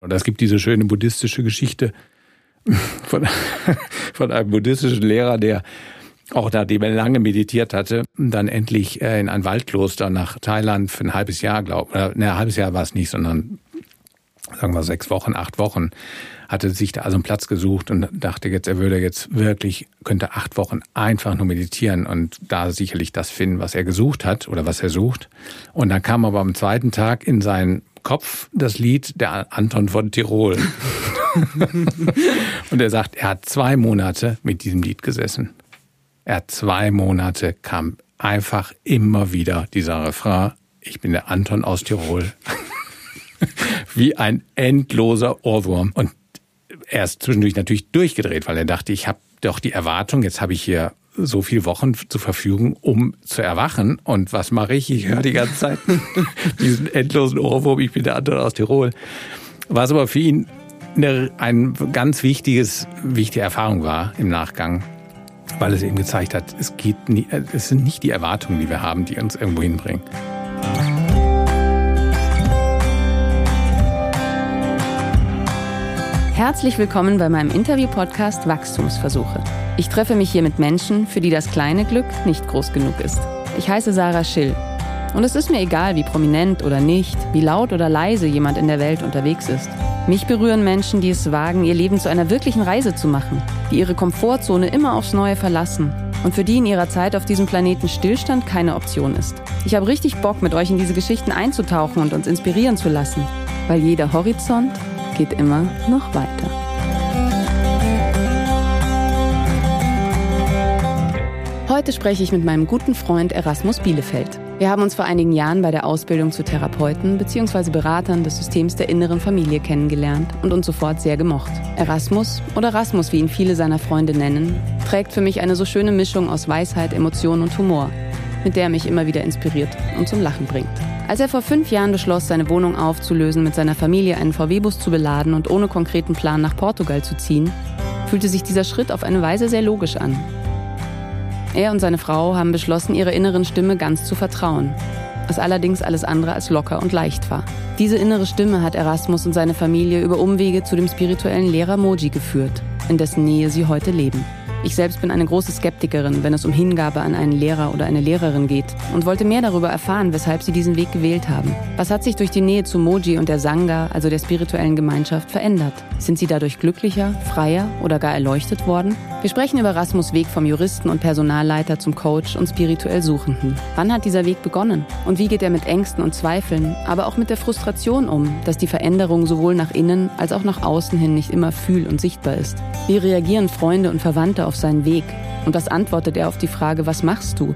Und es gibt diese schöne buddhistische Geschichte von, von einem buddhistischen Lehrer, der auch nachdem er lange meditiert hatte, dann endlich äh, in ein Waldkloster nach Thailand für ein halbes Jahr, glaube ich. Ne, ein halbes Jahr war es nicht, sondern sagen wir sechs Wochen, acht Wochen, hatte sich da also einen Platz gesucht und dachte jetzt, er würde jetzt wirklich, könnte acht Wochen einfach nur meditieren und da sicherlich das finden, was er gesucht hat oder was er sucht. Und dann kam aber am zweiten Tag in seinen Kopf das Lied der Anton von Tirol. und er sagt, er hat zwei Monate mit diesem Lied gesessen. Er hat zwei Monate, kam einfach immer wieder dieser Refrain, ich bin der Anton aus Tirol. Wie ein endloser Ohrwurm. Und er ist zwischendurch natürlich durchgedreht, weil er dachte, ich habe doch die Erwartung, jetzt habe ich hier so viele Wochen zur Verfügung, um zu erwachen. Und was mache ich? Ich höre die ganze Zeit diesen endlosen Ohrwurm, ich bin der Anton aus Tirol. Was aber für ihn eine, ein ganz wichtiges, wichtige Erfahrung war im Nachgang, weil es eben gezeigt hat, es geht nie, es sind nicht die Erwartungen, die wir haben, die uns irgendwo hinbringen. Herzlich willkommen bei meinem Interview-Podcast Wachstumsversuche. Ich treffe mich hier mit Menschen, für die das kleine Glück nicht groß genug ist. Ich heiße Sarah Schill. Und es ist mir egal, wie prominent oder nicht, wie laut oder leise jemand in der Welt unterwegs ist. Mich berühren Menschen, die es wagen, ihr Leben zu einer wirklichen Reise zu machen, die ihre Komfortzone immer aufs Neue verlassen und für die in ihrer Zeit auf diesem Planeten Stillstand keine Option ist. Ich habe richtig Bock, mit euch in diese Geschichten einzutauchen und uns inspirieren zu lassen, weil jeder Horizont geht immer noch weiter. Heute spreche ich mit meinem guten Freund Erasmus Bielefeld. Wir haben uns vor einigen Jahren bei der Ausbildung zu Therapeuten bzw. Beratern des Systems der inneren Familie kennengelernt und uns sofort sehr gemocht. Erasmus oder Rasmus, wie ihn viele seiner Freunde nennen, trägt für mich eine so schöne Mischung aus Weisheit, Emotion und Humor, mit der er mich immer wieder inspiriert und zum Lachen bringt. Als er vor fünf Jahren beschloss, seine Wohnung aufzulösen, mit seiner Familie einen VW-Bus zu beladen und ohne konkreten Plan nach Portugal zu ziehen, fühlte sich dieser Schritt auf eine Weise sehr logisch an. Er und seine Frau haben beschlossen, ihrer inneren Stimme ganz zu vertrauen, was allerdings alles andere als locker und leicht war. Diese innere Stimme hat Erasmus und seine Familie über Umwege zu dem spirituellen Lehrer Moji geführt, in dessen Nähe sie heute leben. Ich selbst bin eine große Skeptikerin, wenn es um Hingabe an einen Lehrer oder eine Lehrerin geht und wollte mehr darüber erfahren, weshalb sie diesen Weg gewählt haben. Was hat sich durch die Nähe zu Moji und der Sangha, also der spirituellen Gemeinschaft, verändert? Sind sie dadurch glücklicher, freier oder gar erleuchtet worden? Wir sprechen über Rasmus Weg vom Juristen und Personalleiter zum Coach und spirituell Suchenden. Wann hat dieser Weg begonnen? Und wie geht er mit Ängsten und Zweifeln, aber auch mit der Frustration um, dass die Veränderung sowohl nach innen als auch nach außen hin nicht immer fühl- und sichtbar ist? Wie reagieren Freunde und Verwandte auf seinen Weg? Und was antwortet er auf die Frage, was machst du?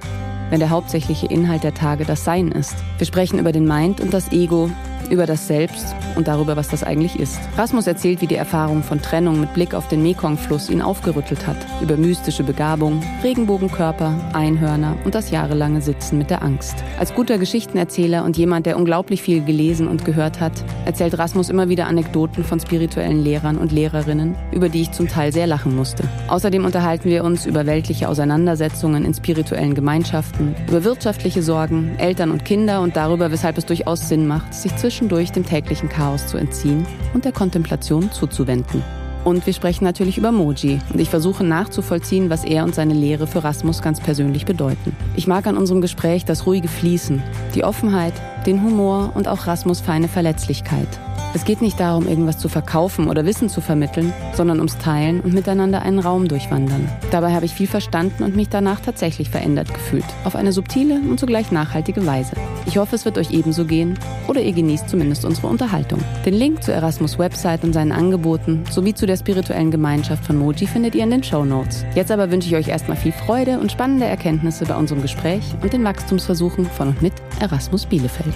wenn der hauptsächliche Inhalt der Tage das Sein ist. Wir sprechen über den Mind und das Ego, über das Selbst und darüber, was das eigentlich ist. Rasmus erzählt, wie die Erfahrung von Trennung mit Blick auf den Mekong-Fluss ihn aufgerüttelt hat, über mystische Begabung, Regenbogenkörper, Einhörner und das jahrelange Sitzen mit der Angst. Als guter Geschichtenerzähler und jemand, der unglaublich viel gelesen und gehört hat, erzählt Rasmus immer wieder Anekdoten von spirituellen Lehrern und Lehrerinnen, über die ich zum Teil sehr lachen musste. Außerdem unterhalten wir uns über weltliche Auseinandersetzungen in spirituellen Gemeinschaften, über wirtschaftliche Sorgen, Eltern und Kinder und darüber, weshalb es durchaus Sinn macht, sich zwischen zwischendurch dem täglichen Chaos zu entziehen und der Kontemplation zuzuwenden. Und wir sprechen natürlich über Moji und ich versuche nachzuvollziehen, was er und seine Lehre für Rasmus ganz persönlich bedeuten. Ich mag an unserem Gespräch das ruhige Fließen, die Offenheit, den Humor und auch Rasmus feine Verletzlichkeit. Es geht nicht darum, irgendwas zu verkaufen oder Wissen zu vermitteln, sondern ums Teilen und miteinander einen Raum durchwandern. Dabei habe ich viel verstanden und mich danach tatsächlich verändert gefühlt. Auf eine subtile und zugleich nachhaltige Weise. Ich hoffe, es wird euch ebenso gehen oder ihr genießt zumindest unsere Unterhaltung. Den Link zu Erasmus Website und seinen Angeboten sowie zu der spirituellen Gemeinschaft von Moji findet ihr in den Show Notes. Jetzt aber wünsche ich euch erstmal viel Freude und spannende Erkenntnisse bei unserem Gespräch und den Wachstumsversuchen von und mit Erasmus Bielefeld.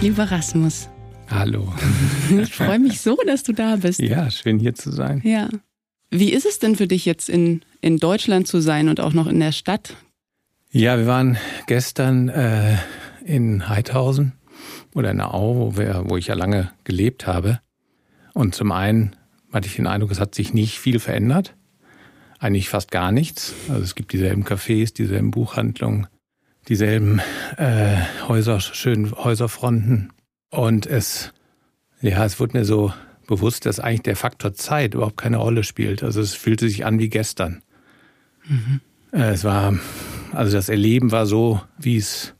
Lieber Rasmus. Hallo. Ich freue mich so, dass du da bist. Ja, schön hier zu sein. Ja. Wie ist es denn für dich jetzt in, in Deutschland zu sein und auch noch in der Stadt? Ja, wir waren gestern äh, in Heidhausen oder in der Au, wo, wir, wo ich ja lange gelebt habe. Und zum einen hatte ich den Eindruck, es hat sich nicht viel verändert. Eigentlich fast gar nichts. Also es gibt dieselben Cafés, dieselben Buchhandlungen, dieselben äh, Häuser, schönen Häuserfronten. Und es, ja, es wurde mir so bewusst, dass eigentlich der Faktor Zeit überhaupt keine Rolle spielt. Also es fühlte sich an wie gestern. Mhm. Es war, also das Erleben war so, wie es,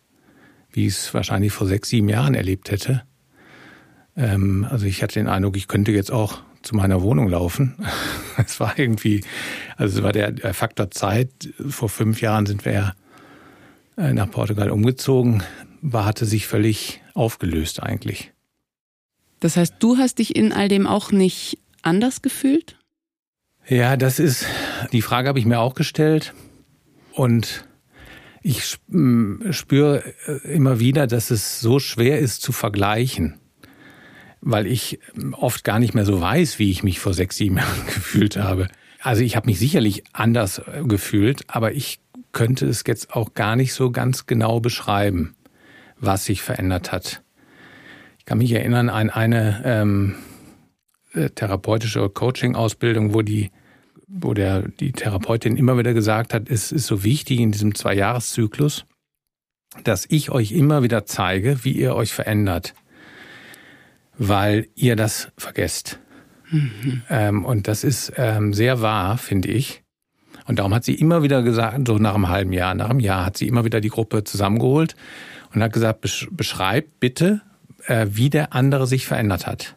wie es wahrscheinlich vor sechs, sieben Jahren erlebt hätte. Ähm, also ich hatte den Eindruck, ich könnte jetzt auch zu meiner Wohnung laufen. Es war irgendwie, also es war der, der Faktor Zeit. Vor fünf Jahren sind wir ja äh, nach Portugal umgezogen, war, hatte sich völlig aufgelöst eigentlich. Das heißt, du hast dich in all dem auch nicht anders gefühlt? Ja, das ist, die Frage habe ich mir auch gestellt. Und ich spüre äh, immer wieder, dass es so schwer ist zu vergleichen weil ich oft gar nicht mehr so weiß, wie ich mich vor sechs, sieben Jahren gefühlt habe. Also ich habe mich sicherlich anders äh, gefühlt, aber ich könnte es jetzt auch gar nicht so ganz genau beschreiben, was sich verändert hat. Ich kann mich erinnern an eine ähm, äh, therapeutische Coaching-Ausbildung, wo die wo der, die Therapeutin immer wieder gesagt hat, es ist so wichtig in diesem Zwei-Jahres-Zyklus, dass ich euch immer wieder zeige, wie ihr euch verändert weil ihr das vergesst. Mhm. Ähm, und das ist ähm, sehr wahr, finde ich. Und darum hat sie immer wieder gesagt, so nach einem halben Jahr, nach einem Jahr hat sie immer wieder die Gruppe zusammengeholt und hat gesagt, beschreibt bitte, äh, wie der andere sich verändert hat.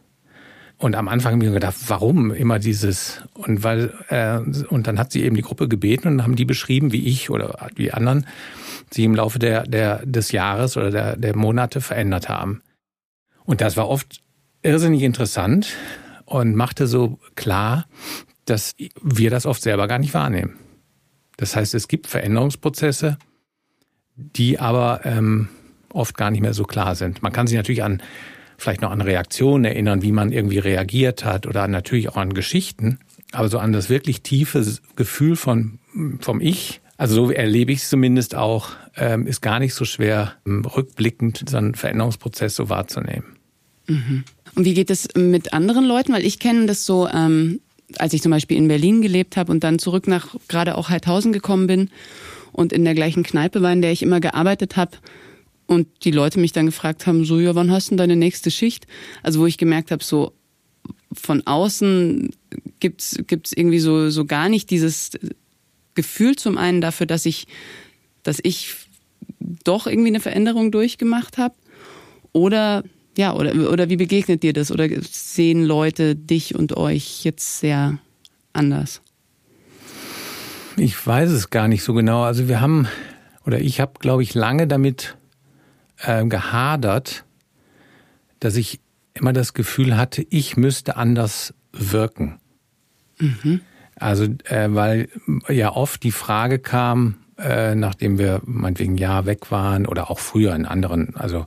Und am Anfang habe ich mir gedacht, warum immer dieses? Und weil äh, und dann hat sie eben die Gruppe gebeten und haben die beschrieben, wie ich oder wie anderen sich im Laufe der, der des Jahres oder der, der Monate verändert haben. Und das war oft irrsinnig interessant und machte so klar, dass wir das oft selber gar nicht wahrnehmen. Das heißt, es gibt Veränderungsprozesse, die aber ähm, oft gar nicht mehr so klar sind. Man kann sich natürlich an vielleicht noch an Reaktionen erinnern, wie man irgendwie reagiert hat oder natürlich auch an Geschichten, aber so an das wirklich tiefe Gefühl von vom Ich, also so erlebe ich es zumindest auch, ähm, ist gar nicht so schwer, ähm, rückblickend so einen Veränderungsprozess so wahrzunehmen. Mhm. Und wie geht es mit anderen Leuten? Weil ich kenne das so, ähm, als ich zum Beispiel in Berlin gelebt habe und dann zurück nach gerade auch Heidhausen gekommen bin und in der gleichen Kneipe war, in der ich immer gearbeitet habe und die Leute mich dann gefragt haben, so, ja, wann hast du denn deine nächste Schicht? Also wo ich gemerkt habe, so von außen gibt's gibt's irgendwie so, so gar nicht dieses Gefühl zum einen dafür, dass ich, dass ich doch irgendwie eine Veränderung durchgemacht habe oder ja, oder, oder wie begegnet dir das? Oder sehen Leute dich und euch jetzt sehr anders? Ich weiß es gar nicht so genau. Also wir haben, oder ich habe, glaube ich, lange damit äh, gehadert, dass ich immer das Gefühl hatte, ich müsste anders wirken. Mhm. Also, äh, weil ja oft die Frage kam, äh, nachdem wir meinetwegen ein Jahr weg waren oder auch früher in anderen, also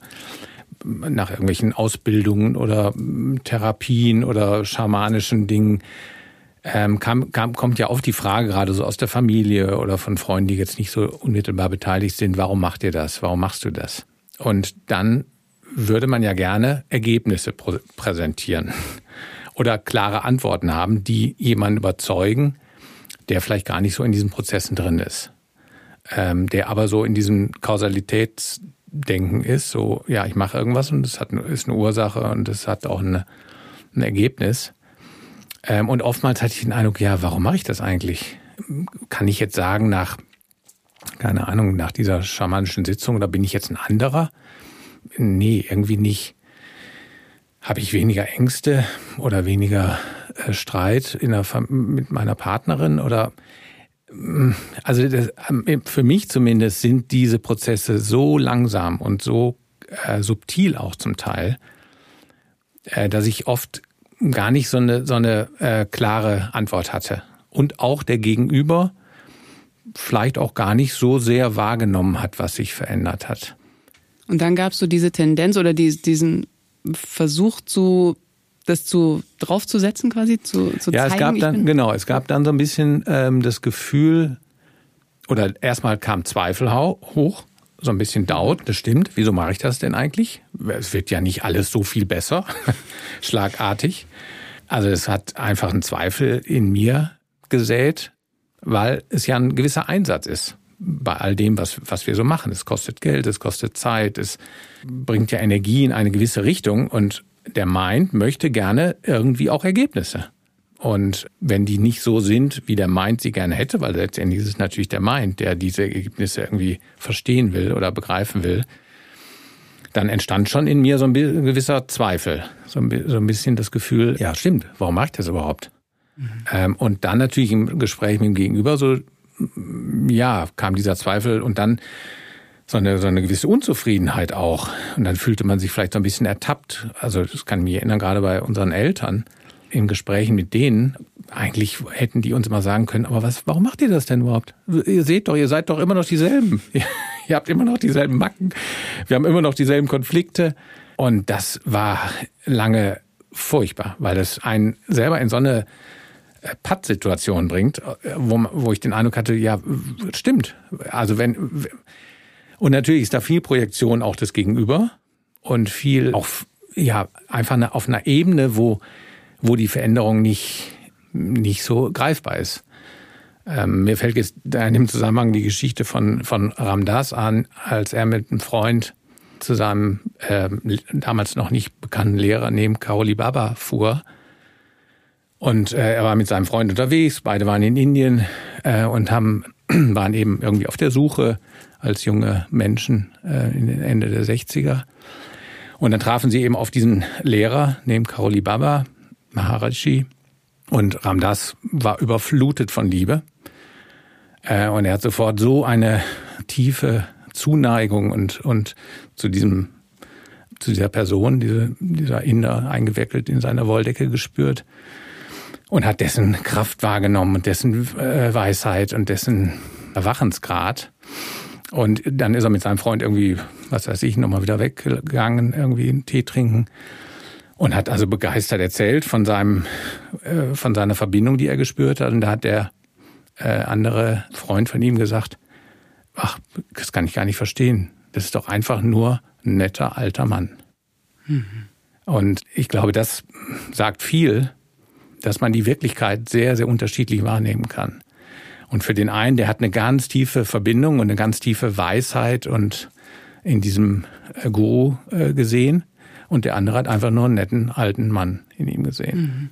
nach irgendwelchen Ausbildungen oder hm, Therapien oder schamanischen Dingen, ähm, kam, kam, kommt ja oft die Frage gerade so aus der Familie oder von Freunden, die jetzt nicht so unmittelbar beteiligt sind, warum macht ihr das? Warum machst du das? Und dann würde man ja gerne Ergebnisse präsentieren oder klare Antworten haben, die jemanden überzeugen, der vielleicht gar nicht so in diesen Prozessen drin ist, ähm, der aber so in diesem Kausalitäts Denken ist, so, ja, ich mache irgendwas und es hat, ist eine Ursache und es hat auch eine, ein Ergebnis. Ähm, und oftmals hatte ich den Eindruck, ja, warum mache ich das eigentlich? Kann ich jetzt sagen, nach, keine Ahnung, nach dieser schamanischen Sitzung, oder bin ich jetzt ein anderer? Nee, irgendwie nicht. Habe ich weniger Ängste oder weniger äh, Streit in der, mit meiner Partnerin oder also das, ähm, für mich zumindest sind diese Prozesse so langsam und so äh, subtil auch zum Teil, äh, dass ich oft gar nicht so eine, so eine äh, klare Antwort hatte. Und auch der Gegenüber vielleicht auch gar nicht so sehr wahrgenommen hat, was sich verändert hat. Und dann gab es so diese Tendenz oder die, diesen Versuch zu das zu draufzusetzen quasi zu, zu ja, zeigen. Ja, es gab dann genau, es gab dann so ein bisschen ähm, das Gefühl oder erstmal kam Zweifel hoch, so ein bisschen Doubt, das stimmt. Wieso mache ich das denn eigentlich? Es wird ja nicht alles so viel besser, schlagartig. Also es hat einfach einen Zweifel in mir gesät, weil es ja ein gewisser Einsatz ist, bei all dem, was, was wir so machen. Es kostet Geld, es kostet Zeit, es bringt ja Energie in eine gewisse Richtung und der Mind möchte gerne irgendwie auch Ergebnisse. Und wenn die nicht so sind, wie der Mind sie gerne hätte, weil letztendlich ist es natürlich der Mind, der diese Ergebnisse irgendwie verstehen will oder begreifen will, dann entstand schon in mir so ein gewisser Zweifel, so ein bisschen das Gefühl, ja stimmt, warum mache ich das überhaupt? Mhm. Ähm, und dann natürlich im Gespräch mit dem Gegenüber so, ja, kam dieser Zweifel und dann so eine, so eine gewisse Unzufriedenheit auch. Und dann fühlte man sich vielleicht so ein bisschen ertappt. Also das kann mich erinnern, gerade bei unseren Eltern in Gesprächen mit denen, eigentlich hätten die uns immer sagen können, aber was, warum macht ihr das denn überhaupt? Ihr seht doch, ihr seid doch immer noch dieselben. ihr habt immer noch dieselben Macken. Wir haben immer noch dieselben Konflikte. Und das war lange furchtbar, weil das einen selber in so eine äh, Pattsituation bringt, wo, wo ich den Eindruck hatte, ja, stimmt. Also wenn, und natürlich ist da viel Projektion auch des Gegenüber und viel auch, ja, einfach auf einer Ebene, wo wo die Veränderung nicht, nicht so greifbar ist. Ähm, mir fällt jetzt da in dem Zusammenhang die Geschichte von, von Ramdas an, als er mit einem Freund zu seinem äh, damals noch nicht bekannten Lehrer neben Karoli Baba fuhr. Und äh, er war mit seinem Freund unterwegs, beide waren in Indien äh, und haben, waren eben irgendwie auf der Suche als junge Menschen äh, in den Ende der 60er. Und dann trafen sie eben auf diesen Lehrer neben Karoli Baba, Maharaji. Und Ramdas war überflutet von Liebe. Äh, und er hat sofort so eine tiefe Zuneigung und, und zu diesem, zu dieser Person, diese, dieser Inder eingewickelt in seiner Wolldecke gespürt und hat dessen Kraft wahrgenommen und dessen äh, Weisheit und dessen Erwachensgrad. Und dann ist er mit seinem Freund irgendwie, was weiß ich, nochmal wieder weggegangen, irgendwie einen Tee trinken. Und hat also begeistert erzählt von seinem, äh, von seiner Verbindung, die er gespürt hat. Und da hat der äh, andere Freund von ihm gesagt, ach, das kann ich gar nicht verstehen. Das ist doch einfach nur ein netter alter Mann. Mhm. Und ich glaube, das sagt viel, dass man die Wirklichkeit sehr, sehr unterschiedlich wahrnehmen kann. Und für den einen, der hat eine ganz tiefe Verbindung und eine ganz tiefe Weisheit und in diesem äh, Guru äh, gesehen und der andere hat einfach nur einen netten alten Mann in ihm gesehen. Mhm.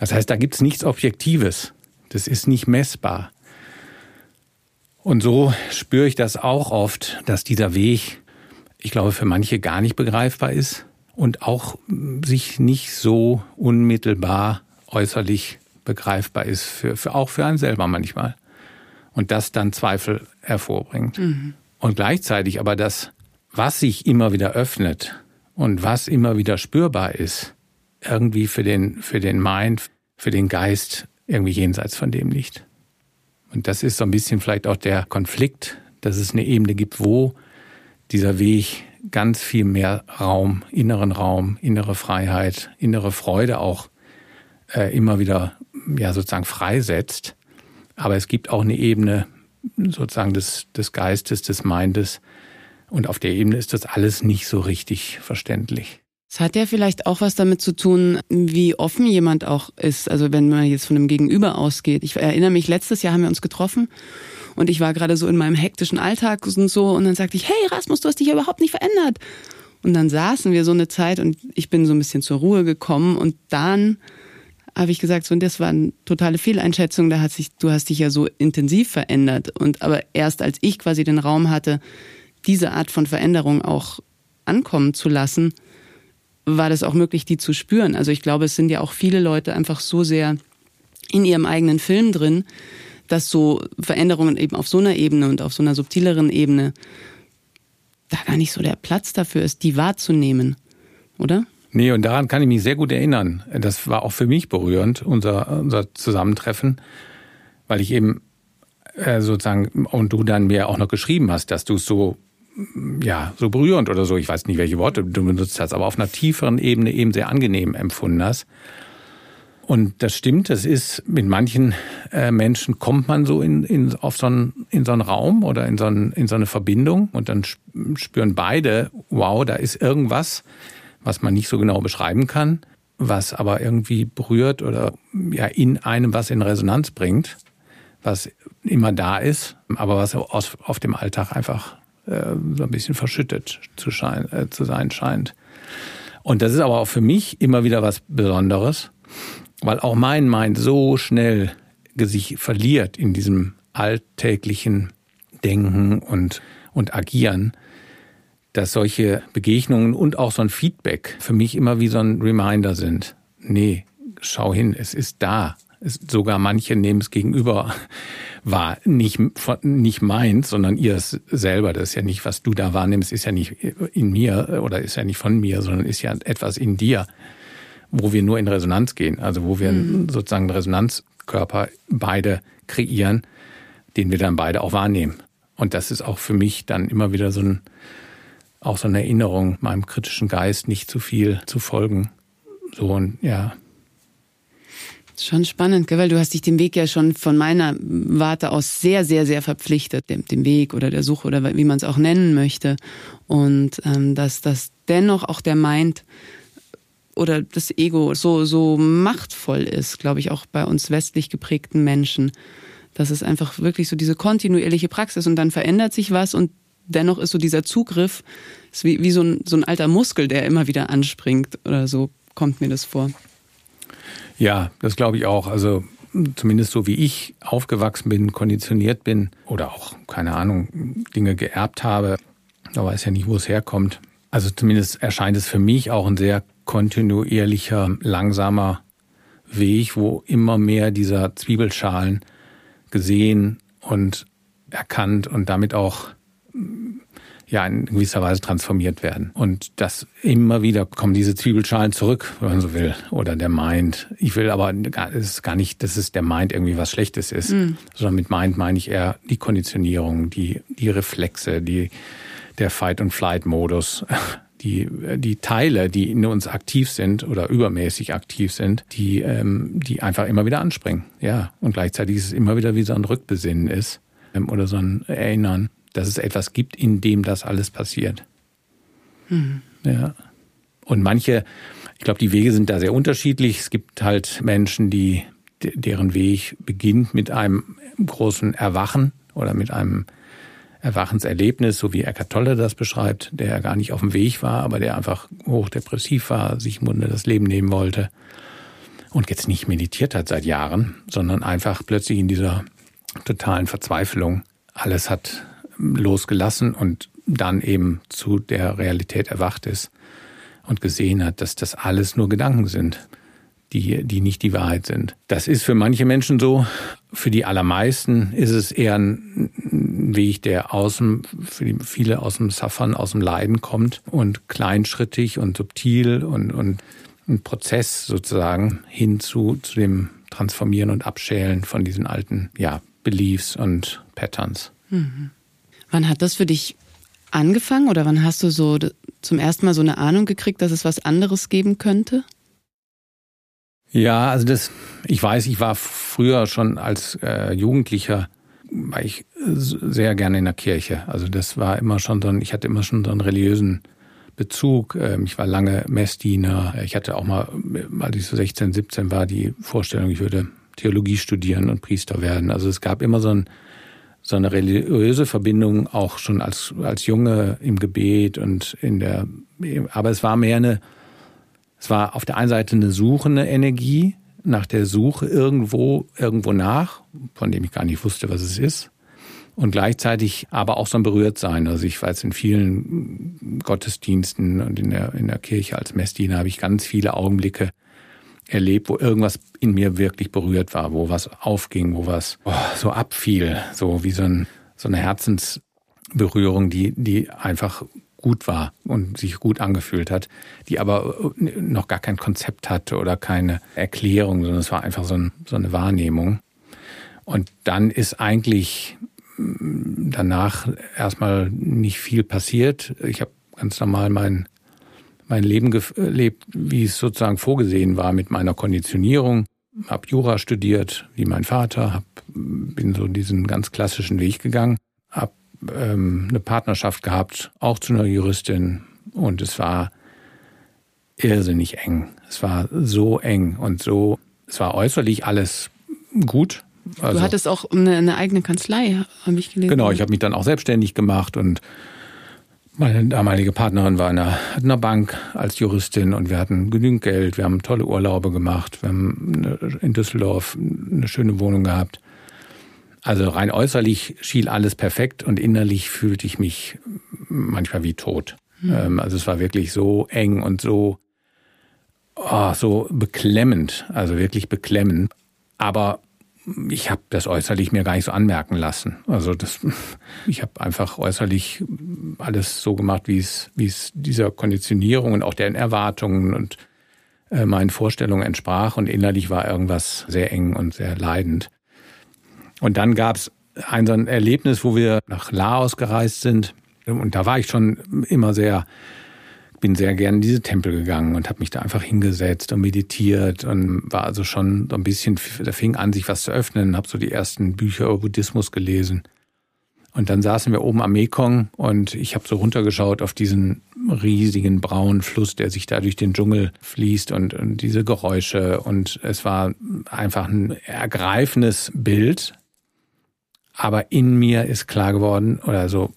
Das heißt, da gibt's nichts Objektives. Das ist nicht messbar. Und so spüre ich das auch oft, dass dieser Weg, ich glaube, für manche gar nicht begreifbar ist und auch sich nicht so unmittelbar äußerlich begreifbar ist, für, für auch für einen selber manchmal. Und das dann Zweifel hervorbringt. Mhm. Und gleichzeitig aber das, was sich immer wieder öffnet, und was immer wieder spürbar ist, irgendwie für den, für den Mind, für den Geist irgendwie jenseits von dem liegt. Und das ist so ein bisschen vielleicht auch der Konflikt, dass es eine Ebene gibt, wo dieser Weg ganz viel mehr Raum, inneren Raum, innere Freiheit, innere Freude auch äh, immer wieder ja sozusagen freisetzt. Aber es gibt auch eine Ebene sozusagen des, des Geistes, des Mindes, und auf der Ebene ist das alles nicht so richtig verständlich. Es hat ja vielleicht auch was damit zu tun, wie offen jemand auch ist. Also wenn man jetzt von einem Gegenüber ausgeht. Ich erinnere mich, letztes Jahr haben wir uns getroffen und ich war gerade so in meinem hektischen Alltag und so und dann sagte ich, hey Rasmus, du hast dich ja überhaupt nicht verändert. Und dann saßen wir so eine Zeit und ich bin so ein bisschen zur Ruhe gekommen und dann habe ich gesagt, so, und das war eine totale Fehleinschätzung, da hat sich, du hast dich ja so intensiv verändert. Und aber erst als ich quasi den Raum hatte, diese Art von Veränderung auch ankommen zu lassen, war das auch möglich, die zu spüren. Also ich glaube, es sind ja auch viele Leute einfach so sehr in ihrem eigenen Film drin, dass so Veränderungen eben auf so einer Ebene und auf so einer subtileren Ebene da gar nicht so der Platz dafür ist, die wahrzunehmen, oder? Nee, und daran kann ich mich sehr gut erinnern. Das war auch für mich berührend, unser, unser Zusammentreffen, weil ich eben äh, sozusagen, und du dann mir auch noch geschrieben hast, dass du es so ja, so berührend oder so, ich weiß nicht, welche Worte du benutzt hast, aber auf einer tieferen Ebene eben sehr angenehm empfunden hast. Und das stimmt, das ist, mit manchen äh, Menschen kommt man so in, in, auf so einen, in so einen Raum oder in so, einen, in so eine Verbindung und dann spüren beide, wow, da ist irgendwas, was man nicht so genau beschreiben kann, was aber irgendwie berührt oder ja in einem was in Resonanz bringt was immer da ist, aber was aus, auf dem Alltag einfach äh, so ein bisschen verschüttet zu, schein, äh, zu sein scheint. Und das ist aber auch für mich immer wieder was Besonderes, weil auch mein Mind so schnell sich verliert in diesem alltäglichen Denken und, und Agieren, dass solche Begegnungen und auch so ein Feedback für mich immer wie so ein Reminder sind. Nee, schau hin, es ist da. Es, sogar manche nehmen es gegenüber wahr. Nicht, nicht meins, sondern ihr selber. Das ist ja nicht, was du da wahrnimmst, ist ja nicht in mir oder ist ja nicht von mir, sondern ist ja etwas in dir, wo wir nur in Resonanz gehen. Also wo wir mhm. sozusagen einen Resonanzkörper beide kreieren, den wir dann beide auch wahrnehmen. Und das ist auch für mich dann immer wieder so ein, auch so eine Erinnerung, meinem kritischen Geist nicht zu viel zu folgen. So und ja, Schon spannend, weil du hast dich dem Weg ja schon von meiner Warte aus sehr, sehr, sehr verpflichtet, dem, dem Weg oder der Suche oder wie man es auch nennen möchte. Und ähm, dass das dennoch auch der Mind oder das Ego so, so machtvoll ist, glaube ich, auch bei uns westlich geprägten Menschen. Dass es einfach wirklich so diese kontinuierliche Praxis und dann verändert sich was und dennoch ist so dieser Zugriff ist wie, wie so, ein, so ein alter Muskel, der immer wieder anspringt oder so kommt mir das vor. Ja, das glaube ich auch. Also zumindest so wie ich aufgewachsen bin, konditioniert bin oder auch, keine Ahnung, Dinge geerbt habe, da weiß ja nicht, wo es herkommt. Also zumindest erscheint es für mich auch ein sehr kontinuierlicher, langsamer Weg, wo immer mehr dieser Zwiebelschalen gesehen und erkannt und damit auch ja in gewisser Weise transformiert werden. Und das immer wieder kommen diese Zwiebelschalen zurück, wenn man so will, oder der Mind. Ich will aber es ist gar nicht, dass es der Mind irgendwie was Schlechtes ist, mm. sondern mit Mind meine ich eher die Konditionierung, die, die Reflexe, die, der Fight- und Flight-Modus. Die, die Teile, die in uns aktiv sind oder übermäßig aktiv sind, die, ähm, die einfach immer wieder anspringen. Ja. Und gleichzeitig ist es immer wieder wie so ein Rückbesinnen ist ähm, oder so ein Erinnern dass es etwas gibt, in dem das alles passiert. Mhm. Ja. Und manche, ich glaube, die Wege sind da sehr unterschiedlich. Es gibt halt Menschen, die, deren Weg beginnt mit einem großen Erwachen oder mit einem Erwachenserlebnis, so wie Eckart Tolle das beschreibt, der gar nicht auf dem Weg war, aber der einfach hochdepressiv war, sich im Grunde das Leben nehmen wollte und jetzt nicht meditiert hat seit Jahren, sondern einfach plötzlich in dieser totalen Verzweiflung alles hat losgelassen und dann eben zu der Realität erwacht ist und gesehen hat, dass das alles nur Gedanken sind, die, die nicht die Wahrheit sind. Das ist für manche Menschen so. Für die allermeisten ist es eher ein Weg, der aus dem, für viele aus dem Suffern, aus dem Leiden kommt und kleinschrittig und subtil und, und ein Prozess sozusagen hin zu, zu dem Transformieren und Abschälen von diesen alten, ja, Beliefs und Patterns. Mhm. Wann hat das für dich angefangen oder wann hast du so zum ersten Mal so eine Ahnung gekriegt, dass es was anderes geben könnte? Ja, also das, ich weiß, ich war früher schon als äh, Jugendlicher, war ich sehr gerne in der Kirche. Also das war immer schon so ein, ich hatte immer schon so einen religiösen Bezug. Ähm, ich war lange Messdiener. Ich hatte auch mal, als ich so 16, 17 war, die Vorstellung, ich würde Theologie studieren und Priester werden. Also es gab immer so ein so eine religiöse Verbindung auch schon als, als Junge im Gebet und in der, aber es war mehr eine, es war auf der einen Seite eine suchende Energie nach der Suche irgendwo, irgendwo nach, von dem ich gar nicht wusste, was es ist. Und gleichzeitig aber auch so ein Berührtsein. Also ich weiß, in vielen Gottesdiensten und in der, in der Kirche als Messdiener habe ich ganz viele Augenblicke erlebt, wo irgendwas in mir wirklich berührt war, wo was aufging, wo was oh, so abfiel, so wie so, ein, so eine Herzensberührung, die, die einfach gut war und sich gut angefühlt hat, die aber noch gar kein Konzept hatte oder keine Erklärung, sondern es war einfach so, ein, so eine Wahrnehmung. Und dann ist eigentlich mm, danach erstmal nicht viel passiert. Ich habe ganz normal mein mein Leben gelebt, wie es sozusagen vorgesehen war mit meiner Konditionierung. Hab Jura studiert, wie mein Vater, hab, bin so diesen ganz klassischen Weg gegangen, hab ähm, eine Partnerschaft gehabt, auch zu einer Juristin und es war irrsinnig eng. Es war so eng und so, es war äußerlich alles gut, Also, du hattest auch eine, eine eigene Kanzlei, habe ich gelesen. Genau, ich habe mich dann auch selbstständig gemacht und meine damalige Partnerin war in einer, einer, Bank als Juristin und wir hatten genügend Geld, wir haben tolle Urlaube gemacht, wir haben in Düsseldorf eine schöne Wohnung gehabt. Also rein äußerlich schien alles perfekt und innerlich fühlte ich mich manchmal wie tot. Mhm. Also es war wirklich so eng und so, oh, so beklemmend, also wirklich beklemmend. Aber ich habe das äußerlich mir gar nicht so anmerken lassen. Also das, ich habe einfach äußerlich alles so gemacht, wie es, wie es dieser Konditionierung und auch deren Erwartungen und äh, meinen Vorstellungen entsprach. Und innerlich war irgendwas sehr eng und sehr leidend. Und dann gab es ein so ein Erlebnis, wo wir nach Laos gereist sind. Und da war ich schon immer sehr bin sehr gern in diese Tempel gegangen und habe mich da einfach hingesetzt und meditiert und war also schon so ein bisschen, da fing an, sich was zu öffnen, habe so die ersten Bücher über Buddhismus gelesen. Und dann saßen wir oben am Mekong und ich habe so runtergeschaut auf diesen riesigen braunen Fluss, der sich da durch den Dschungel fließt und, und diese Geräusche. Und es war einfach ein ergreifendes Bild. Aber in mir ist klar geworden, oder so,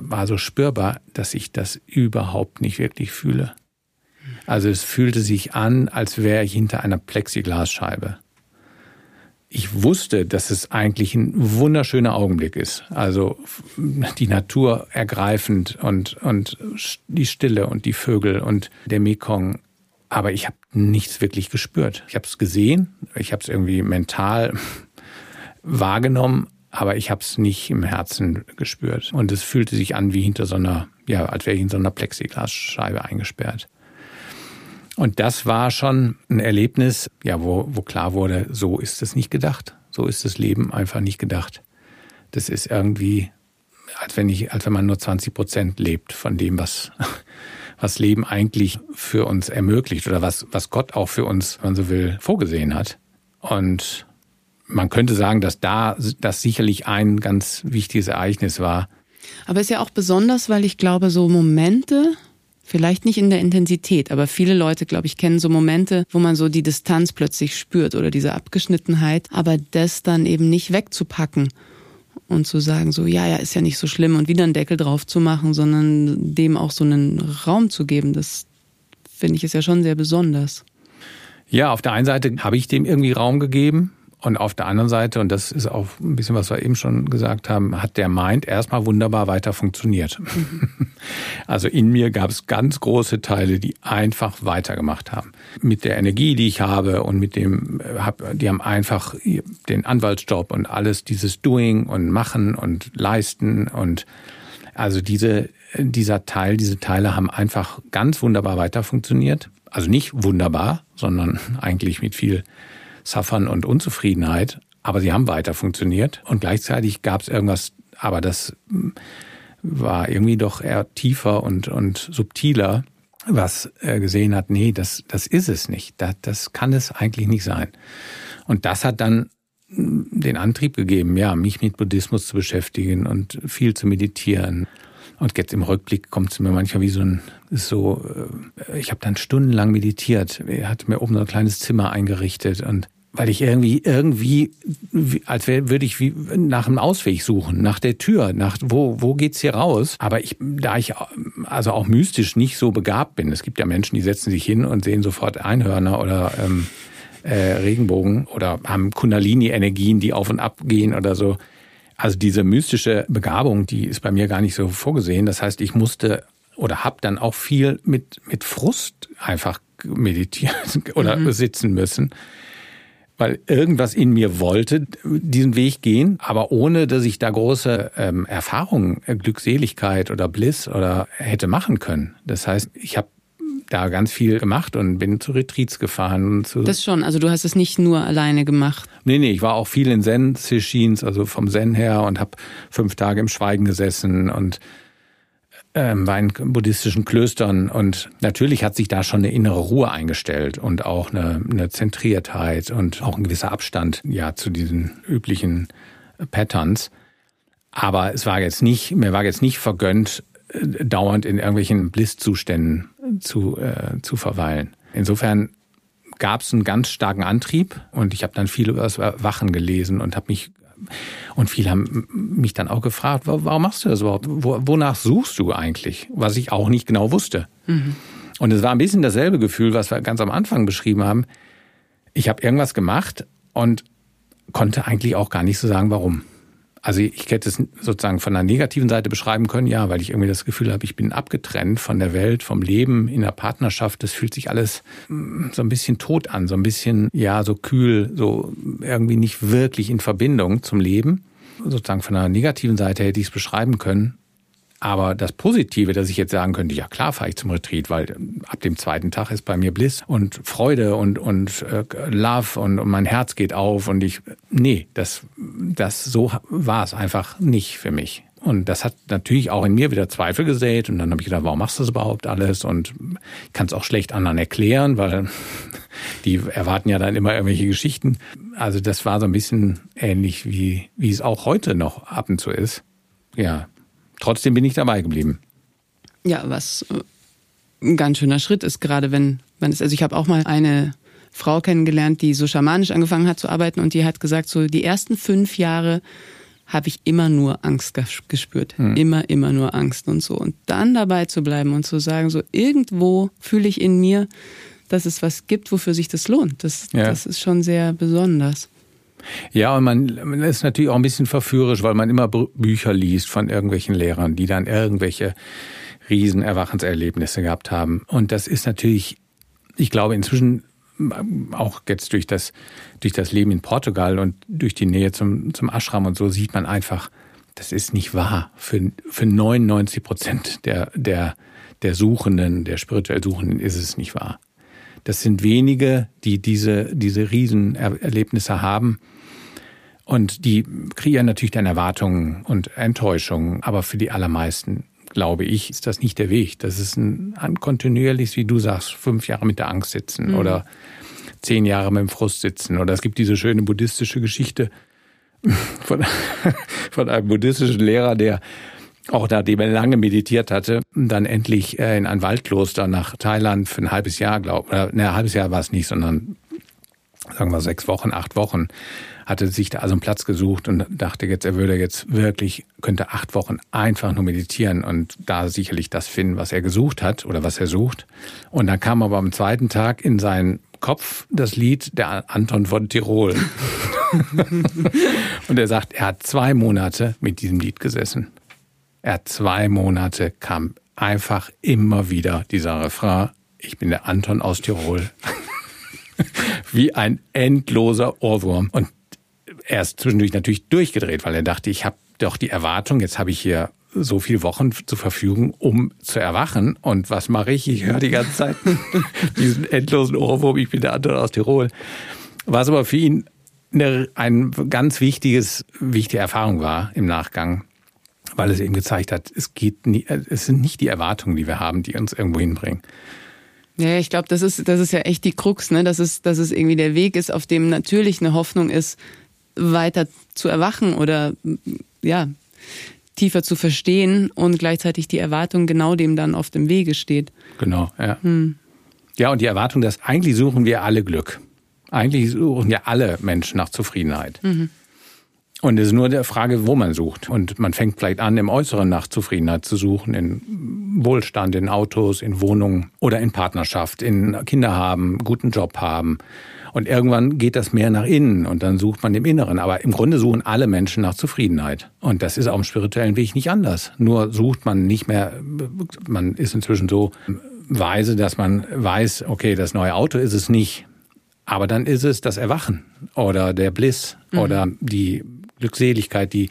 war so spürbar, dass ich das überhaupt nicht wirklich fühle. Also es fühlte sich an, als wäre ich hinter einer Plexiglasscheibe. Ich wusste, dass es eigentlich ein wunderschöner Augenblick ist. Also die Natur ergreifend und, und die Stille und die Vögel und der Mekong. Aber ich habe nichts wirklich gespürt. Ich habe es gesehen, ich habe es irgendwie mental wahrgenommen, aber ich habe es nicht im Herzen gespürt. Und es fühlte sich an wie hinter so einer, ja, als wäre ich in so einer Plexiglasscheibe eingesperrt. Und das war schon ein Erlebnis, ja, wo, wo klar wurde, so ist es nicht gedacht. So ist das Leben einfach nicht gedacht. Das ist irgendwie, als wenn ich, als wenn man nur 20 Prozent lebt von dem, was, was Leben eigentlich für uns ermöglicht oder was, was Gott auch für uns, wenn man so will, vorgesehen hat. Und man könnte sagen, dass da das sicherlich ein ganz wichtiges Ereignis war. Aber es ist ja auch besonders, weil ich glaube, so Momente, vielleicht nicht in der Intensität, aber viele Leute, glaube ich, kennen so Momente, wo man so die Distanz plötzlich spürt oder diese Abgeschnittenheit, aber das dann eben nicht wegzupacken und zu sagen, so, ja, ja, ist ja nicht so schlimm und wieder einen Deckel drauf zu machen, sondern dem auch so einen Raum zu geben, das finde ich ist ja schon sehr besonders. Ja, auf der einen Seite habe ich dem irgendwie Raum gegeben, und auf der anderen Seite, und das ist auch ein bisschen, was wir eben schon gesagt haben, hat der Mind erstmal wunderbar weiter funktioniert. Mhm. Also in mir gab es ganz große Teile, die einfach weitergemacht haben. Mit der Energie, die ich habe und mit dem, die haben einfach den Anwaltsjob und alles, dieses Doing und Machen und Leisten und also diese, dieser Teil, diese Teile haben einfach ganz wunderbar weiter funktioniert. Also nicht wunderbar, sondern eigentlich mit viel Suffern und Unzufriedenheit, aber sie haben weiter funktioniert und gleichzeitig gab es irgendwas, aber das hm, war irgendwie doch eher tiefer und, und subtiler, was er gesehen hat, nee, das, das ist es nicht, das, das kann es eigentlich nicht sein. Und das hat dann hm, den Antrieb gegeben, ja, mich mit Buddhismus zu beschäftigen und viel zu meditieren. Und jetzt im Rückblick kommt es mir manchmal wie so ein, so, äh, ich habe dann stundenlang meditiert. Er hat mir oben so ein kleines Zimmer eingerichtet und weil ich irgendwie irgendwie als wär, würde ich wie nach einem Ausweg suchen, nach der Tür, nach wo wo geht's hier raus? Aber ich da ich also auch mystisch nicht so begabt bin. Es gibt ja Menschen, die setzen sich hin und sehen sofort Einhörner oder ähm, äh, Regenbogen oder haben Kundalini Energien, die auf und ab gehen oder so. Also diese mystische Begabung, die ist bei mir gar nicht so vorgesehen. Das heißt, ich musste oder habe dann auch viel mit mit Frust einfach meditieren oder mhm. sitzen müssen weil irgendwas in mir wollte diesen Weg gehen, aber ohne, dass ich da große ähm, Erfahrungen, äh, Glückseligkeit oder Bliss oder hätte machen können. Das heißt, ich habe da ganz viel gemacht und bin zu Retreats gefahren. Zu das schon, also du hast es nicht nur alleine gemacht. Nee, nee, ich war auch viel in Zen-Sessions, also vom Zen her und habe fünf Tage im Schweigen gesessen und ähm, in buddhistischen Klöstern und natürlich hat sich da schon eine innere Ruhe eingestellt und auch eine, eine Zentriertheit und auch ein gewisser Abstand ja zu diesen üblichen Patterns. Aber es war jetzt nicht, mir war jetzt nicht vergönnt, äh, dauernd in irgendwelchen Blisszuständen zu, äh, zu verweilen. Insofern gab es einen ganz starken Antrieb und ich habe dann viel über das Erwachen gelesen und habe mich und viele haben mich dann auch gefragt, warum machst du das überhaupt? Wonach suchst du eigentlich? Was ich auch nicht genau wusste. Mhm. Und es war ein bisschen dasselbe Gefühl, was wir ganz am Anfang beschrieben haben. Ich habe irgendwas gemacht und konnte eigentlich auch gar nicht so sagen, warum. Also ich hätte es sozusagen von der negativen Seite beschreiben können, ja, weil ich irgendwie das Gefühl habe, ich bin abgetrennt von der Welt, vom Leben in der Partnerschaft. Das fühlt sich alles mm, so ein bisschen tot an, so ein bisschen, ja, so kühl, so irgendwie nicht wirklich in Verbindung zum Leben. Sozusagen von der negativen Seite hätte ich es beschreiben können. Aber das Positive, dass ich jetzt sagen könnte, ja klar fahre ich zum Retreat, weil ab dem zweiten Tag ist bei mir Bliss und Freude und, und äh, Love und, und mein Herz geht auf und ich, nee, das, das so war es einfach nicht für mich. Und das hat natürlich auch in mir wieder Zweifel gesät. Und dann habe ich gedacht, warum machst du das überhaupt alles? Und ich kann es auch schlecht anderen erklären, weil die erwarten ja dann immer irgendwelche Geschichten. Also das war so ein bisschen ähnlich, wie, wie es auch heute noch ab und zu ist. Ja, Trotzdem bin ich dabei geblieben. Ja, was äh, ein ganz schöner Schritt ist, gerade wenn man es, also ich habe auch mal eine Frau kennengelernt, die so schamanisch angefangen hat zu arbeiten und die hat gesagt, so die ersten fünf Jahre habe ich immer nur Angst gespürt. Hm. Immer, immer nur Angst und so. Und dann dabei zu bleiben und zu sagen, so irgendwo fühle ich in mir, dass es was gibt, wofür sich das lohnt. Das, ja. das ist schon sehr besonders. Ja, und man, ist natürlich auch ein bisschen verführerisch, weil man immer Bücher liest von irgendwelchen Lehrern, die dann irgendwelche riesen Erwachenserlebnisse gehabt haben. Und das ist natürlich, ich glaube, inzwischen auch jetzt durch das, durch das Leben in Portugal und durch die Nähe zum, zum Ashram und so sieht man einfach, das ist nicht wahr. Für, für 99 Prozent der, der, der Suchenden, der spirituell Suchenden ist es nicht wahr. Das sind wenige, die diese, diese Riesenerlebnisse haben. Und die kreieren natürlich dann Erwartungen und Enttäuschungen. Aber für die allermeisten, glaube ich, ist das nicht der Weg. Das ist ein, kontinuierliches, wie du sagst, fünf Jahre mit der Angst sitzen mhm. oder zehn Jahre mit dem Frust sitzen. Oder es gibt diese schöne buddhistische Geschichte von, von einem buddhistischen Lehrer, der auch nachdem er lange meditiert hatte, dann endlich äh, in ein Waldkloster nach Thailand für ein halbes Jahr, glaube ich. Ne, ein halbes Jahr war es nicht, sondern sagen wir sechs Wochen, acht Wochen, hatte sich da also einen Platz gesucht und dachte jetzt, er würde jetzt wirklich, könnte acht Wochen einfach nur meditieren und da sicherlich das finden, was er gesucht hat oder was er sucht. Und dann kam aber am zweiten Tag in seinen Kopf das Lied der Anton von Tirol. und er sagt, er hat zwei Monate mit diesem Lied gesessen. Er hat zwei Monate, kam einfach immer wieder dieser Refrain, ich bin der Anton aus Tirol. Wie ein endloser Ohrwurm. Und er ist zwischendurch natürlich durchgedreht, weil er dachte, ich habe doch die Erwartung, jetzt habe ich hier so viele Wochen zur Verfügung, um zu erwachen. Und was mache ich? Ich höre die ganze Zeit diesen endlosen Ohrwurm, ich bin der Anton aus Tirol. Was aber für ihn eine, ein ganz wichtiges, wichtige Erfahrung war im Nachgang, weil es eben gezeigt hat, es geht nie, es sind nicht die Erwartungen, die wir haben, die uns irgendwo hinbringen. Ja, ich glaube, das ist, das ist ja echt die Krux, ne? Dass es, dass es irgendwie der Weg ist, auf dem natürlich eine Hoffnung ist, weiter zu erwachen oder ja, tiefer zu verstehen und gleichzeitig die Erwartung genau dem dann auf dem Wege steht. Genau, ja. Hm. Ja, und die Erwartung, dass eigentlich suchen wir alle Glück. Eigentlich suchen ja alle Menschen nach Zufriedenheit. Mhm. Und es ist nur der Frage, wo man sucht. Und man fängt vielleicht an, im Äußeren nach Zufriedenheit zu suchen, in Wohlstand, in Autos, in Wohnungen oder in Partnerschaft, in Kinder haben, guten Job haben. Und irgendwann geht das mehr nach innen und dann sucht man im Inneren. Aber im Grunde suchen alle Menschen nach Zufriedenheit. Und das ist auf dem spirituellen Weg nicht anders. Nur sucht man nicht mehr, man ist inzwischen so weise, dass man weiß, okay, das neue Auto ist es nicht. Aber dann ist es das Erwachen oder der Bliss mhm. oder die Glückseligkeit, die,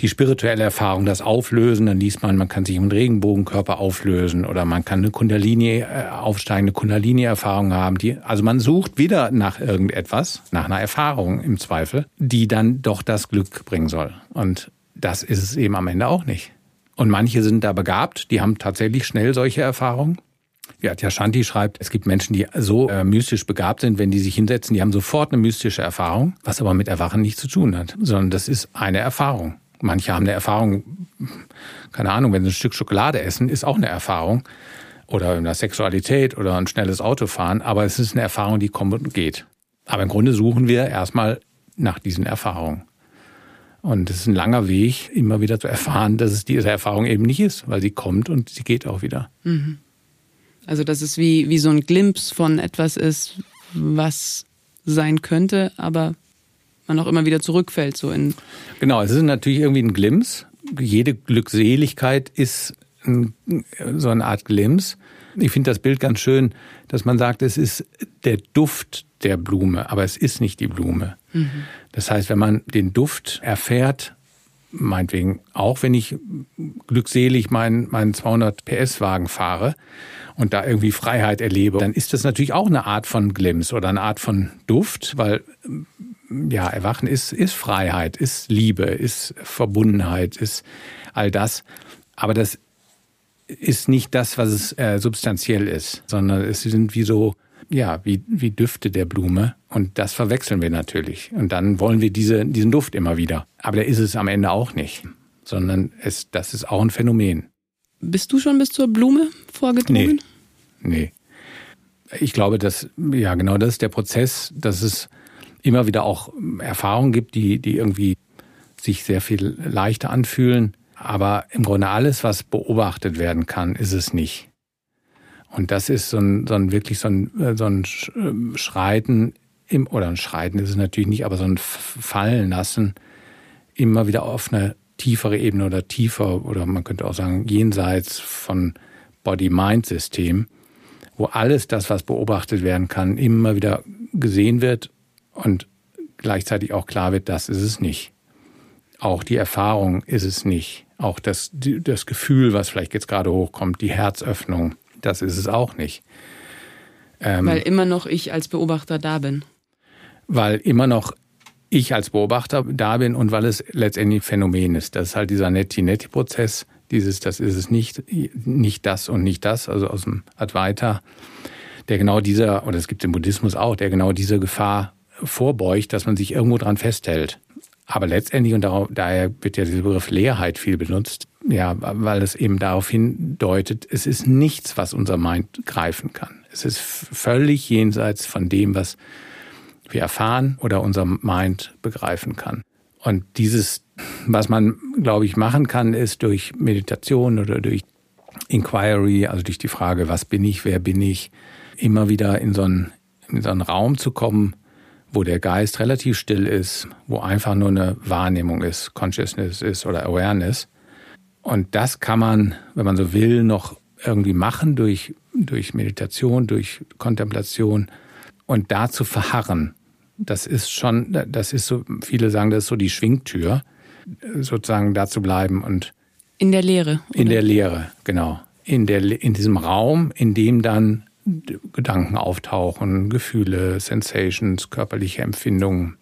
die spirituelle Erfahrung, das Auflösen, dann liest man, man kann sich im Regenbogenkörper auflösen oder man kann eine Kundalini, äh, aufsteigende Kundalini-Erfahrung haben. Die, also man sucht wieder nach irgendetwas, nach einer Erfahrung im Zweifel, die dann doch das Glück bringen soll. Und das ist es eben am Ende auch nicht. Und manche sind da begabt, die haben tatsächlich schnell solche Erfahrungen. Ja, Shanti schreibt, es gibt Menschen, die so äh, mystisch begabt sind, wenn die sich hinsetzen, die haben sofort eine mystische Erfahrung, was aber mit Erwachen nichts zu tun hat, sondern das ist eine Erfahrung. Manche haben eine Erfahrung, keine Ahnung, wenn sie ein Stück Schokolade essen, ist auch eine Erfahrung. oder in der Sexualität oder ein schnelles Autofahren, aber es ist eine Erfahrung, die kommt und geht. Aber im Grunde suchen wir erstmal nach diesen Erfahrungen. Und es ist ein langer Weg, immer wieder zu erfahren, dass es diese Erfahrung eben nicht ist, weil sie kommt und sie geht auch wieder. Mhm. Also, dass es wie, wie so ein Glimpse von etwas ist, was sein könnte, aber man auch immer wieder zurückfällt, so in. Genau, es ist natürlich irgendwie ein Glimpse. Jede Glückseligkeit ist ein, so eine Art Glimpse. Ich finde das Bild ganz schön, dass man sagt, es ist der Duft der Blume, aber es ist nicht die Blume. Mhm. Das heißt, wenn man den Duft erfährt, meinetwegen auch wenn ich glückselig meinen, meinen 200 PS Wagen fahre und da irgendwie Freiheit erlebe, dann ist das natürlich auch eine Art von Glimpse oder eine Art von Duft, weil ja, Erwachen ist, ist Freiheit, ist Liebe, ist Verbundenheit, ist all das. Aber das ist nicht das, was es äh, substanziell ist, sondern es sind wie so, ja, wie, wie Düfte der Blume. Und das verwechseln wir natürlich. Und dann wollen wir diese, diesen Duft immer wieder. Aber der ist es am Ende auch nicht, sondern es, das ist auch ein Phänomen. Bist du schon bis zur Blume vorgedrungen? Nee. nee. Ich glaube, dass, ja, genau das ist der Prozess, dass es immer wieder auch Erfahrungen gibt, die, die irgendwie sich sehr viel leichter anfühlen. Aber im Grunde alles, was beobachtet werden kann, ist es nicht. Und das ist so ein, so ein wirklich so ein, so ein ähm, Schreiten im, oder ein Schreiten ist es natürlich nicht, aber so ein Fallen lassen, immer wieder auf eine tiefere Ebene oder tiefer oder man könnte auch sagen jenseits von Body-Mind-System, wo alles das, was beobachtet werden kann, immer wieder gesehen wird und gleichzeitig auch klar wird, das ist es nicht. Auch die Erfahrung ist es nicht. Auch das, das Gefühl, was vielleicht jetzt gerade hochkommt, die Herzöffnung, das ist es auch nicht. Ähm, weil immer noch ich als Beobachter da bin. Weil immer noch ich als Beobachter da bin und weil es letztendlich Phänomen ist. Das ist halt dieser Netti-Netti-Prozess, dieses, das ist es nicht, nicht das und nicht das, also aus dem Advaita, der genau dieser, oder es gibt im Buddhismus auch, der genau dieser Gefahr vorbeugt, dass man sich irgendwo dran festhält. Aber letztendlich, und daher wird ja dieser Begriff Leerheit viel benutzt, ja, weil es eben darauf hindeutet, es ist nichts, was unser Mind greifen kann. Es ist völlig jenseits von dem, was wir erfahren oder unser Mind begreifen kann. Und dieses, was man, glaube ich, machen kann, ist durch Meditation oder durch Inquiry, also durch die Frage, was bin ich, wer bin ich, immer wieder in so einen, in so einen Raum zu kommen, wo der Geist relativ still ist, wo einfach nur eine Wahrnehmung ist, Consciousness ist oder Awareness. Und das kann man, wenn man so will, noch irgendwie machen durch, durch Meditation, durch Kontemplation und dazu verharren. Das ist schon, das ist so, viele sagen, das ist so die Schwingtür, sozusagen da zu bleiben und in der Lehre. Oder? In der Lehre, genau. In der, in diesem Raum, in dem dann Gedanken auftauchen, Gefühle, Sensations, körperliche Empfindungen,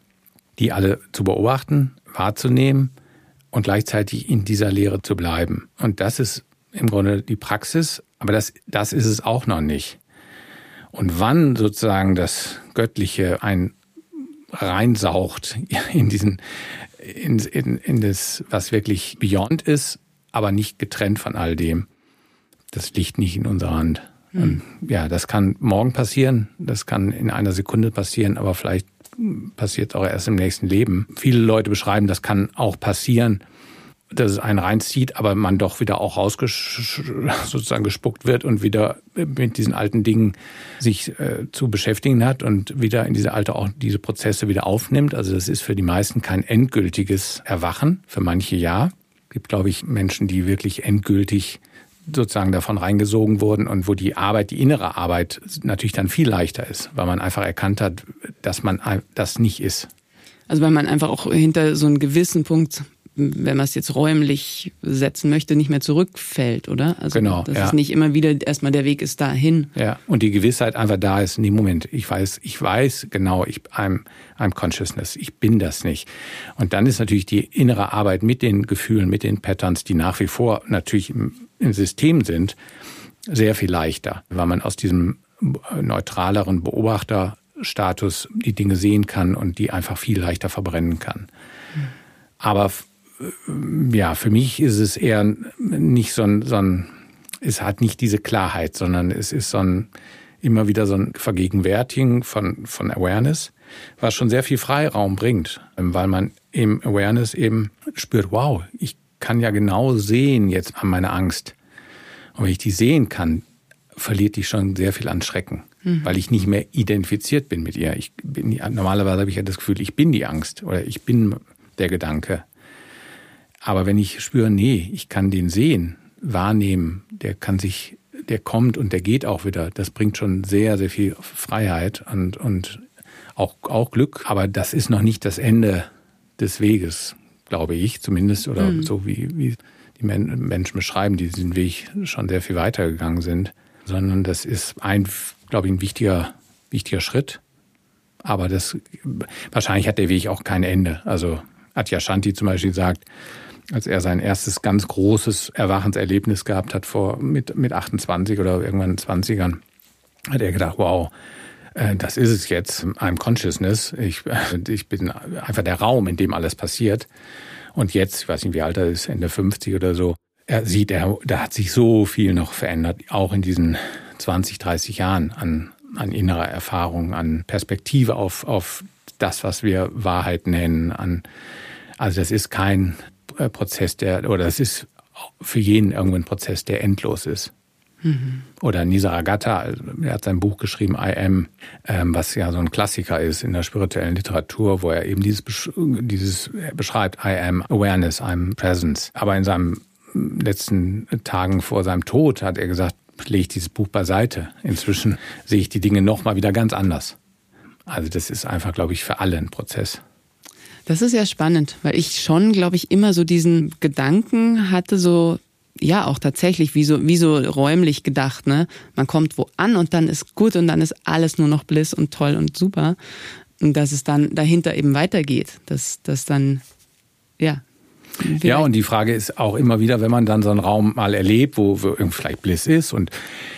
die alle zu beobachten, wahrzunehmen und gleichzeitig in dieser Lehre zu bleiben. Und das ist im Grunde die Praxis, aber das, das ist es auch noch nicht. Und wann sozusagen das Göttliche ein reinsaucht in diesen, in, in, in das, was wirklich Beyond ist, aber nicht getrennt von all dem, das liegt nicht in unserer Hand. Mhm. Ja, das kann morgen passieren, das kann in einer Sekunde passieren, aber vielleicht passiert auch erst im nächsten Leben. Viele Leute beschreiben, das kann auch passieren, dass es einen reinzieht, aber man doch wieder auch rausgesch sozusagen gespuckt wird und wieder mit diesen alten Dingen sich äh, zu beschäftigen hat und wieder in diese alte auch diese Prozesse wieder aufnimmt. Also das ist für die meisten kein endgültiges Erwachen, für manche ja. Es gibt, glaube ich, Menschen, die wirklich endgültig sozusagen davon reingesogen wurden und wo die Arbeit, die innere Arbeit natürlich dann viel leichter ist, weil man einfach erkannt hat, dass man das nicht ist. Also weil man einfach auch hinter so einen gewissen Punkt, wenn man es jetzt räumlich setzen möchte, nicht mehr zurückfällt, oder? Also genau. Dass ja. es nicht immer wieder erstmal der Weg ist dahin. Ja, und die Gewissheit einfach da ist, nee, Moment, ich weiß, ich weiß genau, ich I'm, I'm consciousness, ich bin das nicht. Und dann ist natürlich die innere Arbeit mit den Gefühlen, mit den Patterns, die nach wie vor natürlich im System sind, sehr viel leichter, weil man aus diesem neutraleren Beobachterstatus die Dinge sehen kann und die einfach viel leichter verbrennen kann. Aber ja, für mich ist es eher nicht so ein, so ein es hat nicht diese Klarheit, sondern es ist so ein, immer wieder so ein Vergegenwärtigen von, von Awareness, was schon sehr viel Freiraum bringt, weil man im Awareness eben spürt, wow, ich kann ja genau sehen jetzt an meiner Angst. Und wenn ich die sehen kann, verliert die schon sehr viel an Schrecken, mhm. weil ich nicht mehr identifiziert bin mit ihr. Ich bin, normalerweise habe ich ja das Gefühl, ich bin die Angst oder ich bin der Gedanke. Aber wenn ich spüre, nee, ich kann den sehen, wahrnehmen, der kann sich, der kommt und der geht auch wieder, das bringt schon sehr, sehr viel Freiheit und, und auch, auch Glück. Aber das ist noch nicht das Ende des Weges, glaube ich zumindest, oder mhm. so wie, wie die Menschen beschreiben, die diesen Weg schon sehr viel weitergegangen sind, sondern das ist ein, glaube ich, ein wichtiger, wichtiger Schritt. Aber das, wahrscheinlich hat der Weg auch kein Ende. Also Atya Shanti zum Beispiel sagt, als er sein erstes ganz großes Erwachenserlebnis gehabt hat vor mit, mit 28 oder irgendwann 20ern, hat er gedacht, wow, das ist es jetzt, I'm Consciousness. Ich, ich bin einfach der Raum, in dem alles passiert. Und jetzt, ich weiß nicht, wie alt er ist, Ende 50 oder so, er sieht, er, da hat sich so viel noch verändert, auch in diesen 20, 30 Jahren an, an innerer Erfahrung, an Perspektive auf, auf das, was wir Wahrheit nennen, an, also das ist kein äh, Prozess, der, oder das ist für jeden irgendwo ein Prozess, der endlos ist. Oder Nisaragata, also er hat sein Buch geschrieben, I Am, ähm, was ja so ein Klassiker ist in der spirituellen Literatur, wo er eben dieses, dieses beschreibt, I am Awareness, I'm Presence. Aber in seinen letzten Tagen vor seinem Tod hat er gesagt, lege ich dieses Buch beiseite. Inzwischen sehe ich die Dinge nochmal wieder ganz anders. Also das ist einfach, glaube ich, für alle ein Prozess. Das ist ja spannend, weil ich schon, glaube ich, immer so diesen Gedanken hatte, so ja auch tatsächlich wie so, wie so räumlich gedacht, ne? Man kommt wo an und dann ist gut und dann ist alles nur noch Bliss und toll und super. Und dass es dann dahinter eben weitergeht, dass, dass dann, ja. Ja, und die Frage ist auch immer wieder, wenn man dann so einen Raum mal erlebt, wo, wo vielleicht Bliss ist und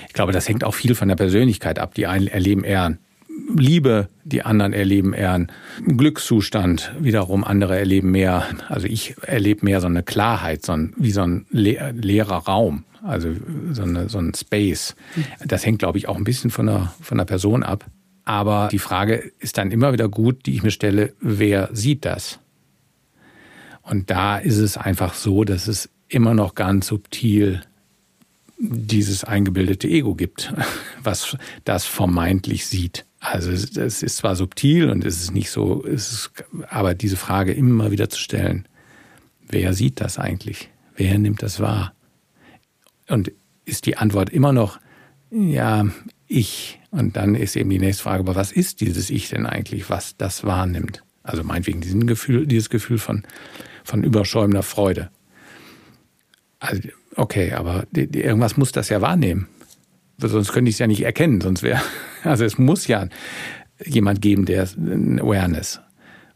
ich glaube, das hängt auch viel von der Persönlichkeit ab. Die einen erleben eher Liebe, die anderen erleben eher einen Glückszustand, wiederum andere erleben mehr, also ich erlebe mehr so eine Klarheit, so ein, wie so ein leerer Raum, also so, eine, so ein Space. Das hängt, glaube ich, auch ein bisschen von der, von der Person ab. Aber die Frage ist dann immer wieder gut, die ich mir stelle, wer sieht das? Und da ist es einfach so, dass es immer noch ganz subtil dieses eingebildete Ego gibt, was das vermeintlich sieht. Also es, ist zwar subtil und es ist nicht so, es ist, aber diese Frage immer wieder zu stellen, wer sieht das eigentlich? Wer nimmt das wahr? Und ist die Antwort immer noch, ja, ich. Und dann ist eben die nächste Frage, aber was ist dieses Ich denn eigentlich, was das wahrnimmt? Also meinetwegen diesen Gefühl, dieses Gefühl von, von überschäumender Freude. Also, okay, aber die, die, irgendwas muss das ja wahrnehmen sonst könnte ich es ja nicht erkennen, sonst wäre, also es muss ja jemand geben, der ein Awareness.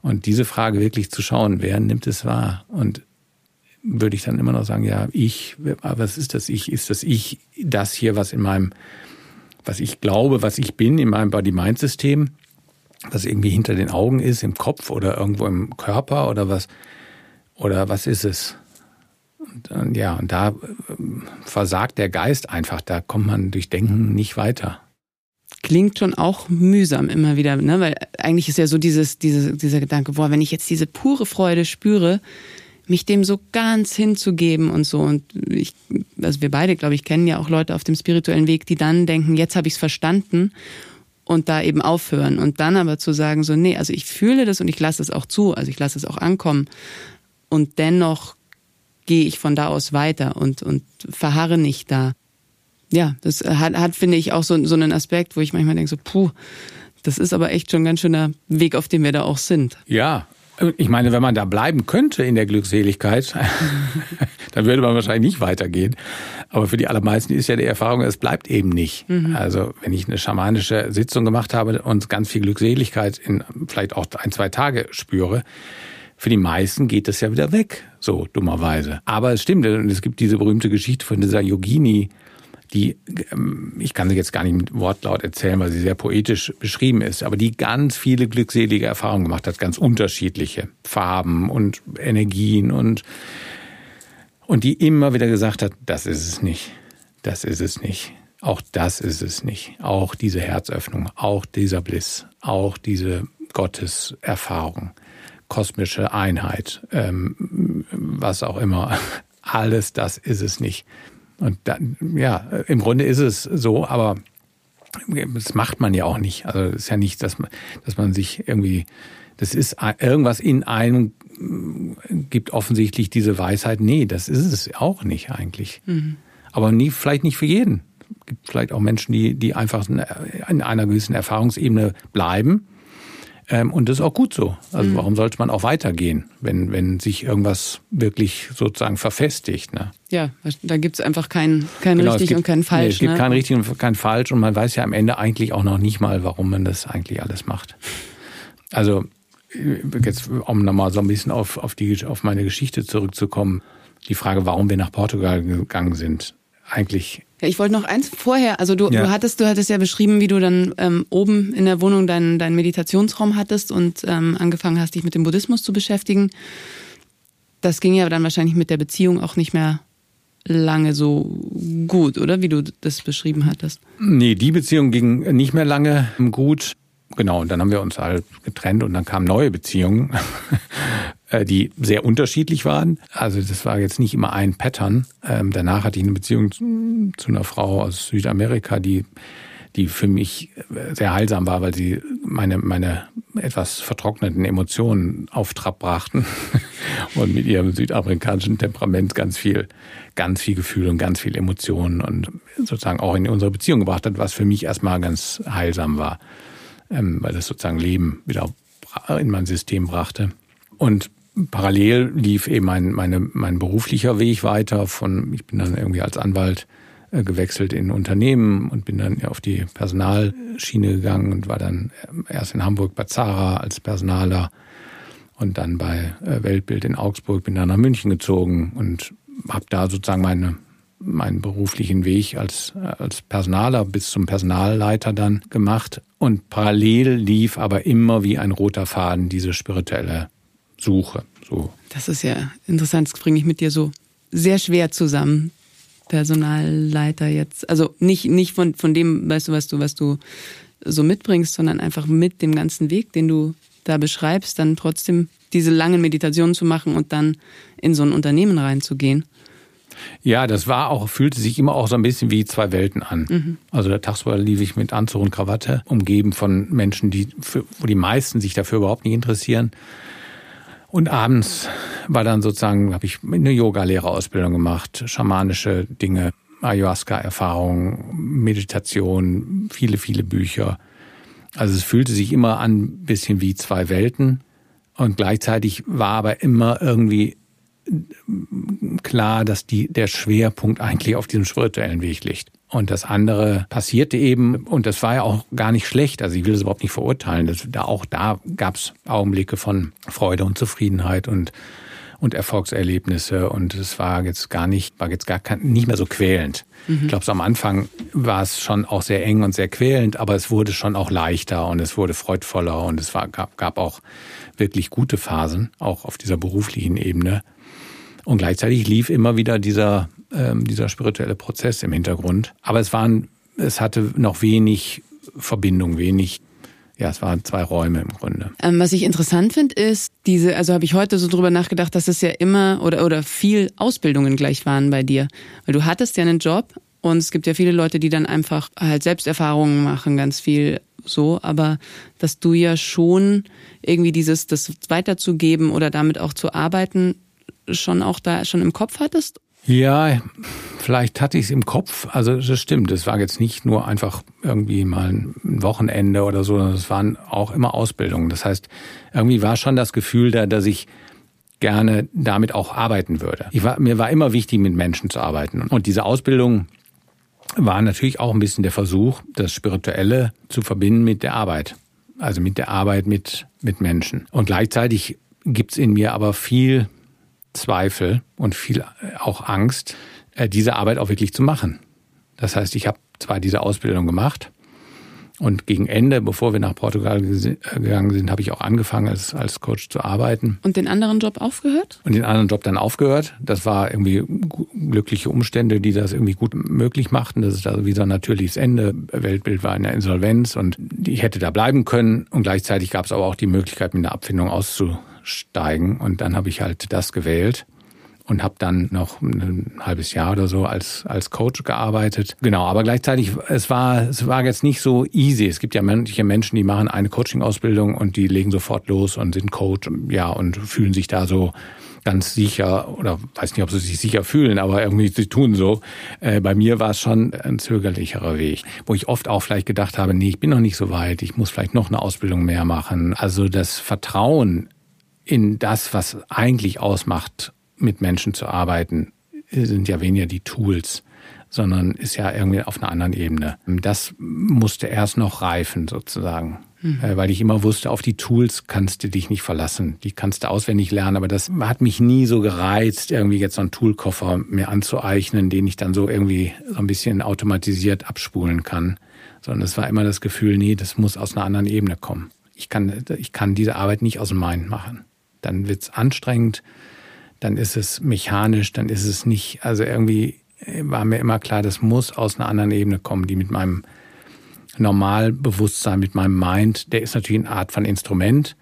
Und diese Frage wirklich zu schauen, wer nimmt es wahr? Und würde ich dann immer noch sagen, ja, ich, was ist das Ich? Ist das Ich das hier, was in meinem, was ich glaube, was ich bin, in meinem Body-Mind-System, was irgendwie hinter den Augen ist, im Kopf oder irgendwo im Körper oder was, oder was ist es? Und, ja, und da ähm, versagt der Geist einfach. Da kommt man durch Denken nicht weiter. Klingt schon auch mühsam immer wieder, ne? weil eigentlich ist ja so dieses, diese, dieser Gedanke, boah, wenn ich jetzt diese pure Freude spüre, mich dem so ganz hinzugeben und so. Und ich, also wir beide, glaube ich, kennen ja auch Leute auf dem spirituellen Weg, die dann denken, jetzt habe ich es verstanden und da eben aufhören. Und dann aber zu sagen, so, nee, also ich fühle das und ich lasse es auch zu, also ich lasse es auch ankommen. Und dennoch gehe ich von da aus weiter und, und verharre nicht da. Ja, das hat, hat finde ich, auch so, so einen Aspekt, wo ich manchmal denke, so, puh, das ist aber echt schon ein ganz schöner Weg, auf dem wir da auch sind. Ja, ich meine, wenn man da bleiben könnte in der Glückseligkeit, dann würde man wahrscheinlich nicht weitergehen. Aber für die allermeisten ist ja die Erfahrung, es bleibt eben nicht. Mhm. Also wenn ich eine schamanische Sitzung gemacht habe und ganz viel Glückseligkeit in vielleicht auch ein, zwei Tage spüre, für die meisten geht das ja wieder weg, so dummerweise. Aber es stimmt, es gibt diese berühmte Geschichte von dieser Yogini, die, ähm, ich kann sie jetzt gar nicht mit Wortlaut erzählen, weil sie sehr poetisch beschrieben ist, aber die ganz viele glückselige Erfahrungen gemacht hat, ganz unterschiedliche Farben und Energien und, und die immer wieder gesagt hat, das ist es nicht. das ist es nicht. Auch das ist es nicht. Auch diese Herzöffnung, auch dieser Bliss, auch diese Gotteserfahrung, kosmische Einheit, ähm, was auch immer. Alles das ist es nicht. Und dann, ja, im Grunde ist es so, aber das macht man ja auch nicht. Also es ist ja nicht, dass man, dass man sich irgendwie, das ist irgendwas in einem gibt offensichtlich diese Weisheit. Nee, das ist es auch nicht eigentlich. Mhm. Aber nie, vielleicht nicht für jeden. Es gibt vielleicht auch Menschen, die, die einfach in einer gewissen Erfahrungsebene bleiben ähm, und das ist auch gut so. Also mhm. warum sollte man auch weitergehen, wenn, wenn sich irgendwas wirklich sozusagen verfestigt? Ne? Ja, da gibt es einfach kein, kein genau, richtig gibt, und kein falsch. Nee, es gibt ne? kein richtig und kein falsch und man weiß ja am Ende eigentlich auch noch nicht mal, warum man das eigentlich alles macht. Also jetzt, um nochmal so ein bisschen auf, auf, die, auf meine Geschichte zurückzukommen, die Frage, warum wir nach Portugal gegangen sind. Eigentlich ja, ich wollte noch eins vorher. Also du, ja. du hattest, du hattest ja beschrieben, wie du dann ähm, oben in der Wohnung deinen, deinen Meditationsraum hattest und ähm, angefangen hast, dich mit dem Buddhismus zu beschäftigen. Das ging ja dann wahrscheinlich mit der Beziehung auch nicht mehr lange so gut, oder? Wie du das beschrieben hattest. Nee, die Beziehung ging nicht mehr lange gut. Genau, und dann haben wir uns halt getrennt und dann kamen neue Beziehungen. Äh, die sehr unterschiedlich waren. Also das war jetzt nicht immer ein Pattern. Ähm, danach hatte ich eine Beziehung zu, einer Frau aus Südamerika, die die für mich äh, sehr heilsam war, weil sie meine, meine etwas vertrockneten Emotionen auf Trab brachten und mit ihrem südamerikanischen Temperament ganz viel, ganz viel Gefühl und ganz viel Emotionen und sozusagen auch in unsere Beziehung gebracht hat, was für mich erstmal ganz heilsam war, ähm, weil das sozusagen Leben wieder in mein System brachte. Und parallel lief eben mein, meine, mein beruflicher Weg weiter. Von, ich bin dann irgendwie als Anwalt äh, gewechselt in Unternehmen und bin dann auf die Personalschiene gegangen und war dann äh, erst in Hamburg bei Zara als Personaler und dann bei äh, Weltbild in Augsburg, bin dann nach München gezogen und habe da sozusagen meine meinen beruflichen Weg als, als Personaler bis zum Personalleiter dann gemacht. Und parallel lief aber immer wie ein roter Faden diese spirituelle suche. So. Das ist ja interessant, das bringe ich mit dir so sehr schwer zusammen. Personalleiter jetzt, also nicht, nicht von, von dem, weißt du, was du, was du so mitbringst, sondern einfach mit dem ganzen Weg, den du da beschreibst, dann trotzdem diese langen Meditationen zu machen und dann in so ein Unternehmen reinzugehen. Ja, das war auch, fühlte sich immer auch so ein bisschen wie zwei Welten an. Mhm. Also der tagsüber lief ich mit Anzug und Krawatte, umgeben von Menschen, die, für, wo die meisten sich dafür überhaupt nicht interessieren. Und abends war dann sozusagen, habe ich eine Yoga-Lehrerausbildung gemacht, schamanische Dinge, Ayahuasca-Erfahrung, Meditation, viele, viele Bücher. Also es fühlte sich immer an ein bisschen wie zwei Welten. Und gleichzeitig war aber immer irgendwie klar, dass die, der Schwerpunkt eigentlich auf diesem spirituellen Weg liegt. Und das andere passierte eben, und das war ja auch gar nicht schlecht. Also ich will das überhaupt nicht verurteilen. Das, da, auch da gab es Augenblicke von Freude und Zufriedenheit und, und Erfolgserlebnisse. Und es war jetzt gar nicht, war jetzt gar kein, nicht mehr so quälend. Mhm. Ich glaube, so am Anfang war es schon auch sehr eng und sehr quälend, aber es wurde schon auch leichter und es wurde freudvoller und es war, gab, gab auch wirklich gute Phasen, auch auf dieser beruflichen Ebene. Und gleichzeitig lief immer wieder dieser, ähm, dieser spirituelle Prozess im Hintergrund. Aber es waren, es hatte noch wenig Verbindung, wenig ja, es waren zwei Räume im Grunde. Ähm, was ich interessant finde, ist diese, also habe ich heute so drüber nachgedacht, dass es ja immer oder, oder viel Ausbildungen gleich waren bei dir. Weil du hattest ja einen Job und es gibt ja viele Leute, die dann einfach halt Selbsterfahrungen machen, ganz viel so, aber dass du ja schon irgendwie dieses, das weiterzugeben oder damit auch zu arbeiten, schon auch da schon im Kopf hattest? Ja, vielleicht hatte ich es im Kopf. Also das stimmt. Es war jetzt nicht nur einfach irgendwie mal ein Wochenende oder so, sondern es waren auch immer Ausbildungen. Das heißt, irgendwie war schon das Gefühl da, dass ich gerne damit auch arbeiten würde. Ich war, mir war immer wichtig, mit Menschen zu arbeiten. Und diese Ausbildung war natürlich auch ein bisschen der Versuch, das Spirituelle zu verbinden mit der Arbeit. Also mit der Arbeit mit, mit Menschen. Und gleichzeitig gibt's in mir aber viel Zweifel und viel äh, auch Angst, äh, diese Arbeit auch wirklich zu machen. Das heißt, ich habe zwar diese Ausbildung gemacht Und gegen Ende, bevor wir nach Portugal gegangen sind, habe ich auch angefangen, als, als Coach zu arbeiten. Und den anderen Job aufgehört? Und den anderen Job dann aufgehört. Das war irgendwie glückliche Umstände, die das irgendwie gut möglich machten. Das ist also wie so ein natürliches Ende. Weltbild war in der Insolvenz und ich hätte da bleiben können. Und gleichzeitig gab es aber auch die Möglichkeit, mit einer Abfindung auszusteigen. Und dann habe ich halt das gewählt und habe dann noch ein halbes Jahr oder so als als Coach gearbeitet. Genau, aber gleichzeitig es war es war jetzt nicht so easy. Es gibt ja manche Menschen, die machen eine Coaching Ausbildung und die legen sofort los und sind Coach, ja und fühlen sich da so ganz sicher oder weiß nicht, ob sie sich sicher fühlen, aber irgendwie sie tun so. Äh, bei mir war es schon ein zögerlicherer Weg, wo ich oft auch vielleicht gedacht habe, nee, ich bin noch nicht so weit, ich muss vielleicht noch eine Ausbildung mehr machen. Also das Vertrauen in das, was eigentlich ausmacht, mit Menschen zu arbeiten, sind ja weniger die Tools, sondern ist ja irgendwie auf einer anderen Ebene. Das musste erst noch reifen sozusagen. Mhm. Weil ich immer wusste, auf die Tools kannst du dich nicht verlassen. Die kannst du auswendig lernen, aber das hat mich nie so gereizt, irgendwie jetzt so einen Toolkoffer mir anzueignen, den ich dann so irgendwie so ein bisschen automatisiert abspulen kann. Sondern es war immer das Gefühl, nee, das muss aus einer anderen Ebene kommen. Ich kann, ich kann diese Arbeit nicht aus dem Mind machen. Dann wird's anstrengend, dann ist es mechanisch, dann ist es nicht, also irgendwie war mir immer klar, das muss aus einer anderen Ebene kommen, die mit meinem Normalbewusstsein, mit meinem Mind, der ist natürlich eine Art von Instrument,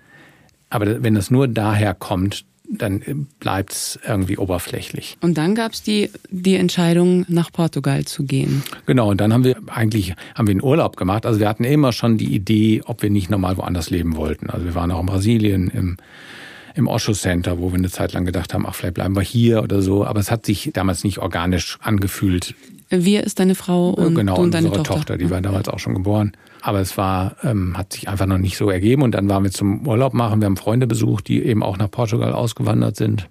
aber wenn das nur daher kommt, dann bleibt es irgendwie oberflächlich. Und dann gab es die, die Entscheidung, nach Portugal zu gehen. Genau, und dann haben wir eigentlich haben wir einen Urlaub gemacht. Also wir hatten immer schon die Idee, ob wir nicht normal woanders leben wollten. Also wir waren auch in Brasilien, im im Osho Center, wo wir eine Zeit lang gedacht haben, ach, vielleicht bleiben wir hier oder so. Aber es hat sich damals nicht organisch angefühlt. Wir ist deine Frau und genau, und deine unsere Tochter. Tochter. Die war damals auch schon geboren. Aber es war, ähm, hat sich einfach noch nicht so ergeben. Und dann waren wir zum Urlaub machen. Wir haben Freunde besucht, die eben auch nach Portugal ausgewandert sind.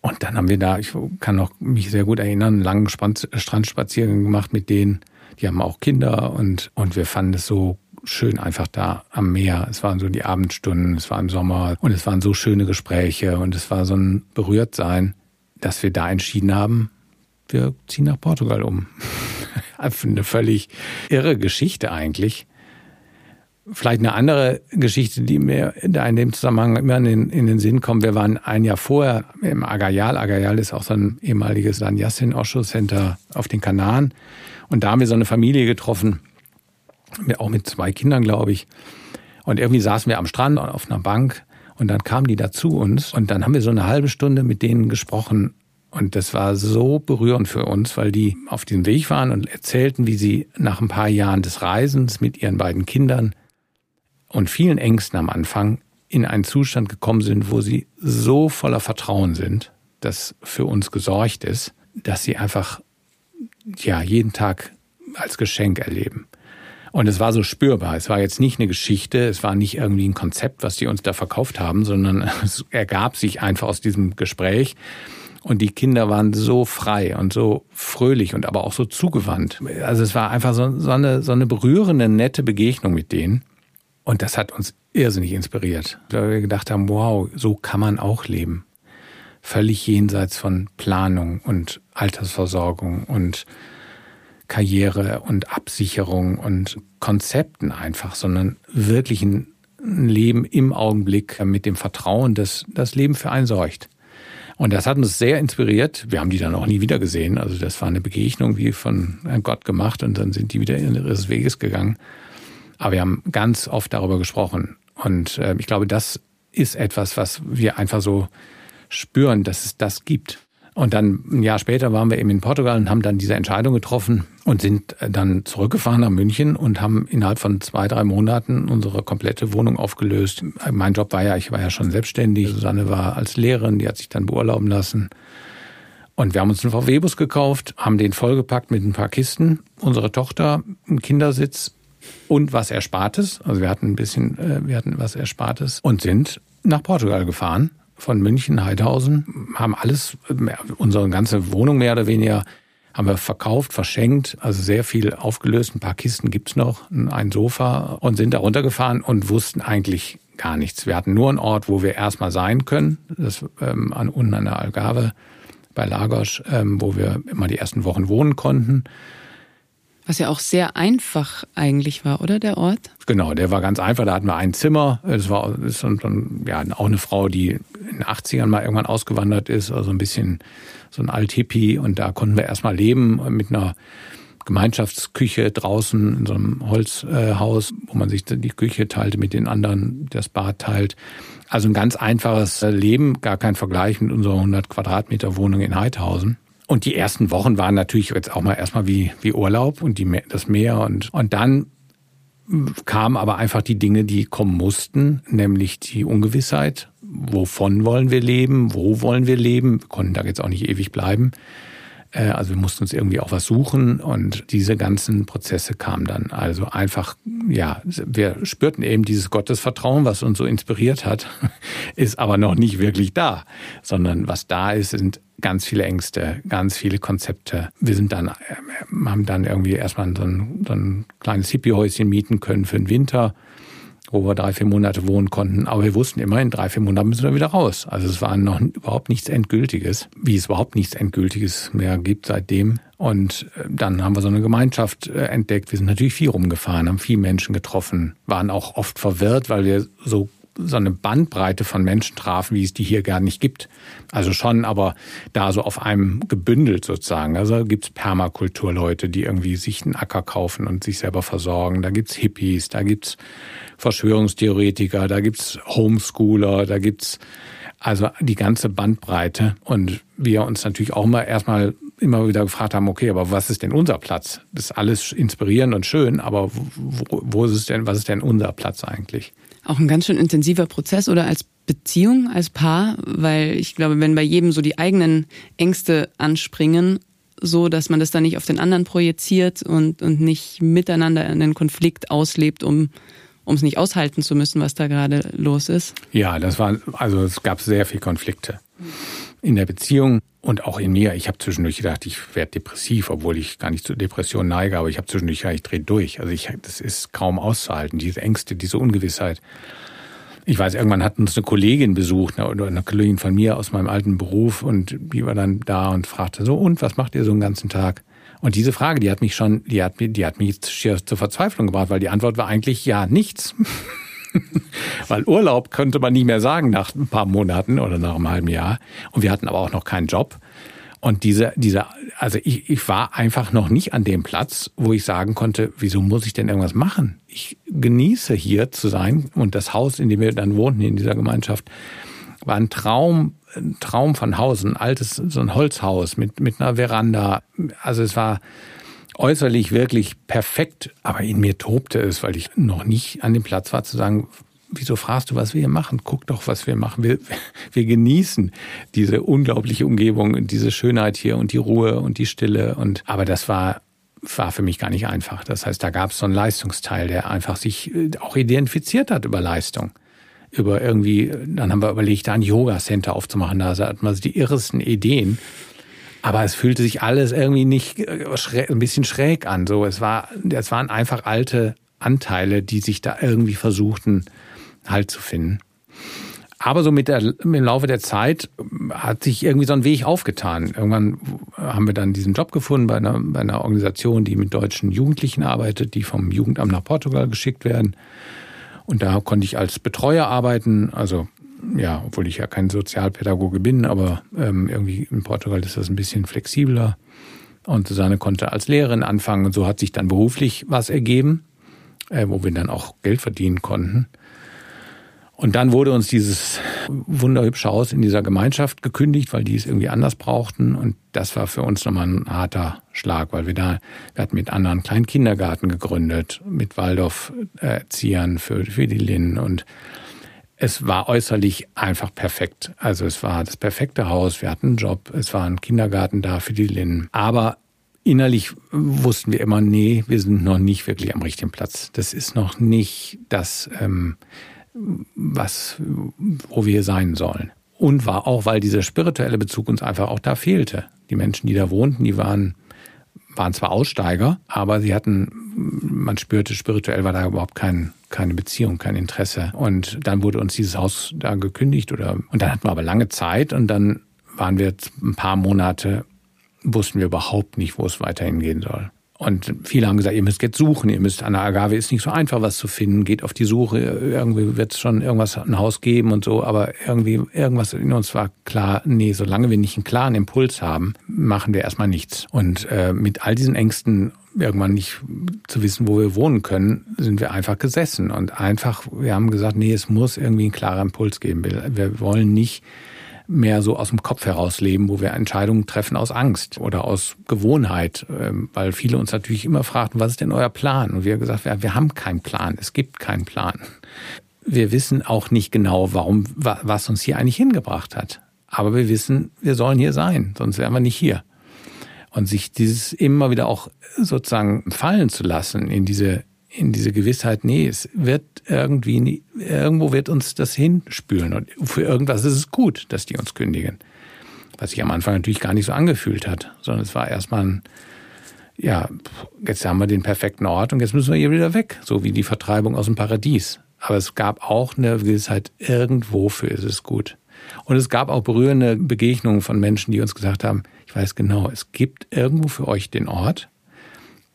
Und dann haben wir da, ich kann noch mich sehr gut erinnern, einen langen Strandspaziergang gemacht mit denen. Die haben auch Kinder und, und wir fanden es so schön einfach da am Meer. Es waren so die Abendstunden, es war im Sommer und es waren so schöne Gespräche und es war so ein Berührtsein, dass wir da entschieden haben, wir ziehen nach Portugal um. eine völlig irre Geschichte eigentlich. Vielleicht eine andere Geschichte, die mir da in dem Zusammenhang immer in den, in den Sinn kommt. Wir waren ein Jahr vorher im Agayal. Agayal ist auch so ein ehemaliges Sanyasin Osho Center auf den Kanaren. Und da haben wir so eine Familie getroffen, auch mit zwei Kindern, glaube ich. Und irgendwie saßen wir am Strand auf einer Bank und dann kamen die da zu uns und dann haben wir so eine halbe Stunde mit denen gesprochen. Und das war so berührend für uns, weil die auf diesem Weg waren und erzählten, wie sie nach ein paar Jahren des Reisens mit ihren beiden Kindern und vielen Ängsten am Anfang in einen Zustand gekommen sind, wo sie so voller Vertrauen sind, dass für uns gesorgt ist, dass sie einfach ja jeden Tag als Geschenk erleben. Und es war so spürbar. Es war jetzt nicht eine Geschichte, es war nicht irgendwie ein Konzept, was die uns da verkauft haben, sondern es ergab sich einfach aus diesem Gespräch. Und die Kinder waren so frei und so fröhlich und aber auch so zugewandt. Also es war einfach so, so, eine, so eine berührende, nette Begegnung mit denen. Und das hat uns irrsinnig inspiriert. Weil wir gedacht haben, wow, so kann man auch leben. Völlig jenseits von Planung und Altersversorgung und Karriere und Absicherung und Konzepten einfach, sondern wirklich ein Leben im Augenblick mit dem Vertrauen, dass das Leben für einen sorgt. Und das hat uns sehr inspiriert. Wir haben die dann auch nie wieder gesehen. Also das war eine Begegnung wie von Gott gemacht und dann sind die wieder ihres Weges gegangen. Aber wir haben ganz oft darüber gesprochen. Und äh, ich glaube, das ist etwas, was wir einfach so spüren, dass es das gibt. Und dann ein Jahr später waren wir eben in Portugal und haben dann diese Entscheidung getroffen und sind dann zurückgefahren nach München und haben innerhalb von zwei, drei Monaten unsere komplette Wohnung aufgelöst. Mein Job war ja, ich war ja schon selbstständig. Susanne war als Lehrerin, die hat sich dann beurlauben lassen. Und wir haben uns einen VW-Bus gekauft, haben den vollgepackt mit ein paar Kisten, unsere Tochter, einen Kindersitz und was Erspartes. Also wir hatten ein bisschen, äh, wir hatten was Erspartes und sind nach Portugal gefahren von München, Heidhausen, haben alles, unsere ganze Wohnung mehr oder weniger, haben wir verkauft, verschenkt, also sehr viel aufgelöst. Ein paar Kisten gibt's noch, ein Sofa und sind da runtergefahren und wussten eigentlich gar nichts. Wir hatten nur einen Ort, wo wir erstmal sein können, das ähm, an, unten an der Algarve bei Lagos, ähm, wo wir immer die ersten Wochen wohnen konnten. Was ja auch sehr einfach eigentlich war, oder der Ort? Genau, der war ganz einfach. Da hatten wir ein Zimmer. Das war das ist ja, auch eine Frau, die in den 80ern mal irgendwann ausgewandert ist, also ein bisschen so ein Alt-Hippie. Und da konnten wir erstmal leben mit einer Gemeinschaftsküche draußen in so einem Holzhaus, wo man sich die Küche teilte mit den anderen, das Bad teilt. Also ein ganz einfaches Leben, gar kein Vergleich mit unserer 100 Quadratmeter Wohnung in Heidhausen. Und die ersten Wochen waren natürlich jetzt auch mal erstmal wie, wie Urlaub und die, das Meer und, und dann kamen aber einfach die Dinge, die kommen mussten, nämlich die Ungewissheit. Wovon wollen wir leben? Wo wollen wir leben? Wir konnten da jetzt auch nicht ewig bleiben. Äh, also wir mussten uns irgendwie auch was suchen und diese ganzen Prozesse kamen dann. Also einfach, ja, wir spürten eben dieses Gottesvertrauen, was uns so inspiriert hat, ist aber noch nicht wirklich da, sondern was da ist, sind ganz viele Ängste, ganz viele Konzepte. Wir sind dann, äh, haben dann irgendwie erstmal so ein, so ein kleines Hippie-Häuschen mieten können für den Winter wo wir drei, vier Monate wohnen konnten. Aber wir wussten immer, in drei, vier Monaten müssen wir wieder raus. Also es war noch überhaupt nichts Endgültiges, wie es überhaupt nichts Endgültiges mehr gibt seitdem. Und äh, dann haben wir so eine Gemeinschaft äh, entdeckt. Wir sind natürlich viel rumgefahren, haben viele Menschen getroffen, waren auch oft verwirrt, weil wir so so eine Bandbreite von Menschen trafen, wie es die hier gar nicht gibt. Also schon, aber da so auf einem gebündelt sozusagen. Also gibt's Permakulturleute, die irgendwie sich einen Acker kaufen und sich selber versorgen. Da gibt's Hippies, da gibt's Verschwörungstheoretiker, da gibt's Homeschooler, da gibt's also die ganze Bandbreite. Und wir uns natürlich auch mal erstmal immer wieder gefragt haben, okay, aber was ist denn unser Platz? Das ist alles inspirierend und schön, aber wo, wo ist es denn, was ist denn unser Platz eigentlich? Auch ein ganz schön intensiver Prozess oder als Beziehung, als Paar, weil ich glaube, wenn bei jedem so die eigenen Ängste anspringen, so dass man das dann nicht auf den anderen projiziert und, und nicht miteinander einen Konflikt auslebt, um um es nicht aushalten zu müssen, was da gerade los ist? Ja, das war, also es gab sehr viel Konflikte in der Beziehung und auch in mir. Ich habe zwischendurch gedacht, ich werde depressiv, obwohl ich gar nicht zur Depression neige, aber ich habe zwischendurch gedacht, ich drehe durch. Also ich, das ist kaum auszuhalten, diese Ängste, diese Ungewissheit. Ich weiß, irgendwann hat uns eine Kollegin besucht, ne, oder eine Kollegin von mir aus meinem alten Beruf und die war dann da und fragte so, und was macht ihr so einen ganzen Tag? Und diese Frage, die hat mich schon, die hat, die hat mich schier zur Verzweiflung gebracht, weil die Antwort war eigentlich ja, nichts. weil Urlaub könnte man nicht mehr sagen nach ein paar Monaten oder nach einem halben Jahr. Und wir hatten aber auch noch keinen Job. Und diese, diese, also ich, ich war einfach noch nicht an dem Platz, wo ich sagen konnte, wieso muss ich denn irgendwas machen? Ich genieße hier zu sein und das Haus, in dem wir dann wohnten, in dieser Gemeinschaft, war ein Traum, ein Traum von Haus, ein altes, so ein Holzhaus mit, mit einer Veranda. Also es war äußerlich wirklich perfekt, aber in mir tobte es, weil ich noch nicht an dem Platz war zu sagen, wieso fragst du, was wir hier machen? Guck doch, was wir machen. Wir, wir genießen diese unglaubliche Umgebung und diese Schönheit hier und die Ruhe und die Stille. Und aber das war war für mich gar nicht einfach. Das heißt, da gab es so einen Leistungsteil, der einfach sich äh, auch identifiziert hat über Leistung über irgendwie, dann haben wir überlegt, da ein Yoga-Center aufzumachen. Da hatten wir die irresten Ideen. Aber es fühlte sich alles irgendwie nicht äh, ein bisschen schräg an. So, es war, es waren einfach alte Anteile, die sich da irgendwie versuchten, halt zu finden. Aber so mit, der, im Laufe der Zeit hat sich irgendwie so ein Weg aufgetan. Irgendwann haben wir dann diesen Job gefunden bei einer, bei einer Organisation, die mit deutschen Jugendlichen arbeitet, die vom Jugendamt nach Portugal geschickt werden. Und da konnte ich als Betreuer arbeiten, also ja, obwohl ich ja kein Sozialpädagoge bin, aber ähm, irgendwie in Portugal ist das ein bisschen flexibler. Und Susanne konnte als Lehrerin anfangen und so hat sich dann beruflich was ergeben, äh, wo wir dann auch Geld verdienen konnten. Und dann wurde uns dieses wunderhübsche Haus in dieser Gemeinschaft gekündigt, weil die es irgendwie anders brauchten. Und das war für uns nochmal ein harter Schlag, weil wir da, wir hatten mit anderen einen kleinen Kindergarten gegründet, mit Waldorf-Erziehern für, für die Lin. Und es war äußerlich einfach perfekt. Also es war das perfekte Haus, wir hatten einen Job, es war ein Kindergarten da für die Lin. Aber innerlich wussten wir immer, nee, wir sind noch nicht wirklich am richtigen Platz. Das ist noch nicht das, ähm, was, wo wir sein sollen. Und war auch, weil dieser spirituelle Bezug uns einfach auch da fehlte. Die Menschen, die da wohnten, die waren, waren zwar Aussteiger, aber sie hatten, man spürte, spirituell war da überhaupt kein, keine Beziehung, kein Interesse. Und dann wurde uns dieses Haus da gekündigt oder, und dann hatten wir aber lange Zeit und dann waren wir ein paar Monate, wussten wir überhaupt nicht, wo es weiterhin gehen soll. Und viele haben gesagt, ihr müsst jetzt suchen, ihr müsst an der Agave ist nicht so einfach, was zu finden, geht auf die Suche, irgendwie wird es schon irgendwas ein Haus geben und so, aber irgendwie irgendwas in uns war klar, nee, solange wir nicht einen klaren Impuls haben, machen wir erstmal nichts. Und äh, mit all diesen Ängsten irgendwann nicht zu wissen, wo wir wohnen können, sind wir einfach gesessen und einfach, wir haben gesagt, nee, es muss irgendwie einen klaren Impuls geben. Wir wollen nicht mehr so aus dem Kopf heraus leben, wo wir Entscheidungen treffen aus Angst oder aus Gewohnheit, ähm, weil viele uns natürlich immer fragten, was ist denn euer Plan? Und wir haben gesagt, ja, wir haben keinen Plan, es gibt keinen Plan. Wir wissen auch nicht genau, warum, was uns hier eigentlich hingebracht hat. Aber wir wissen, wir sollen hier sein, sonst wären wir nicht hier. Und sich dieses immer wieder auch sozusagen fallen zu lassen in diese in diese Gewissheit, nee, es wird irgendwie, irgendwo wird uns das hinspülen und für irgendwas ist es gut, dass die uns kündigen. Was sich am Anfang natürlich gar nicht so angefühlt hat, sondern es war erstmal ein, ja, jetzt haben wir den perfekten Ort und jetzt müssen wir hier wieder weg, so wie die Vertreibung aus dem Paradies. Aber es gab auch eine Gewissheit, irgendwo für ist es gut. Und es gab auch berührende Begegnungen von Menschen, die uns gesagt haben, ich weiß genau, es gibt irgendwo für euch den Ort,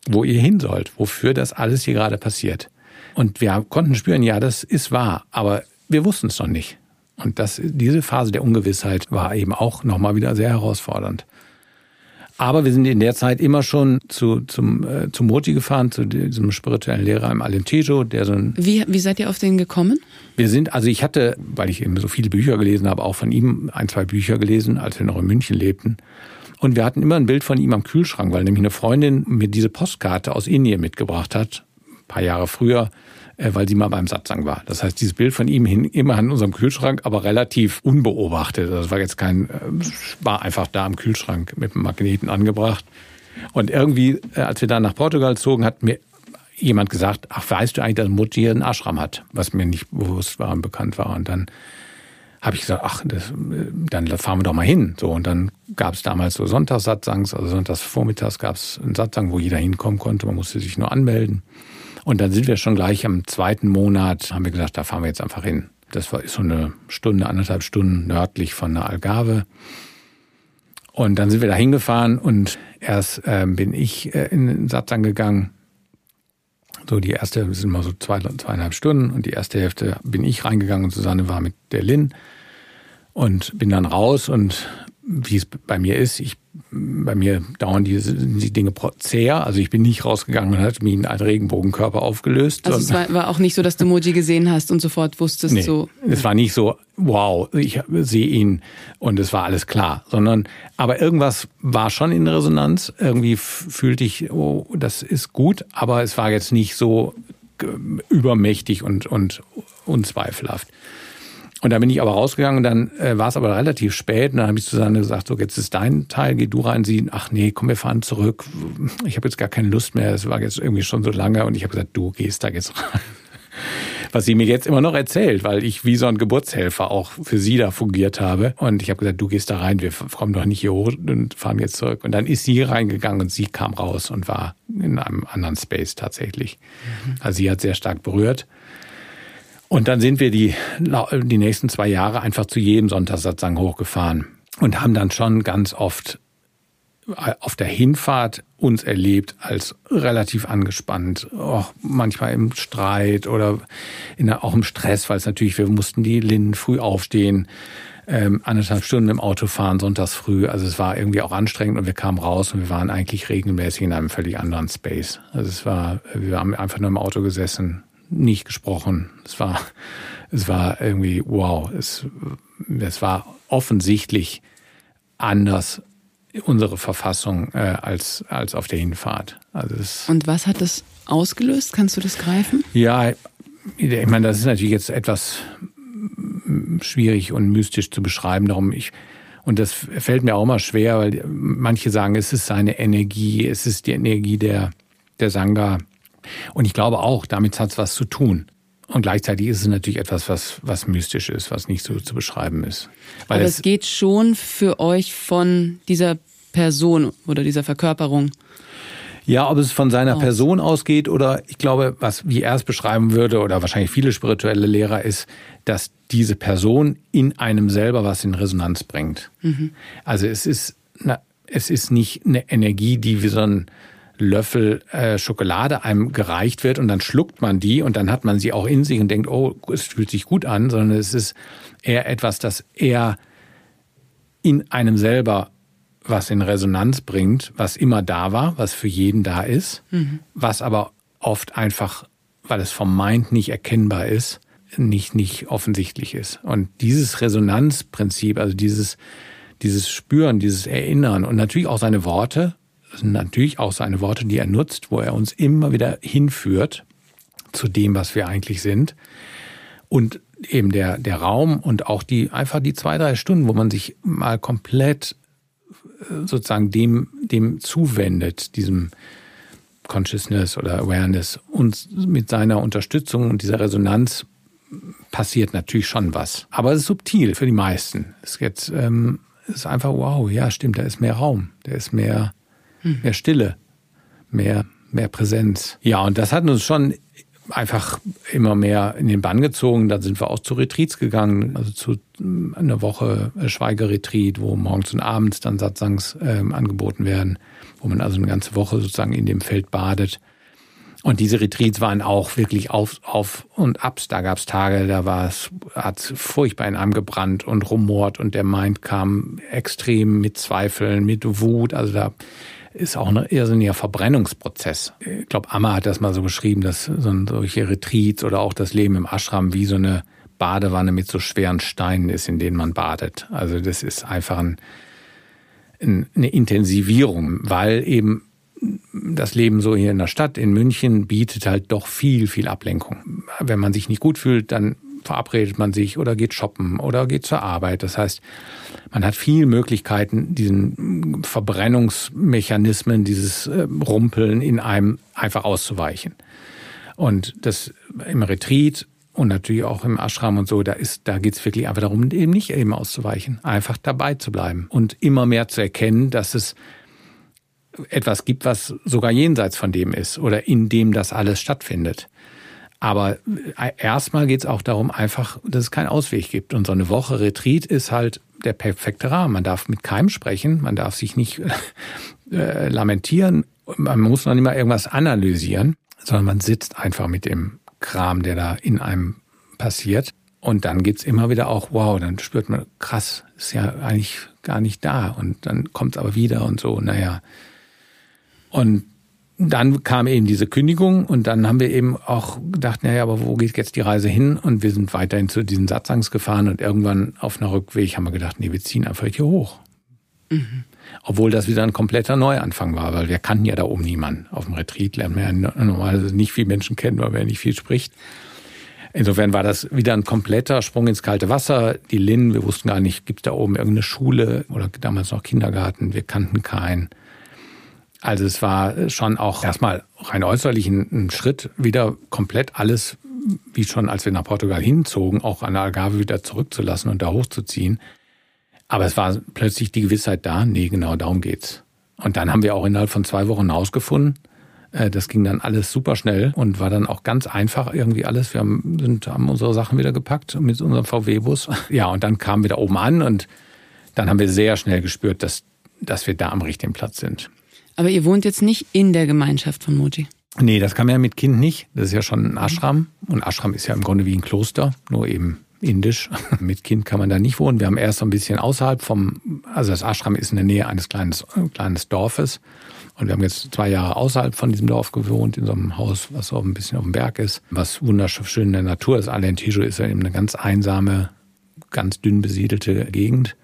wo ihr hin sollt, wofür das alles hier gerade passiert. Und wir konnten spüren, ja, das ist wahr, aber wir wussten es noch nicht. Und das, diese Phase der Ungewissheit war eben auch nochmal wieder sehr herausfordernd. Aber wir sind in der Zeit immer schon zu, zum, äh, zu Moti gefahren, zu diesem spirituellen Lehrer im Alentejo, der so ein. Wie, wie seid ihr auf den gekommen? Wir sind, also ich hatte, weil ich eben so viele Bücher gelesen habe, auch von ihm ein, zwei Bücher gelesen, als wir noch in München lebten. Und wir hatten immer ein Bild von ihm am Kühlschrank, weil nämlich eine Freundin mir diese Postkarte aus Indien mitgebracht hat, ein paar Jahre früher, äh, weil sie mal beim Satsang war. Das heißt, dieses Bild von ihm hing immer an unserem Kühlschrank, aber relativ unbeobachtet. Das war jetzt kein, äh, war einfach da am Kühlschrank mit dem Magneten angebracht. Und irgendwie, äh, als wir dann nach Portugal zogen, hat mir jemand gesagt, ach, weißt du eigentlich, dass Mutti einen Ashram hat? Was mir nicht bewusst war und bekannt war. Und dann habe ich gesagt, ach, das, dann fahren wir doch mal hin. So und dann gab es damals so Sonntagssatzangs, also Sonntagsvormittags gab es einen Satzang, wo jeder hinkommen konnte. Man musste sich nur anmelden. Und dann sind wir schon gleich am zweiten Monat, haben wir gesagt, da fahren wir jetzt einfach hin. Das war so eine Stunde, anderthalb Stunden nördlich von der Algarve. Und dann sind wir da hingefahren und erst äh, bin ich äh, in den Satzang gegangen. So die erste, das sind immer so zwei, zweieinhalb Stunden und die erste Hälfte bin ich reingegangen und Susanne war mit der Lin und bin dann raus und wie es bei mir ist, ich, bei mir dauern diese die Dinge zäher. Also ich bin nicht rausgegangen und hatte mir einen Regenbogenkörper aufgelöst. Also es war, war, auch nicht so, dass du Moji gesehen hast und sofort wusstest nee, so. Es war nicht so, wow, ich sehe ihn und es war alles klar, sondern aber irgendwas war schon in Resonanz. Irgendwie fühlte ich, oh, das ist gut, aber es war jetzt nicht so übermächtig und, und unzweifelhaft. Und dann bin ich aber rausgegangen und dann äh, war es aber relativ spät und dann habe ich Susanne gesagt, so jetzt ist dein Teil, geh du rein. Sie, ach nee, komm, wir fahren zurück. Ich habe jetzt gar keine Lust mehr, es war jetzt irgendwie schon so lange und ich habe gesagt, du gehst da jetzt rein. Was sie mir jetzt immer noch erzählt, weil ich wie so ein Geburtshelfer auch für sie da fungiert habe. Und ich habe gesagt, du gehst da rein, wir kommen doch nicht hier hoch und fahren jetzt zurück. Und dann ist sie reingegangen und sie kam raus und war in einem anderen Space tatsächlich. Mhm. Also sie hat sehr stark berührt. Und dann sind wir die, die nächsten zwei Jahre einfach zu jedem Sonntagssatzang hochgefahren und haben dann schon ganz oft äh, auf der Hinfahrt uns erlebt als relativ angespannt, auch manchmal im Streit oder in, auch im Stress, weil es natürlich, wir mussten die Linden früh aufstehen, ähm, anderthalb Stunden im Auto fahren, sonntags früh. Also es war irgendwie auch anstrengend und wir kamen raus und wir waren eigentlich regelmäßig in einem völlig anderen Space. Also es war, wir haben einfach nur im Auto gesessen, nicht gesprochen. Es war, es war irgendwie wow. Es, es war offensichtlich anders unsere Verfassung äh, als als auf der Hinfahrt. Also es, Und was hat das ausgelöst? Kannst du das greifen? Ja, ich meine, das ist natürlich jetzt etwas schwierig und mystisch zu beschreiben. Darum ich und das fällt mir auch mal schwer, weil manche sagen, es ist seine Energie, es ist die Energie der der Sangha und ich glaube auch, damit hat es was zu tun. Und gleichzeitig ist es natürlich etwas, was, was mystisch ist, was nicht so zu beschreiben ist. Weil Aber es, es geht schon für euch von dieser Person oder dieser Verkörperung. Ja, ob es von seiner aus. Person ausgeht oder ich glaube, was wie er es beschreiben würde oder wahrscheinlich viele spirituelle Lehrer ist, dass diese Person in einem selber was in Resonanz bringt. Mhm. Also es ist, na, es ist nicht eine Energie, die wie so ein Löffel äh, Schokolade einem gereicht wird und dann schluckt man die und dann hat man sie auch in sich und denkt, oh, es fühlt sich gut an, sondern es ist eher etwas, das eher in einem selber was in Resonanz bringt, was immer da war, was für jeden da ist, mhm. was aber oft einfach, weil es vom Mind nicht erkennbar ist, nicht, nicht offensichtlich ist. Und dieses Resonanzprinzip, also dieses, dieses Spüren, dieses Erinnern und natürlich auch seine Worte, sind natürlich auch seine Worte, die er nutzt, wo er uns immer wieder hinführt zu dem, was wir eigentlich sind. Und eben der, der Raum und auch die, einfach die zwei, drei Stunden, wo man sich mal komplett äh, sozusagen dem, dem zuwendet, diesem Consciousness oder Awareness und mit seiner Unterstützung und dieser Resonanz passiert natürlich schon was. Aber es ist subtil für die meisten. Es ist jetzt, ähm, ist einfach, wow, ja, stimmt, da ist mehr Raum, da ist mehr. Mehr Stille, mehr, mehr Präsenz. Ja, und das hat uns schon einfach immer mehr in den Bann gezogen. Dann sind wir auch zu Retreats gegangen, also zu mm, einer Woche Schweigeretreat, wo morgens und abends dann Satsangs äh, angeboten werden, wo man also eine ganze Woche sozusagen in dem Feld badet. Und diese Retreats waren auch wirklich auf, auf und abs. Da gab es Tage, da war es, hat furchtbar in einem gebrannt und rumort und der Mind kam extrem mit Zweifeln, mit Wut. Also da ist auch ein irrsinniger Verbrennungsprozess. Ich glaube, Amma hat das mal so beschrieben, dass so solche Retreats oder auch das Leben im Ashram wie so eine Badewanne mit so schweren Steinen ist, in denen man badet. Also das ist einfach ein, eine Intensivierung, weil eben das Leben so hier in der Stadt, in München, bietet halt doch viel, viel Ablenkung. Wenn man sich nicht gut fühlt, dann verabredet man sich oder geht shoppen oder geht zur Arbeit. Das heißt, man hat viel Möglichkeiten, diesen Verbrennungsmechanismen, dieses äh, Rumpeln in einem einfach auszuweichen. Und das im Retreat und natürlich auch im Ashram und so, da ist, da geht's wirklich einfach darum, eben nicht eben auszuweichen, einfach dabei zu bleiben und immer mehr zu erkennen, dass es etwas gibt, was sogar jenseits von dem ist oder in dem das alles stattfindet. Aber äh, erstmal geht es auch darum, einfach, dass es keinen Ausweg gibt. Und so eine Woche Retreat ist halt der perfekte Rahmen. Man darf mit keinem sprechen, man darf sich nicht äh, lamentieren, man muss noch nicht mal irgendwas analysieren, sondern man sitzt einfach mit dem Kram, der da in einem passiert. Und dann geht's immer wieder auch, wow, dann spürt man, krass, ist ja eigentlich gar nicht da. Und dann kommt's aber wieder und so, naja. Und dann kam eben diese Kündigung und dann haben wir eben auch gedacht, naja, aber wo geht jetzt die Reise hin? Und wir sind weiterhin zu diesen Satzangs gefahren und irgendwann auf einer Rückweg haben wir gedacht, nee, wir ziehen einfach hier hoch. Mhm. Obwohl das wieder ein kompletter Neuanfang war, weil wir kannten ja da oben niemanden. Auf dem Retreat lernen wir ja normalerweise nicht viele Menschen kennen, weil wer nicht viel spricht. Insofern war das wieder ein kompletter Sprung ins kalte Wasser. Die Lin, wir wussten gar nicht, gibt es da oben irgendeine Schule oder damals noch Kindergarten, wir kannten keinen. Also es war schon auch erstmal rein äußerlich ein, ein, Schritt, wieder komplett alles, wie schon als wir nach Portugal hinzogen, auch an der Algarve wieder zurückzulassen und da hochzuziehen. Aber es war plötzlich die Gewissheit da, nee, genau darum geht's. Und dann haben wir auch innerhalb von zwei Wochen herausgefunden, äh, das ging dann alles super schnell und war dann auch ganz einfach irgendwie alles. Wir haben, sind, haben unsere Sachen wieder gepackt mit unserem VW-Bus. Ja, und dann kamen wir da oben an und dann haben wir sehr schnell gespürt, dass, dass wir da am richtigen Platz sind. Aber ihr wohnt jetzt nicht in der Gemeinschaft von Moji? Nee, das kann man ja mit Kind nicht. Das ist ja schon ein Ashram. Und Ashram ist ja im Grunde wie ein Kloster, nur eben indisch. mit Kind kann man da nicht wohnen. Wir haben erst so ein bisschen außerhalb vom, also das Ashram ist in der Nähe eines kleines, kleines Dorfes. Und wir haben jetzt zwei Jahre außerhalb von diesem Dorf gewohnt, in so einem Haus, was auch ein bisschen auf dem Berg ist, was wunderschön in der Natur ist. Alentejo ist ja eben eine ganz einsame, ganz dünn besiedelte Gegend.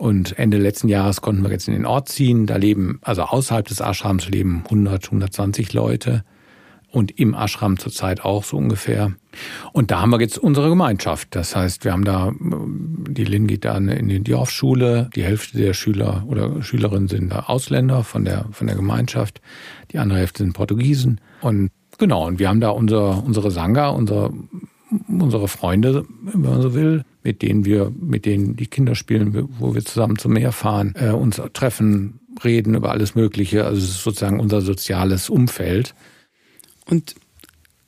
Und Ende letzten Jahres konnten wir jetzt in den Ort ziehen. Da leben, also außerhalb des Ashrams leben 100, 120 Leute. Und im Ashram zurzeit auch so ungefähr. Und da haben wir jetzt unsere Gemeinschaft. Das heißt, wir haben da, die Lin geht da in die Dorfschule. Die Hälfte der Schüler oder Schülerinnen sind da Ausländer von der, von der Gemeinschaft. Die andere Hälfte sind Portugiesen. Und genau, und wir haben da unser, unsere Sangha, unser, unsere Freunde, wenn man so will, mit denen wir, mit denen die Kinder spielen, wo wir zusammen zum Meer fahren, äh, uns treffen, reden über alles Mögliche. Also es ist sozusagen unser soziales Umfeld. Und